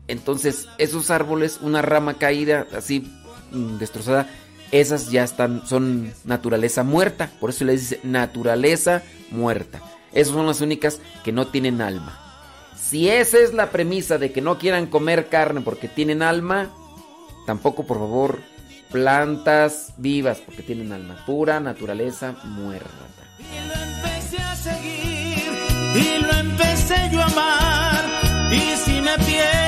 Entonces, esos árboles, una rama caída, así mm, destrozada, esas ya están, son naturaleza muerta. Por eso les dice naturaleza muerta. Esas son las únicas que no tienen alma. Si esa es la premisa de que no quieran comer carne porque tienen alma, tampoco por favor plantas vivas porque tienen alma. Pura naturaleza muerta. Y lo empecé a seguir y lo empecé yo a amar. Y si me pierdo,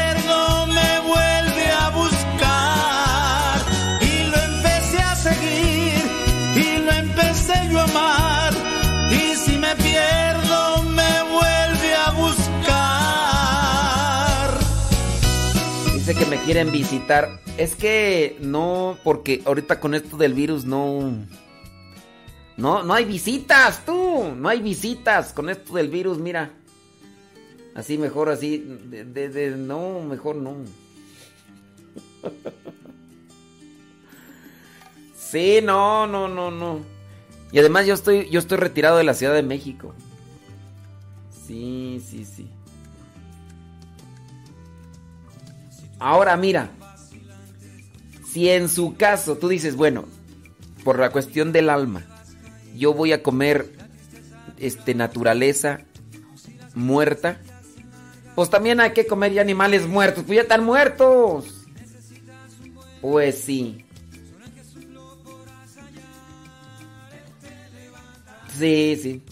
Dice que me quieren visitar. Es que no, porque ahorita con esto del virus no. No, no hay visitas, tú. No hay visitas con esto del virus, mira. Así mejor, así. De, no, mejor no. Sí, no, no, no, no. Y además yo estoy, yo estoy retirado de la Ciudad de México. Sí, sí, sí. Ahora mira, si en su caso tú dices, bueno, por la cuestión del alma, yo voy a comer este naturaleza muerta, pues también hay que comer ya animales muertos, pues ya están muertos. Pues sí. Sí, sí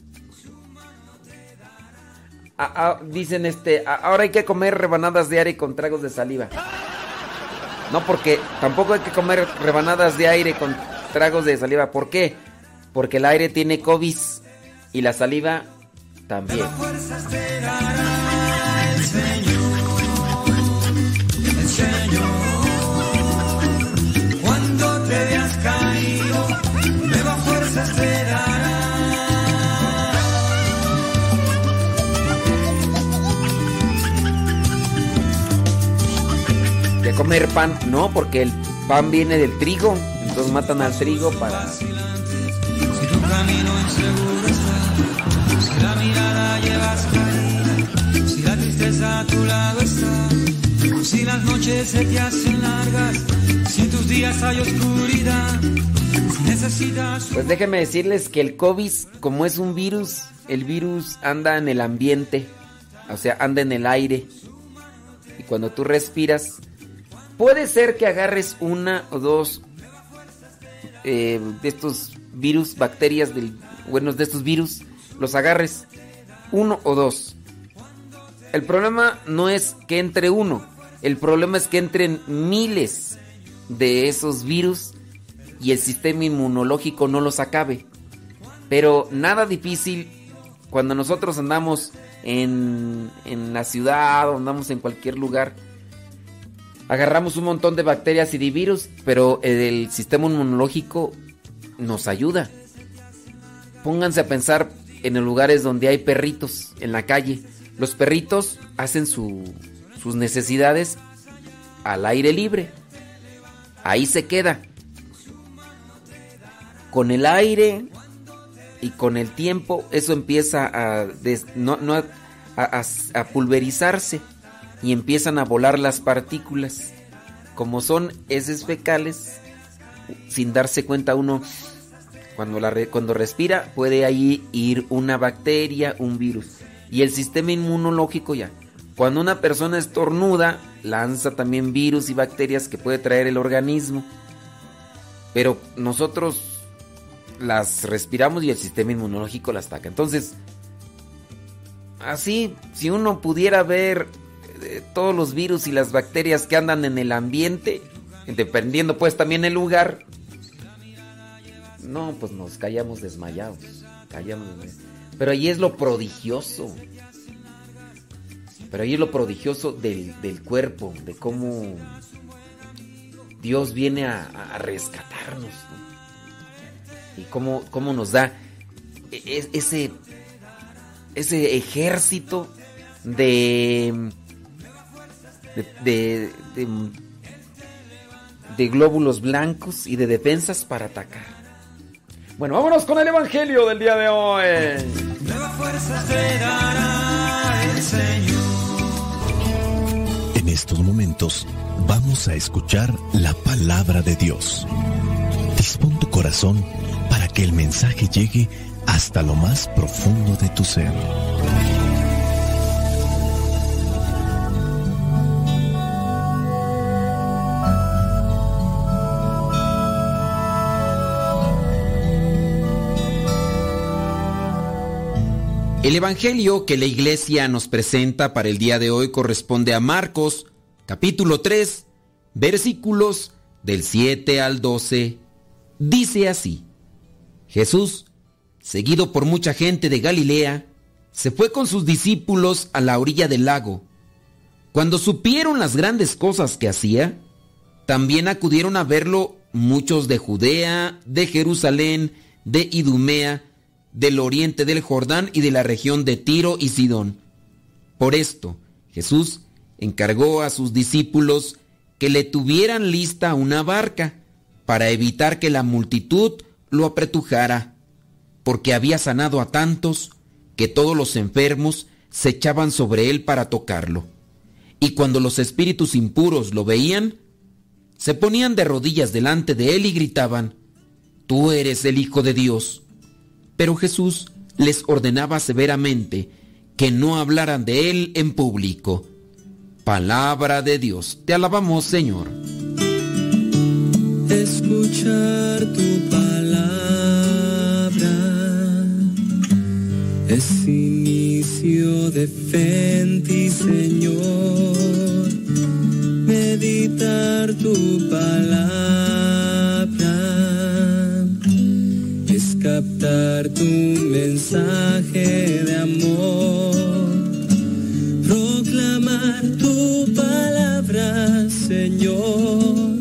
dicen este, ahora hay que comer rebanadas de aire con tragos de saliva. No, porque tampoco hay que comer rebanadas de aire con tragos de saliva. ¿Por qué? Porque el aire tiene COVID y la saliva también. Comer pan. No, porque el pan viene del trigo. Entonces matan al trigo para... Si tu camino inseguro está, Si la mirada llevas si la tristeza a tu lado está, si las noches se te hacen largas, si en tus días hay oscuridad, si necesitas... Pues déjenme decirles que el COVID, como es un virus, el virus anda en el ambiente, o sea, anda en el aire. Y cuando tú respiras, puede ser que agarres una o dos eh, de estos virus, bacterias, del, de estos virus, los agarres uno o dos. El problema no es que entre uno, el problema es que entren miles de esos virus y el sistema inmunológico no los acabe. Pero nada difícil cuando nosotros andamos en, en la ciudad o andamos en cualquier lugar. Agarramos un montón de bacterias y de virus, pero el sistema inmunológico nos ayuda. Pónganse a pensar en los lugares donde hay perritos en la calle. Los perritos hacen su, sus necesidades al aire libre. Ahí se queda. Con el aire y con el tiempo eso empieza a, des- no- no a- pulverizarse y empiezan a volar las partículas. Como son heces fecales, sin darse cuenta uno, cuando, cuando respira puede ahí ir una bacteria, un virus. Y el sistema inmunológico ya. Cuando una persona estornuda, lanza también virus y bacterias que puede traer el organismo. Pero nosotros las respiramos y el sistema inmunológico las ataca. Entonces, así, si uno pudiera ver todos los virus y las bacterias que andan en el ambiente, dependiendo pues también el lugar, no, pues nos callamos desmayados. Callamos. Pero ahí es lo prodigioso. Pero ahí es lo prodigioso del, del cuerpo, de cómo Dios viene a, rescatarnos. ¿no? Y cómo, cómo nos da e- e- ese, ese ejército de, de, de, de- de glóbulos blancos y de defensas para atacar. Bueno, vámonos con el Evangelio del día de hoy. Nuevas fuerzas te dará el Señor. En estos momentos vamos a escuchar la palabra de Dios. Dispón tu corazón para que el mensaje llegue hasta lo más profundo de tu ser. El Evangelio que la iglesia nos presenta para el día de hoy corresponde a Marcos, capítulo 3, versículos del 7 al 12. Dice así, Jesús, seguido por mucha gente de Galilea, se fue con sus discípulos a la orilla del lago. Cuando supieron las grandes cosas que hacía, también acudieron a verlo muchos de Judea, de Jerusalén, de Idumea, del oriente del Jordán y de la región de Tiro y Sidón. Por esto, Jesús encargó a sus discípulos que le tuvieran lista una barca para evitar que la multitud lo apretujara, porque había sanado a tantos que todos los enfermos se echaban sobre él para tocarlo. Y cuando los espíritus impuros lo veían, se ponían de rodillas delante de él y gritaban, Tú eres el Hijo de Dios. Pero Jesús les ordenaba severamente que no hablaran de él en público. Palabra de Dios. Te alabamos, Señor. Escuchar tu palabra es inicio de fe en ti, Señor. Meditar tu palabra captar tu mensaje de amor. Proclamar tu palabra, Señor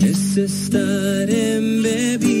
es estar embebido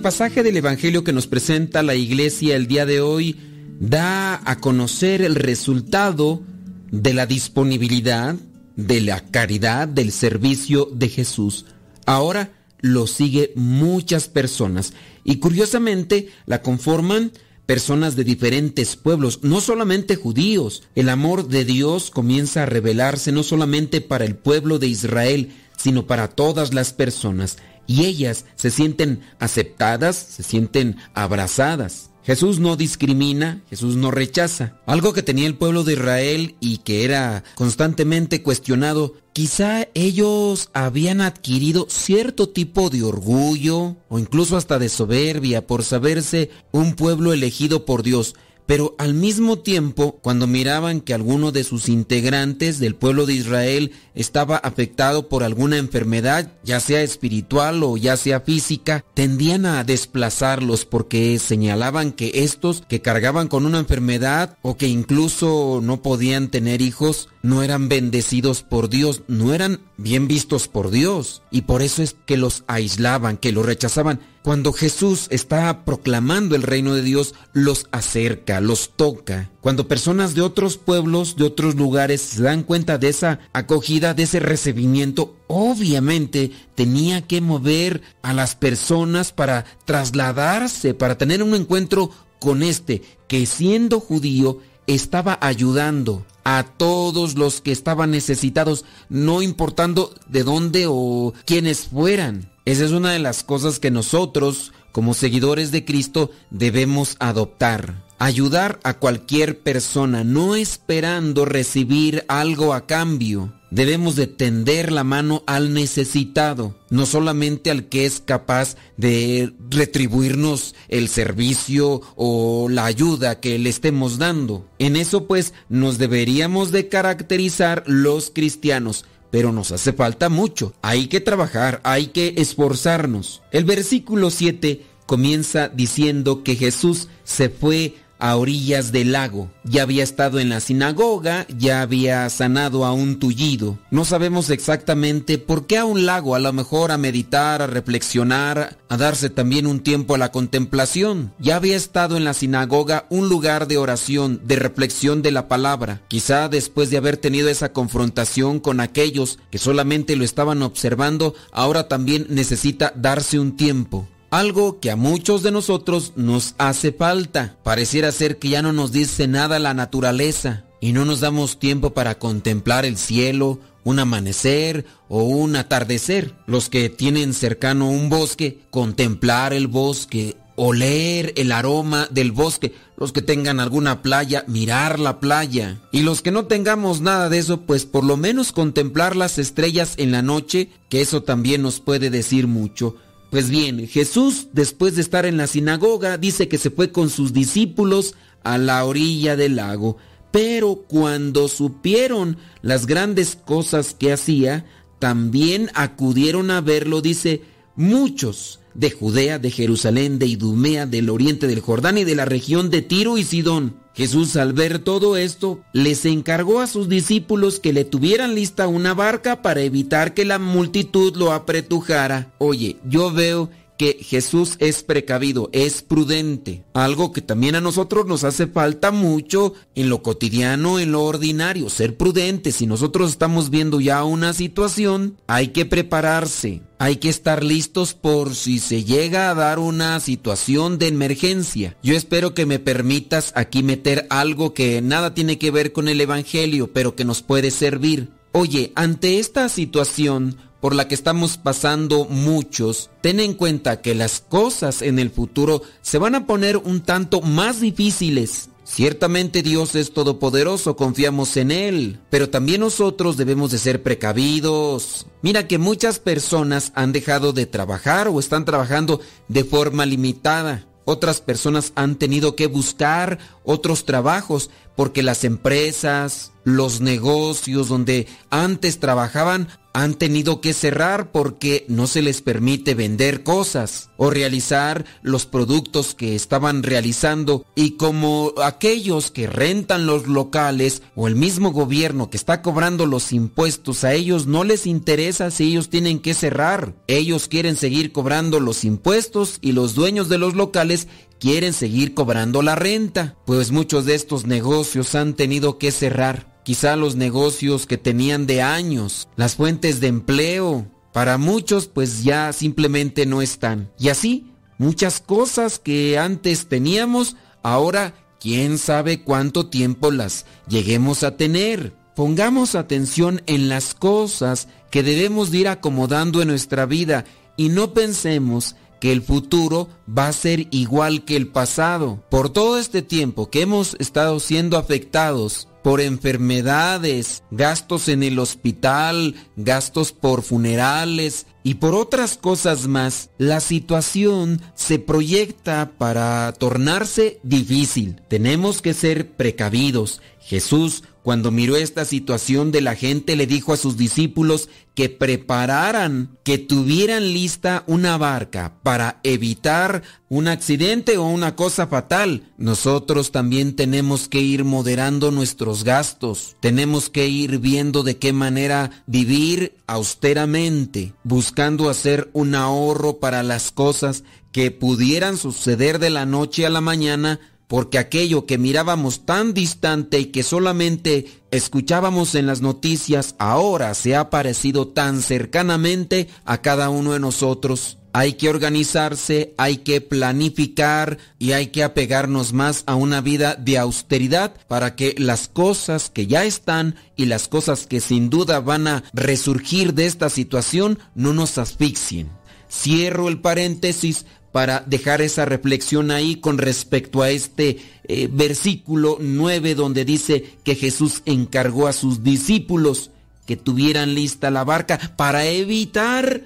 el pasaje del Evangelio que nos presenta la iglesia el día de hoy da a conocer el resultado de la disponibilidad, de la caridad, del servicio de Jesús. Ahora lo sigue muchas personas y curiosamente la conforman personas de diferentes pueblos, no solamente judíos. El amor de Dios comienza a revelarse no solamente para el pueblo de Israel, sino para todas las personas. Y ellas se sienten aceptadas, se sienten abrazadas. Jesús no discrimina, Jesús no rechaza. Algo que tenía el pueblo de Israel y que era constantemente cuestionado, quizá ellos habían adquirido cierto tipo de orgullo o incluso hasta de soberbia por saberse un pueblo elegido por Dios pero al mismo tiempo, cuando miraban que alguno de sus integrantes del pueblo de Israel estaba afectado por alguna enfermedad, ya sea espiritual o ya sea física, tendían a desplazarlos porque señalaban que estos que cargaban con una enfermedad o que incluso no podían tener hijos, no eran bendecidos por Dios, no eran bien vistos por Dios. Y por eso es que los aislaban, que los rechazaban. Cuando Jesús está proclamando el reino de Dios, los acerca, los toca. Cuando personas de otros pueblos, de otros lugares se dan cuenta de esa acogida, de ese recibimiento, obviamente tenía que mover a las personas para trasladarse, para tener un encuentro con este, que siendo judío estaba ayudando a todos los que estaban necesitados, no importando de dónde o quiénes fueran. Esa es una de las cosas que nosotros, como seguidores de Cristo, debemos adoptar. Ayudar a cualquier persona, no esperando recibir algo a cambio. Debemos de tender la mano al necesitado, no solamente al que es capaz de retribuirnos el servicio o la ayuda que le estemos dando. En eso pues nos deberíamos de caracterizar los cristianos, pero nos hace falta mucho. Hay que trabajar, hay que esforzarnos. El versículo 7 comienza diciendo que Jesús se fue a orillas del lago. Ya había estado en la sinagoga, ya había sanado a un tullido. No sabemos exactamente por qué a un lago, a lo mejor a meditar, a reflexionar, a darse también un tiempo a la contemplación. Ya había estado en la sinagoga un lugar de oración, de reflexión de la palabra. Quizá después de haber tenido esa confrontación con aquellos que solamente lo estaban observando, ahora también necesita darse un tiempo. Algo que a muchos de nosotros nos hace falta. Pareciera ser que ya no nos dice nada la naturaleza y no nos damos tiempo para contemplar el cielo, un amanecer o un atardecer. Los que tienen cercano un bosque, contemplar el bosque, oler el aroma del bosque. Los que tengan alguna playa, mirar la playa. Y los que no tengamos nada de eso, pues por lo menos contemplar las estrellas en la noche, que eso también nos puede decir mucho. Pues bien, Jesús, después de estar en la sinagoga, dice que se fue con sus discípulos a la orilla del lago. Pero cuando supieron las grandes cosas que hacía, también acudieron a verlo, dice, muchos de Judea, de Jerusalén, de Idumea, del oriente del Jordán y de la región de Tiro y Sidón. Jesús al ver todo esto, les encargó a sus discípulos que le tuvieran lista una barca para evitar que la multitud lo apretujara. Oye, yo veo que Jesús es precavido, es prudente, algo que también a nosotros nos hace falta mucho en lo cotidiano, en lo ordinario, ser prudentes. Si nosotros estamos viendo ya una situación, hay que prepararse, hay que estar listos por si se llega a dar una situación de emergencia. Yo espero que me permitas aquí meter algo que nada tiene que ver con el Evangelio, pero que nos puede servir. Oye, ante esta situación, por la que estamos pasando muchos, ten en cuenta que las cosas en el futuro se van a poner un tanto más difíciles. Ciertamente Dios es todopoderoso, confiamos en Él, pero también nosotros debemos de ser precavidos. Mira que muchas personas han dejado de trabajar o están trabajando de forma limitada. Otras personas han tenido que buscar otros trabajos, porque las empresas, los negocios donde antes trabajaban han tenido que cerrar porque no se les permite vender cosas o realizar los productos que estaban realizando y como aquellos que rentan los locales o el mismo gobierno que está cobrando los impuestos a ellos no les interesa si ellos tienen que cerrar. Ellos quieren seguir cobrando los impuestos y los dueños de los locales quieren seguir cobrando la renta, pues muchos de estos negocios han tenido que cerrar quizá los negocios que tenían de años, las fuentes de empleo. Para muchos pues ya simplemente no están. Y así, muchas cosas que antes teníamos, ahora quién sabe cuánto tiempo las lleguemos a tener. Pongamos atención en las cosas que debemos de ir acomodando en nuestra vida y no pensemos que el futuro va a ser igual que el pasado. Por todo este tiempo que hemos estado siendo afectados por enfermedades, gastos en el hospital, gastos por funerales y por otras cosas más, la situación se proyecta para tornarse difícil. Tenemos que ser precavidos. Jesús cuando miró esta situación de la gente, le dijo a sus discípulos que prepararan, que tuvieran lista una barca para evitar un accidente o una cosa fatal. Nosotros también tenemos que ir moderando nuestros gastos. Tenemos que ir viendo de qué manera vivir austeramente, buscando hacer un ahorro para las cosas que pudieran suceder de la noche a la mañana porque aquello que mirábamos tan distante y que solamente escuchábamos en las noticias ahora se ha parecido tan cercanamente a cada uno de nosotros. Hay que organizarse, hay que planificar y hay que apegarnos más a una vida de austeridad para que las cosas que ya están y las cosas que sin duda van a resurgir de esta situación no nos asfixien. Cierro el paréntesis para dejar esa reflexión ahí con respecto a este eh, versículo 9 donde dice que Jesús encargó a sus discípulos que tuvieran lista la barca para evitar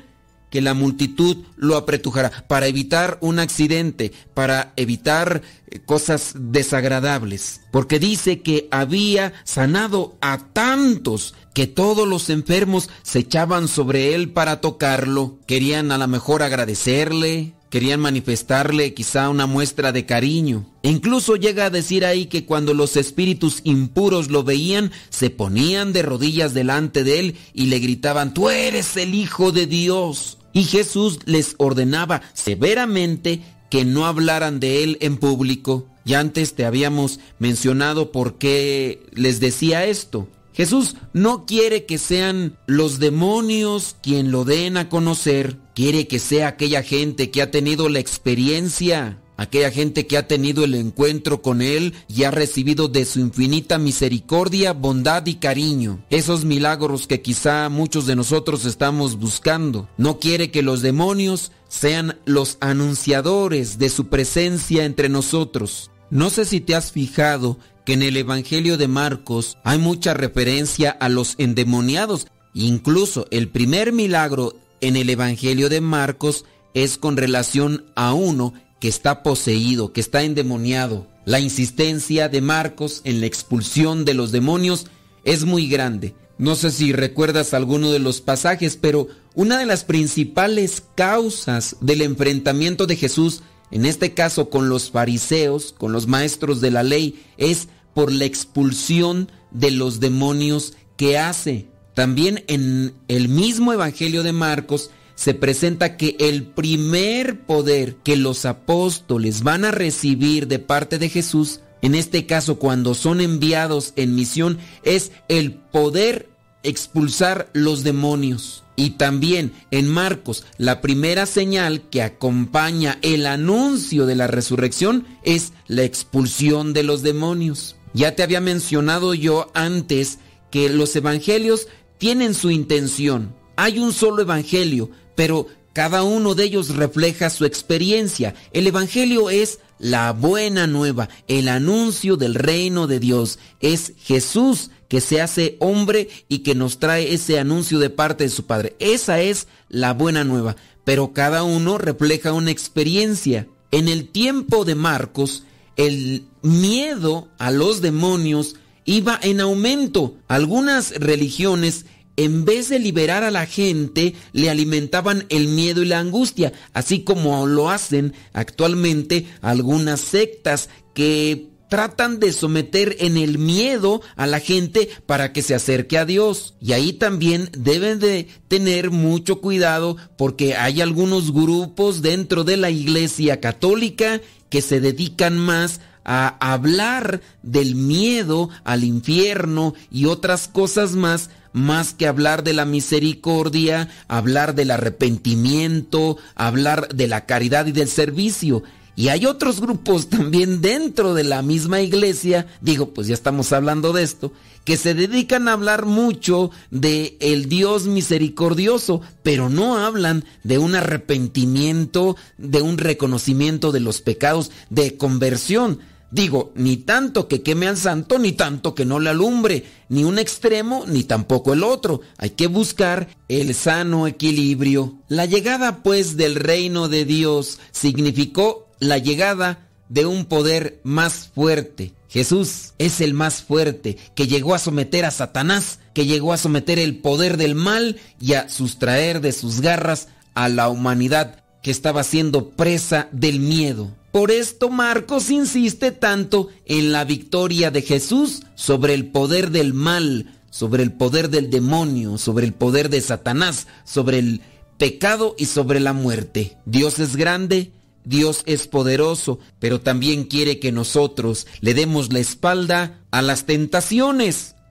que la multitud lo apretujara, para evitar un accidente, para evitar eh, cosas desagradables. Porque dice que había sanado a tantos que todos los enfermos se echaban sobre él para tocarlo. Querían a lo mejor agradecerle, querían manifestarle quizá una muestra de cariño. E incluso llega a decir ahí que cuando los espíritus impuros lo veían, se ponían de rodillas delante de él y le gritaban, tú eres el Hijo de Dios. Y Jesús les ordenaba severamente que no hablaran de él en público. Ya antes te habíamos mencionado por qué les decía esto. Jesús no quiere que sean los demonios quien lo den a conocer, quiere que sea aquella gente que ha tenido la experiencia, aquella gente que ha tenido el encuentro con Él y ha recibido de su infinita misericordia, bondad y cariño. Esos milagros que quizá muchos de nosotros estamos buscando. No quiere que los demonios sean los anunciadores de su presencia entre nosotros. No sé si te has fijado que en el Evangelio de Marcos hay mucha referencia a los endemoniados. Incluso el primer milagro en el Evangelio de Marcos es con relación a uno que está poseído, que está endemoniado. La insistencia de Marcos en la expulsión de los demonios es muy grande. No sé si recuerdas alguno de los pasajes, pero una de las principales causas del enfrentamiento de Jesús en este caso con los fariseos, con los maestros de la ley, es por la expulsión de los demonios que hace. También en el mismo Evangelio de Marcos se presenta que el primer poder que los apóstoles van a recibir de parte de Jesús, en este caso cuando son enviados en misión, es el poder expulsar los demonios. Y también en Marcos, la primera señal que acompaña el anuncio de la resurrección es la expulsión de los demonios. Ya te había mencionado yo antes que los evangelios tienen su intención. Hay un solo evangelio, pero cada uno de ellos refleja su experiencia. El evangelio es la buena nueva, el anuncio del reino de Dios. Es Jesús que se hace hombre y que nos trae ese anuncio de parte de su Padre. Esa es la buena nueva, pero cada uno refleja una experiencia. En el tiempo de Marcos, el miedo a los demonios iba en aumento. Algunas religiones en vez de liberar a la gente, le alimentaban el miedo y la angustia, así como lo hacen actualmente algunas sectas que tratan de someter en el miedo a la gente para que se acerque a Dios. Y ahí también deben de tener mucho cuidado porque hay algunos grupos dentro de la iglesia católica que se dedican más a hablar del miedo al infierno y otras cosas más más que hablar de la misericordia, hablar del arrepentimiento, hablar de la caridad y del servicio. Y hay otros grupos también dentro de la misma iglesia, digo, pues ya estamos hablando de esto, que se dedican a hablar mucho de el Dios misericordioso, pero no hablan de un arrepentimiento, de un reconocimiento de los pecados, de conversión. Digo, ni tanto que queme al santo, ni tanto que no le alumbre, ni un extremo, ni tampoco el otro. Hay que buscar el sano equilibrio. La llegada, pues, del reino de Dios significó la llegada de un poder más fuerte. Jesús es el más fuerte, que llegó a someter a Satanás, que llegó a someter el poder del mal y a sustraer de sus garras a la humanidad que estaba siendo presa del miedo. Por esto Marcos insiste tanto en la victoria de Jesús sobre el poder del mal, sobre el poder del demonio, sobre el poder de Satanás, sobre el pecado y sobre la muerte. Dios es grande, Dios es poderoso, pero también quiere que nosotros le demos la espalda a las tentaciones,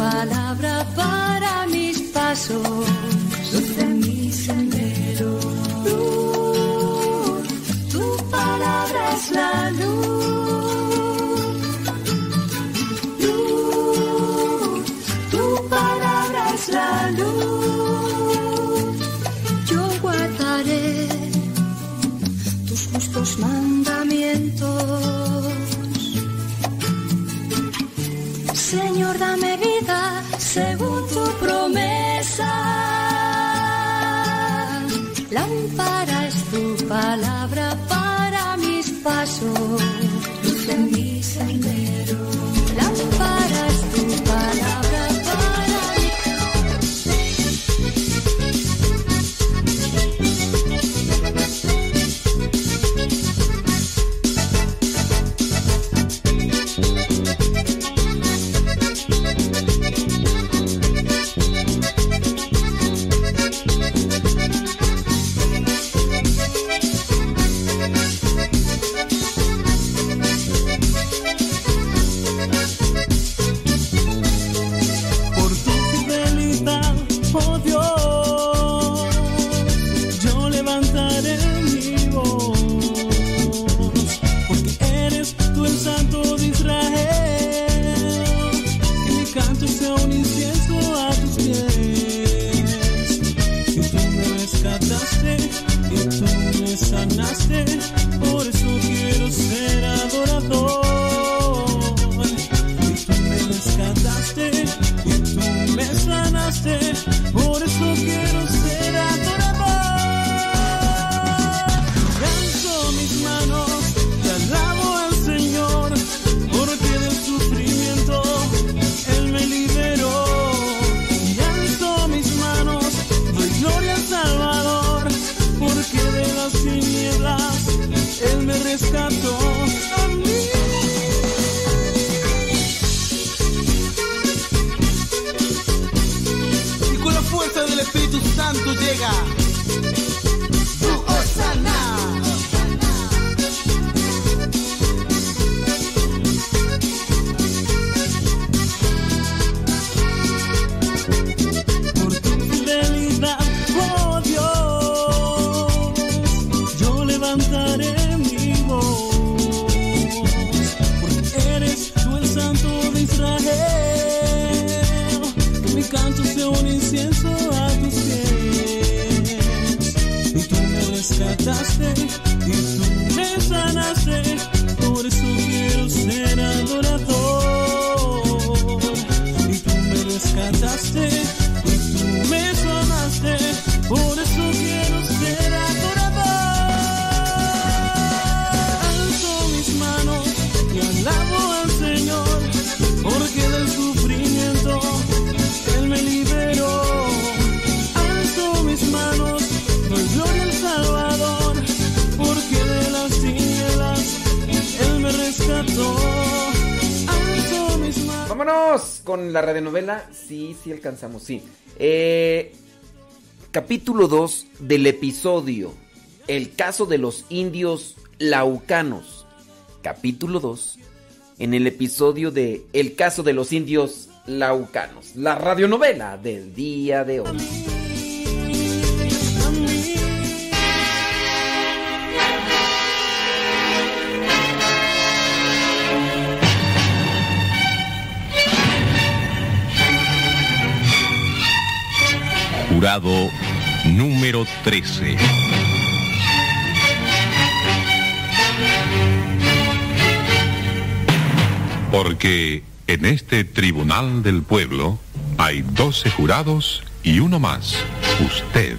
Palabra para mis pasos, luz en mi sendero. Luz, tu palabra es la luz. Luz, tu palabra es la luz. Yo guardaré tus justos mandamientos. Señor, dame vida según tu promesa. Lámpara es tu palabra para mis pasos, Sí, sí alcanzamos, sí. Eh, capítulo 2 del episodio El caso de los indios laucanos. Capítulo 2 en el episodio de El caso de los indios laucanos. La radionovela del día de hoy. Jurado número 13. Porque en este tribunal del pueblo hay 12 jurados y uno más, usted.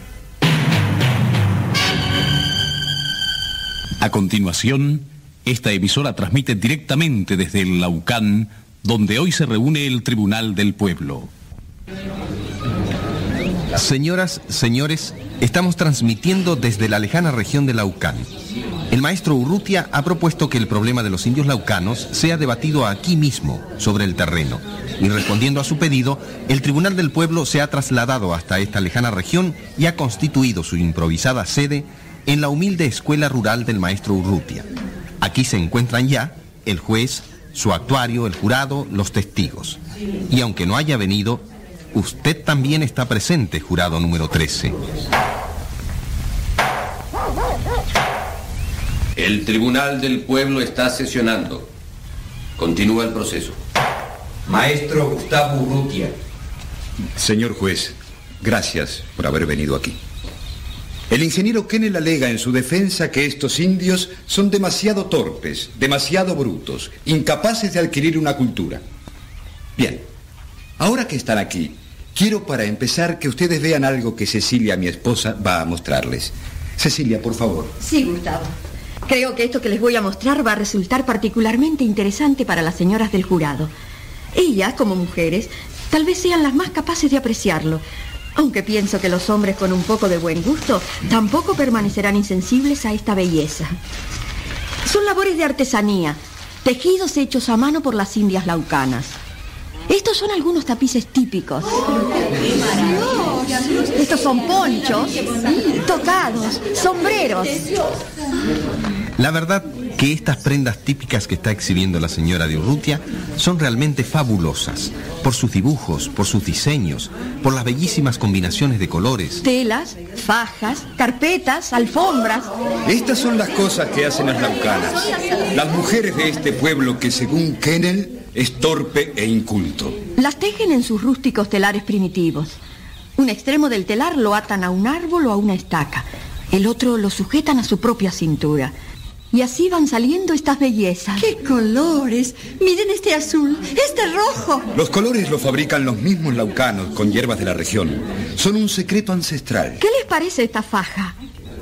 A continuación, esta emisora transmite directamente desde el Laucán, donde hoy se reúne el Tribunal del Pueblo. Señoras, señores, estamos transmitiendo desde la lejana región de Laucán. El maestro Urrutia ha propuesto que el problema de los indios laucanos sea debatido aquí mismo, sobre el terreno. Y respondiendo a su pedido, el Tribunal del Pueblo se ha trasladado hasta esta lejana región y ha constituido su improvisada sede en la humilde escuela rural del maestro Urrutia. Aquí se encuentran ya el juez, su actuario, el jurado, los testigos. Y aunque no haya venido, usted también está presente, jurado número 13. El Tribunal del Pueblo está sesionando. Continúa el proceso. Maestro Gustavo Urrutia. Señor juez, gracias por haber venido aquí. El ingeniero Kennel alega en su defensa que estos indios son demasiado torpes, demasiado brutos, incapaces de adquirir una cultura. Bien, ahora que están aquí, quiero para empezar que ustedes vean algo que Cecilia, mi esposa, va a mostrarles. Cecilia, por favor. Sí, Gustavo. Creo que esto que les voy a mostrar va a resultar particularmente interesante para las señoras del jurado. Ellas, como mujeres, tal vez sean las más capaces de apreciarlo, aunque pienso que los hombres con un poco de buen gusto tampoco permanecerán insensibles a esta belleza. Son labores de artesanía, tejidos hechos a mano por las indias laucanas. Estos son algunos tapices típicos. Estos son ponchos, tocados, sombreros. La verdad que estas prendas típicas que está exhibiendo la señora de Urrutia son realmente fabulosas, por sus dibujos, por sus diseños, por las bellísimas combinaciones de colores. Telas, fajas, carpetas, alfombras. Estas son las cosas que hacen las laucanas. Las mujeres de este pueblo que según Kennel es torpe e inculto. Las tejen en sus rústicos telares primitivos. Un extremo del telar lo atan a un árbol o a una estaca. El otro lo sujetan a su propia cintura. Y así van saliendo estas bellezas. ¡Qué colores! Miren este azul, este rojo. Los colores los fabrican los mismos laucanos con hierbas de la región. Son un secreto ancestral. ¿Qué les parece esta faja?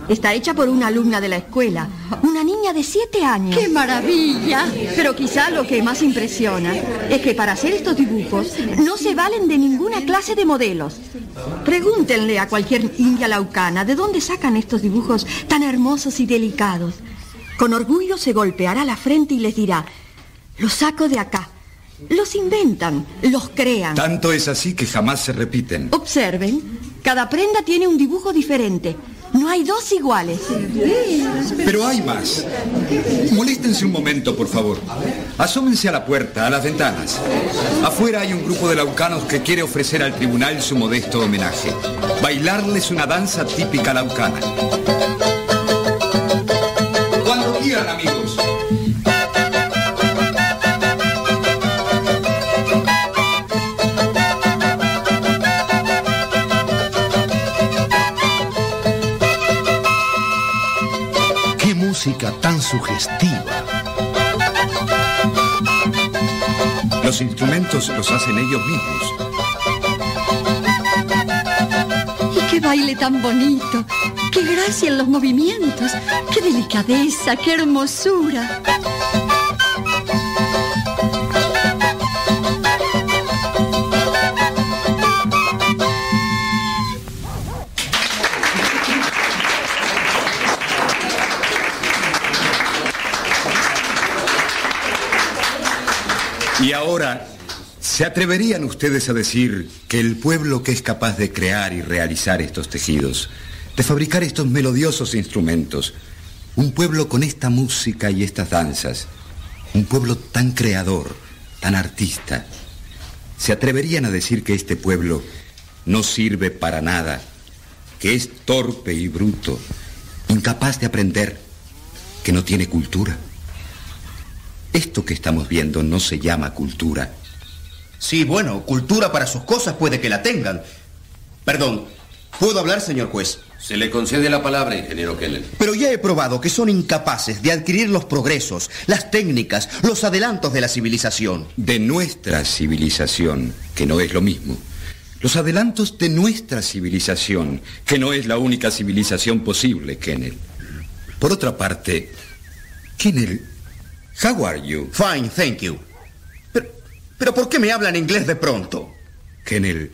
Está hecha por una alumna de la escuela, una niña de siete años. ¡Qué maravilla! Pero quizá lo que más impresiona es que para hacer estos dibujos no se valen de ninguna clase de modelos. Pregúntenle a cualquier india laucana de dónde sacan estos dibujos tan hermosos y delicados. Con orgullo se golpeará la frente y les dirá, los saco de acá. Los inventan, los crean. Tanto es así que jamás se repiten. Observen, cada prenda tiene un dibujo diferente. No hay dos iguales. Pero hay más. Moléstense un momento, por favor. Asómense a la puerta, a las ventanas. Afuera hay un grupo de laucanos que quiere ofrecer al tribunal su modesto homenaje. Bailarles una danza típica laucana. Cuando quieran, amigos. Música tan sugestiva. Los instrumentos los hacen ellos mismos. Y qué baile tan bonito. Qué gracia en los movimientos. Qué delicadeza, qué hermosura. Ahora, ¿se atreverían ustedes a decir que el pueblo que es capaz de crear y realizar estos tejidos, de fabricar estos melodiosos instrumentos, un pueblo con esta música y estas danzas, un pueblo tan creador, tan artista, ¿se atreverían a decir que este pueblo no sirve para nada, que es torpe y bruto, incapaz de aprender, que no tiene cultura? Esto que estamos viendo no se llama cultura. Sí, bueno, cultura para sus cosas puede que la tengan. Perdón, ¿puedo hablar, señor juez? Se le concede la palabra, ingeniero Keller. Pero ya he probado que son incapaces de adquirir los progresos, las técnicas, los adelantos de la civilización. De nuestra civilización, que no es lo mismo. Los adelantos de nuestra civilización, que no es la única civilización posible, Kennel. Por otra parte, Kennel, how are you? Fine, thank you. Pero, pero ¿por qué me hablan inglés de pronto? Kennel,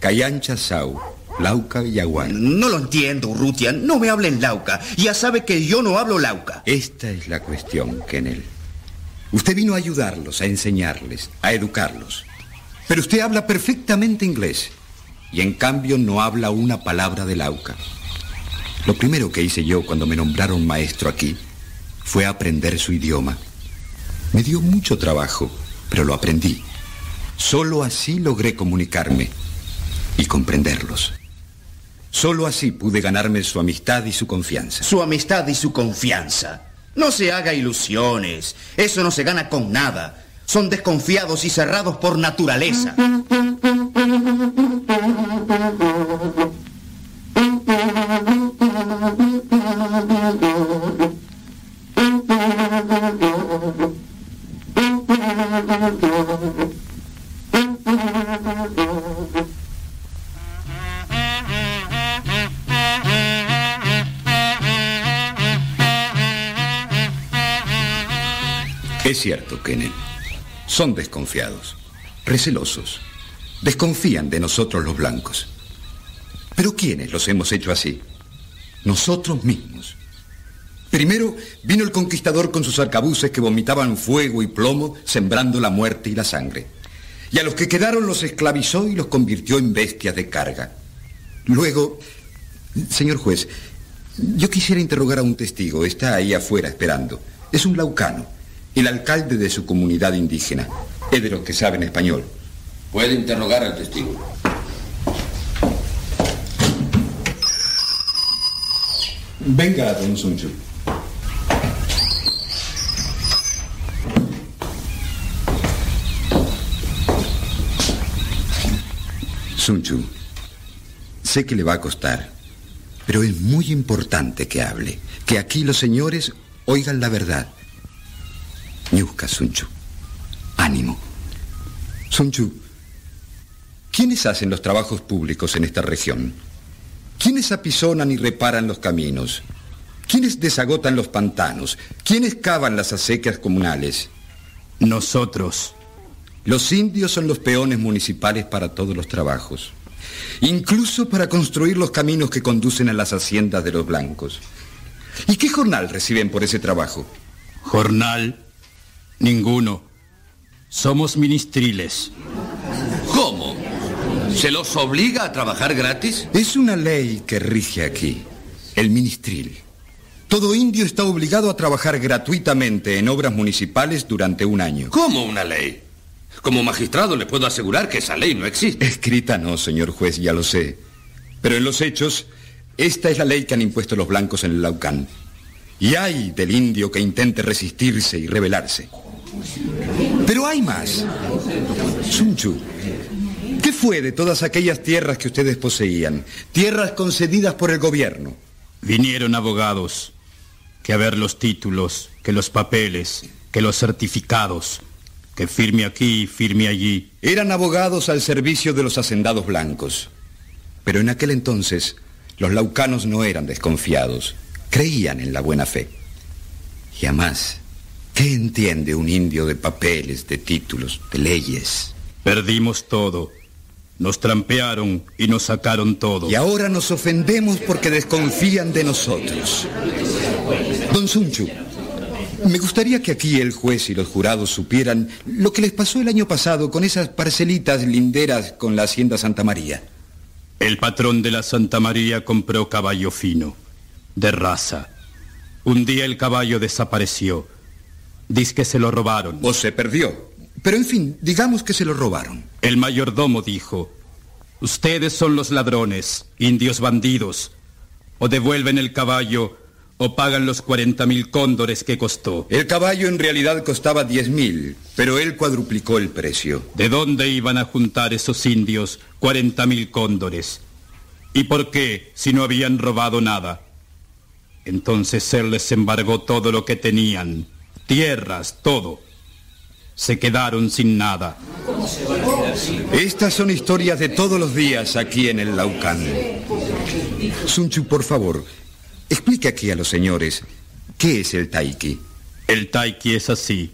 Cayancha Sau, Lauca y Yaguán. No lo entiendo, Urrutia. No me hablen lauca. Ya sabe que yo no hablo lauca. Esta es la cuestión, Kennel. Usted vino a ayudarlos, a enseñarles, a educarlos. Pero usted habla perfectamente inglés y en cambio no habla una palabra de Lauca. Lo primero que hice yo cuando me nombraron maestro aquí fue aprender su idioma. Me dio mucho trabajo, pero lo aprendí. Solo así logré comunicarme y comprenderlos. Solo así pude ganarme su amistad y su confianza. Su amistad y su confianza. No se haga ilusiones. Eso no se gana con nada. Son desconfiados y cerrados por naturaleza. Es cierto, Kenneth. Son desconfiados, recelosos. Desconfían de nosotros los blancos. Pero ¿quiénes los hemos hecho así? Nosotros mismos. Primero vino el conquistador con sus arcabuces que vomitaban fuego y plomo, sembrando la muerte y la sangre. Y a los que quedaron los esclavizó y los convirtió en bestias de carga. Luego, señor juez, yo quisiera interrogar a un testigo. Está ahí afuera esperando. Es un laucano, el alcalde de su comunidad indígena. Es de los que saben español. Puede interrogar al testigo. Venga, don Sunchu, sé que le va a costar, pero es muy importante que hable, que aquí los señores oigan la verdad. Ñusca, Sunchu. Ánimo. Sunchu, ¿quiénes hacen los trabajos públicos en esta región? ¿Quiénes apisonan y reparan los caminos? ¿Quiénes desagotan los pantanos? ¿Quiénes cavan las acequias comunales? Nosotros. Los indios son los peones municipales para todos los trabajos, incluso para construir los caminos que conducen a las haciendas de los blancos. ¿Y qué jornal reciben por ese trabajo? Jornal. Ninguno. Somos ministriles. ¿Cómo? ¿Se los obliga a trabajar gratis? Es una ley que rige aquí, el ministril. Todo indio está obligado a trabajar gratuitamente en obras municipales durante un año. ¿Cómo una ley? Como magistrado le puedo asegurar que esa ley no existe. Escrita no, señor juez, ya lo sé. Pero en los hechos, esta es la ley que han impuesto los blancos en el Laucán. Y hay del indio que intente resistirse y rebelarse. Pero hay más. Sunchu, ¿qué fue de todas aquellas tierras que ustedes poseían? Tierras concedidas por el gobierno. Vinieron abogados. que a ver los títulos, que los papeles, que los certificados, que firme aquí, firme allí. Eran abogados al servicio de los hacendados blancos. Pero en aquel entonces los laucanos no eran desconfiados, creían en la buena fe. Y además, ¿qué entiende un indio de papeles, de títulos, de leyes? Perdimos todo. Nos trampearon y nos sacaron todo. Y ahora nos ofendemos porque desconfían de nosotros. Don Sunchu, me gustaría que aquí el juez y los jurados supieran lo que les pasó el año pasado con esas parcelitas linderas con la hacienda Santa María. El patrón de la Santa María compró caballo fino, de raza. Un día el caballo desapareció. Dice que se lo robaron. O se perdió. Pero en fin, digamos que se lo robaron. El mayordomo dijo, ustedes son los ladrones, indios bandidos. O devuelven el caballo o pagan los 40 mil cóndores que costó. El caballo en realidad costaba 10 mil, pero él cuadruplicó el precio. ¿De dónde iban a juntar esos indios 40 mil cóndores? ¿Y por qué si no habían robado nada? Entonces él les embargó todo lo que tenían, tierras, todo. Se quedaron sin nada. Estas son historias de todos los días aquí en el Laucán. Sunchu, por favor, explique aquí a los señores qué es el taiki. El taiki es así.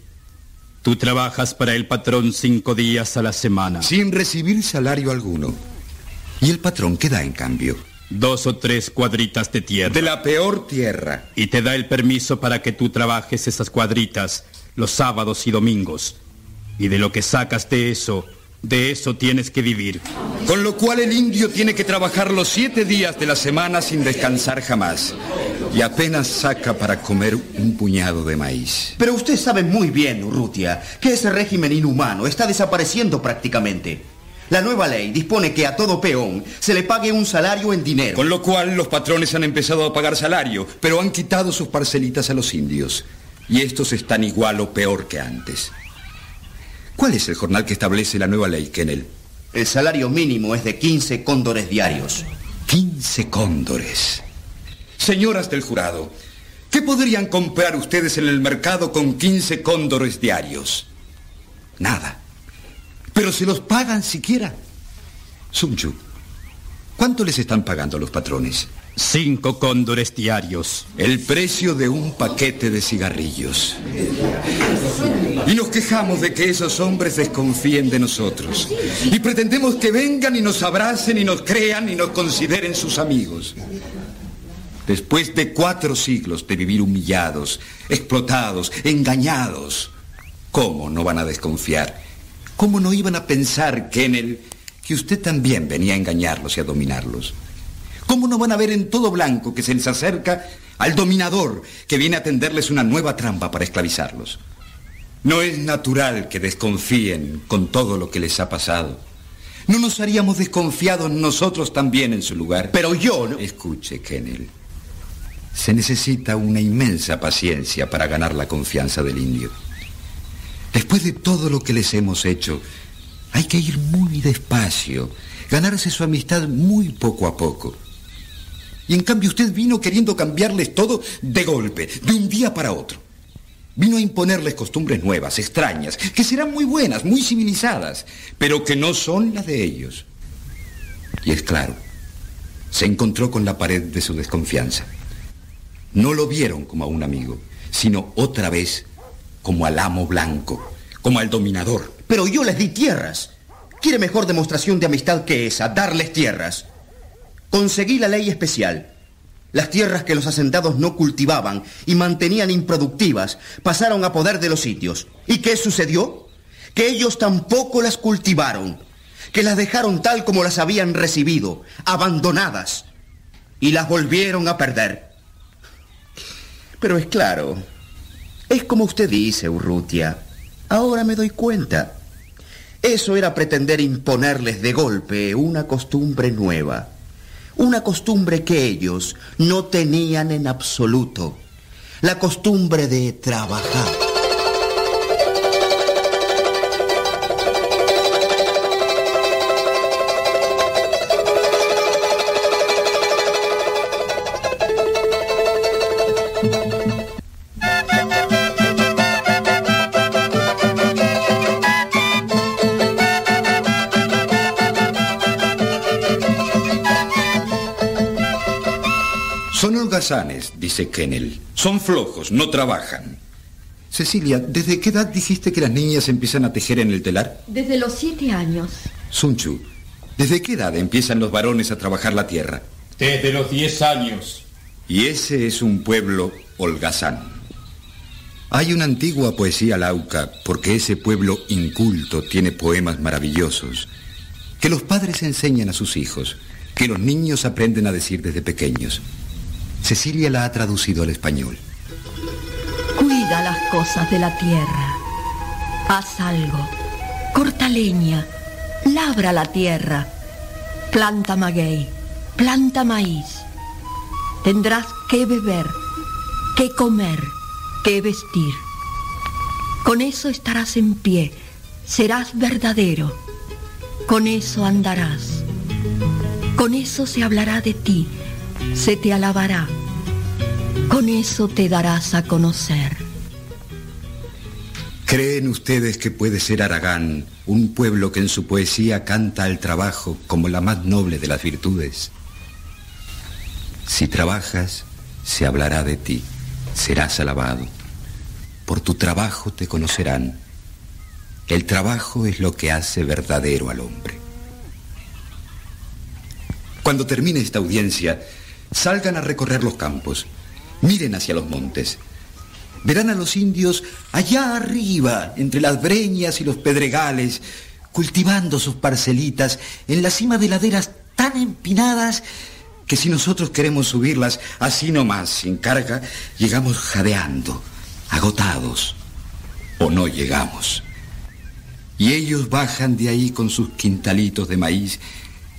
Tú trabajas para el patrón cinco días a la semana. Sin recibir salario alguno. ¿Y el patrón qué da en cambio? Dos o tres cuadritas de tierra. De la peor tierra. Y te da el permiso para que tú trabajes esas cuadritas los sábados y domingos. Y de lo que sacas de eso, de eso tienes que vivir. Con lo cual el indio tiene que trabajar los siete días de la semana sin descansar jamás. Y apenas saca para comer un puñado de maíz. Pero usted sabe muy bien, Urrutia, que ese régimen inhumano está desapareciendo prácticamente. La nueva ley dispone que a todo peón se le pague un salario en dinero. Con lo cual los patrones han empezado a pagar salario, pero han quitado sus parcelitas a los indios. Y estos están igual o peor que antes. ¿Cuál es el jornal que establece la nueva ley, Kennel? El salario mínimo es de 15 cóndores diarios. 15 cóndores. Señoras del jurado, ¿qué podrían comprar ustedes en el mercado con 15 cóndores diarios? Nada. Pero se los pagan siquiera. Sunchu, ¿cuánto les están pagando los patrones? Cinco cóndores diarios. El precio de un paquete de cigarrillos. Y nos quejamos de que esos hombres desconfíen de nosotros. Y pretendemos que vengan y nos abracen y nos crean y nos consideren sus amigos. Después de cuatro siglos de vivir humillados, explotados, engañados, ¿cómo no van a desconfiar? ¿Cómo no iban a pensar, Kennel, que usted también venía a engañarlos y a dominarlos? ¿Cómo no van a ver en todo blanco que se les acerca al dominador que viene a tenderles una nueva trampa para esclavizarlos? No es natural que desconfíen con todo lo que les ha pasado. ¿No nos haríamos desconfiados nosotros también en su lugar? Pero yo no... Escuche, Kennel. Se necesita una inmensa paciencia para ganar la confianza del indio. Después de todo lo que les hemos hecho, hay que ir muy despacio, ganarse su amistad muy poco a poco. Y en cambio usted vino queriendo cambiarles todo de golpe, de un día para otro. Vino a imponerles costumbres nuevas, extrañas, que serán muy buenas, muy civilizadas, pero que no son las de ellos. Y es claro, se encontró con la pared de su desconfianza. No lo vieron como a un amigo, sino otra vez como al amo blanco, como al dominador. Pero yo les di tierras. ¿Quiere mejor demostración de amistad que esa? Darles tierras. Conseguí la ley especial. Las tierras que los asentados no cultivaban y mantenían improductivas pasaron a poder de los sitios. ¿Y qué sucedió? Que ellos tampoco las cultivaron, que las dejaron tal como las habían recibido, abandonadas, y las volvieron a perder. Pero es claro, es como usted dice, Urrutia. Ahora me doy cuenta. Eso era pretender imponerles de golpe una costumbre nueva. Una costumbre que ellos no tenían en absoluto. La costumbre de trabajar. Holgazanes, dice Kennel. Son flojos, no trabajan. Cecilia, ¿desde qué edad dijiste que las niñas empiezan a tejer en el telar? Desde los siete años. Sunchu, ¿desde qué edad empiezan los varones a trabajar la tierra? Desde los diez años. Y ese es un pueblo holgazán. Hay una antigua poesía lauca, porque ese pueblo inculto tiene poemas maravillosos, que los padres enseñan a sus hijos, que los niños aprenden a decir desde pequeños. Cecilia la ha traducido al español. Cuida las cosas de la tierra. Haz algo. Corta leña. Labra la tierra. Planta maguey. Planta maíz. Tendrás que beber, que comer, que vestir. Con eso estarás en pie. Serás verdadero. Con eso andarás. Con eso se hablará de ti. Se te alabará. Con eso te darás a conocer. ¿Creen ustedes que puede ser Aragán un pueblo que en su poesía canta al trabajo como la más noble de las virtudes? Si trabajas, se hablará de ti, serás alabado. Por tu trabajo te conocerán. El trabajo es lo que hace verdadero al hombre. Cuando termine esta audiencia, salgan a recorrer los campos, miren hacia los montes. Verán a los indios allá arriba, entre las breñas y los pedregales, cultivando sus parcelitas en la cima de laderas tan empinadas que si nosotros queremos subirlas así nomás, sin carga, llegamos jadeando, agotados, o no llegamos. Y ellos bajan de ahí con sus quintalitos de maíz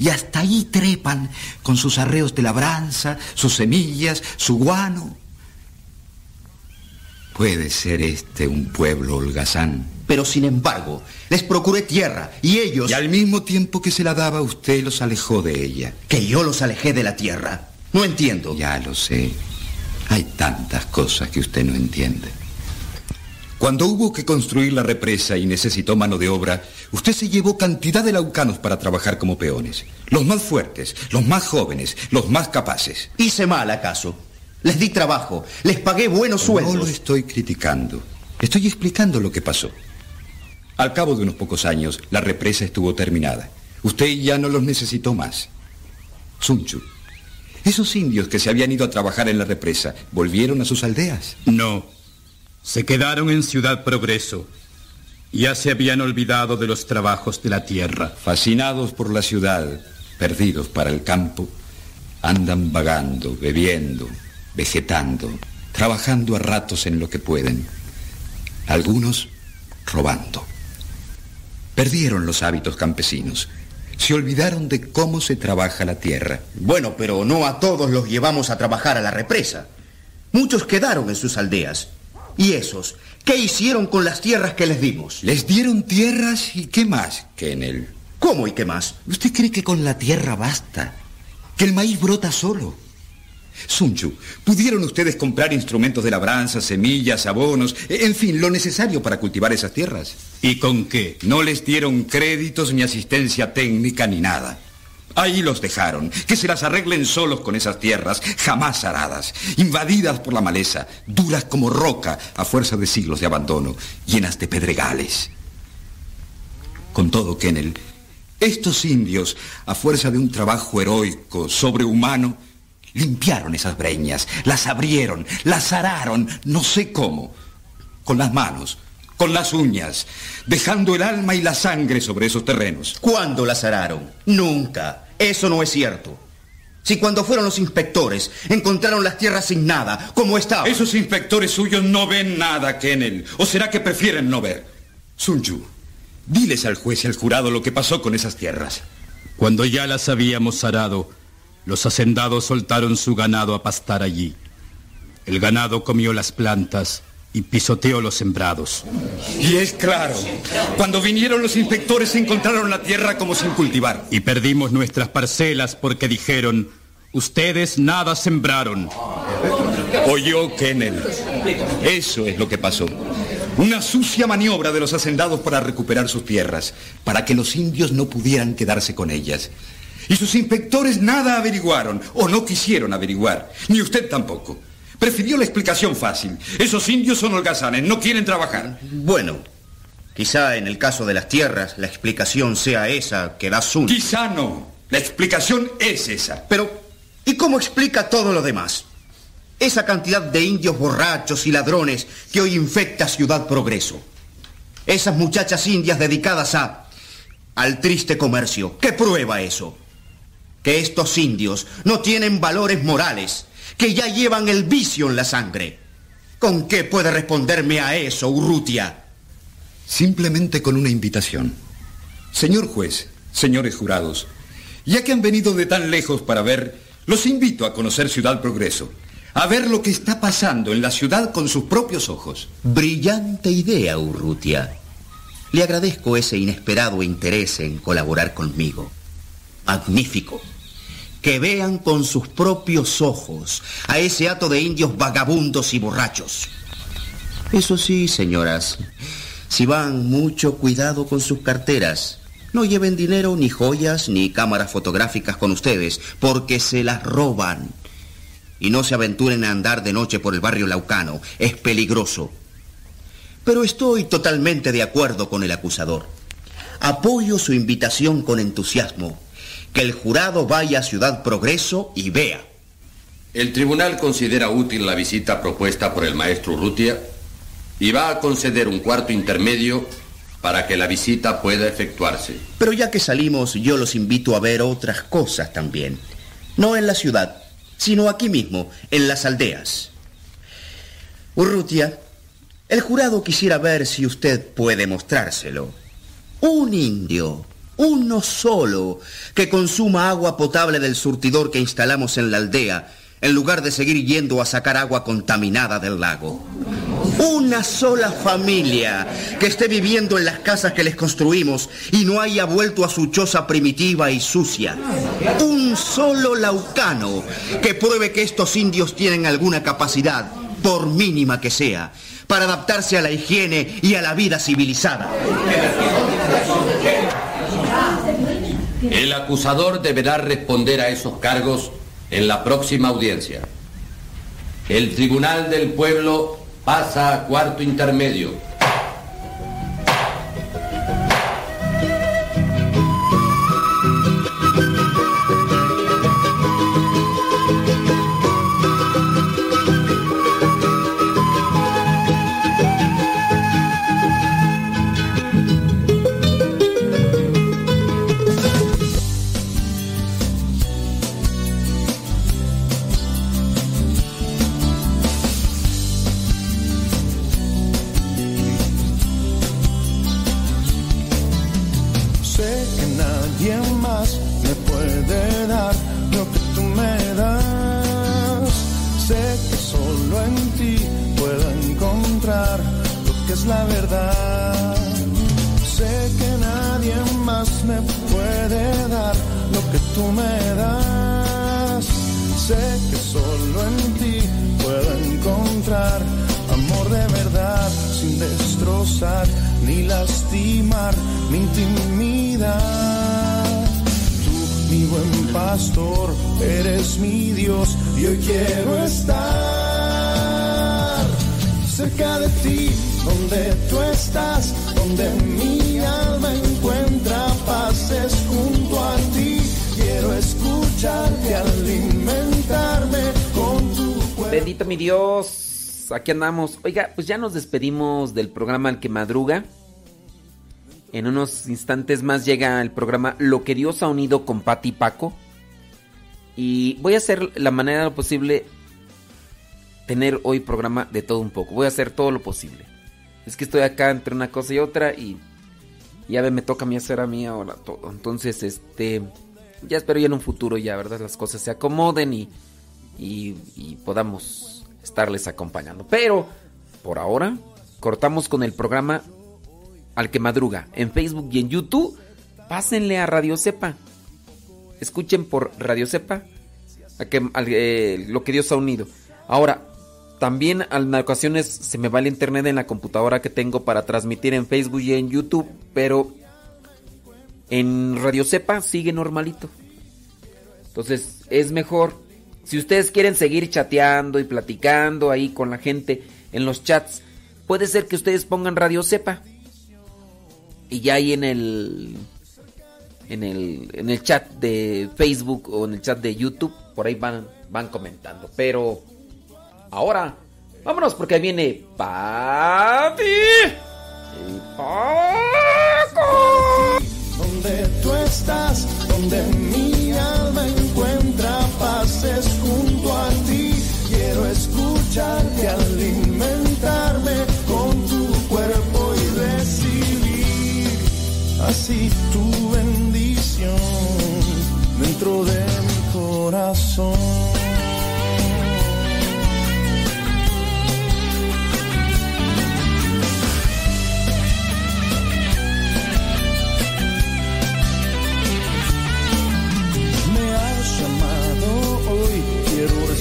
y hasta ahí trepan con sus arreos de labranza, sus semillas, su guano. Puede ser este un pueblo holgazán. Pero sin embargo, les procuré tierra y ellos... Y al mismo tiempo que se la daba, usted los alejó de ella. Que yo los alejé de la tierra. No entiendo. Ya lo sé. Hay tantas cosas que usted no entiende. Cuando hubo que construir la represa y necesitó mano de obra, usted se llevó cantidad de laucanos para trabajar como peones. Los más fuertes, los más jóvenes, los más capaces. ¿Hice mal acaso? Les di trabajo, les pagué buenos sueldos. No lo estoy criticando. Estoy explicando lo que pasó. Al cabo de unos pocos años, la represa estuvo terminada. Usted ya no los necesitó más. Sunchu, esos indios que se habían ido a trabajar en la represa, ¿volvieron a sus aldeas? No. Se quedaron en Ciudad Progreso. Ya se habían olvidado de los trabajos de la tierra. Fascinados por la ciudad, perdidos para el campo, andan vagando, bebiendo, vegetando, trabajando a ratos en lo que pueden. Algunos robando. Perdieron los hábitos campesinos. Se olvidaron de cómo se trabaja la tierra. Bueno, pero no a todos los llevamos a trabajar a la represa. Muchos quedaron en sus aldeas. ¿Y esos? ¿Qué hicieron con las tierras que les dimos? Les dieron tierras y qué más que en él. ¿Cómo y qué más? ¿Usted cree que con la tierra basta? ¿Que el maíz brota solo? Sunchu, ¿pudieron ustedes comprar instrumentos de labranza, semillas, abonos, en fin, lo necesario para cultivar esas tierras? ¿Y con qué? No les dieron créditos ni asistencia técnica ni nada. Ahí los dejaron, que se las arreglen solos con esas tierras, jamás aradas, invadidas por la maleza, duras como roca a fuerza de siglos de abandono, llenas de pedregales. Con todo, Kennel, estos indios, a fuerza de un trabajo heroico, sobrehumano, limpiaron esas breñas, las abrieron, las araron, no sé cómo, con las manos, con las uñas, dejando el alma y la sangre sobre esos terrenos. ¿Cuándo las araron? Nunca. Eso no es cierto. Si cuando fueron los inspectores encontraron las tierras sin nada, como estaban. Esos inspectores suyos no ven nada, Kennel. ¿O será que prefieren no ver? Sunju, diles al juez y al jurado lo que pasó con esas tierras. Cuando ya las habíamos arado, los hacendados soltaron su ganado a pastar allí. El ganado comió las plantas y pisoteó los sembrados. Y es claro, cuando vinieron los inspectores encontraron la tierra como sin cultivar. Y perdimos nuestras parcelas porque dijeron, ustedes nada sembraron. Oyó Kennel. Eso es lo que pasó. Una sucia maniobra de los hacendados para recuperar sus tierras, para que los indios no pudieran quedarse con ellas. Y sus inspectores nada averiguaron, o no quisieron averiguar, ni usted tampoco. Prefirió la explicación fácil. Esos indios son holgazanes, no quieren trabajar. Bueno, quizá en el caso de las tierras la explicación sea esa que da Sun. Quizá no. La explicación es esa. Pero, ¿y cómo explica todo lo demás? Esa cantidad de indios borrachos y ladrones que hoy infecta Ciudad Progreso. Esas muchachas indias dedicadas a... al triste comercio. ¿Qué prueba eso? Que estos indios no tienen valores morales que ya llevan el vicio en la sangre. ¿Con qué puede responderme a eso, Urrutia? Simplemente con una invitación. Señor juez, señores jurados, ya que han venido de tan lejos para ver, los invito a conocer Ciudad Progreso, a ver lo que está pasando en la ciudad con sus propios ojos. Brillante idea, Urrutia. Le agradezco ese inesperado interés en colaborar conmigo. Magnífico que vean con sus propios ojos a ese hato de indios vagabundos y borrachos. Eso sí, señoras, si van, mucho cuidado con sus carteras. No lleven dinero, ni joyas, ni cámaras fotográficas con ustedes, porque se las roban. Y no se aventuren a andar de noche por el barrio laucano, es peligroso. Pero estoy totalmente de acuerdo con el acusador. Apoyo su invitación con entusiasmo que el jurado vaya a Ciudad Progreso y vea. El tribunal considera útil la visita propuesta por el maestro Urrutia y va a conceder un cuarto intermedio para que la visita pueda efectuarse. Pero ya que salimos, yo los invito a ver otras cosas también. No en la ciudad, sino aquí mismo, en las aldeas. Urrutia, el jurado quisiera ver si usted puede mostrárselo. Un indio uno solo, que consuma agua potable del surtidor que instalamos en la aldea, en lugar de seguir yendo a sacar agua contaminada del lago. Una sola familia que esté viviendo en las casas que les construimos y no haya vuelto a su choza primitiva y sucia. Un solo laucano que pruebe que estos indios tienen alguna capacidad, por mínima que sea, para adaptarse a la higiene y a la vida civilizada. El acusador deberá responder a esos cargos en la próxima audiencia. El Tribunal del Pueblo pasa a cuarto intermedio. Aquí andamos. Oiga, pues ya nos despedimos del programa El que madruga. En unos instantes más llega el programa Lo que Dios ha unido con Pati y Paco. Y voy a hacer la manera posible tener hoy programa de todo un poco. Voy a hacer todo lo posible. Es que estoy acá entre una cosa y otra y ya me toca a mí hacer a mí ahora todo. Entonces, este, ya espero ya en un futuro ya, ¿verdad? Las cosas se acomoden y, y, y podamos estarles acompañando. Pero, por ahora, cortamos con el programa Al que Madruga en Facebook y en YouTube. Pásenle a Radio Cepa. Escuchen por Radio Cepa a que, eh, lo que Dios ha unido. Ahora, también en ocasiones se me va el internet en la computadora que tengo para transmitir en Facebook y en YouTube, pero en Radio Cepa sigue normalito. Entonces es mejor, si ustedes quieren seguir chateando y platicando ahí con la gente en los chats, puede ser que ustedes pongan Radio Cepa. Y ya ahí en el, en el, en el chat de Facebook o en el chat de YouTube, por ahí van, van comentando. Pero ahora, vámonos porque ahí viene Papi. Donde tú estás, donde mi alma paces junto a ti. Quiero escucharte, alimentarme con tu cuerpo y recibir así tu bendición dentro de mi corazón.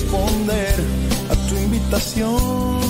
Responder a tu invitación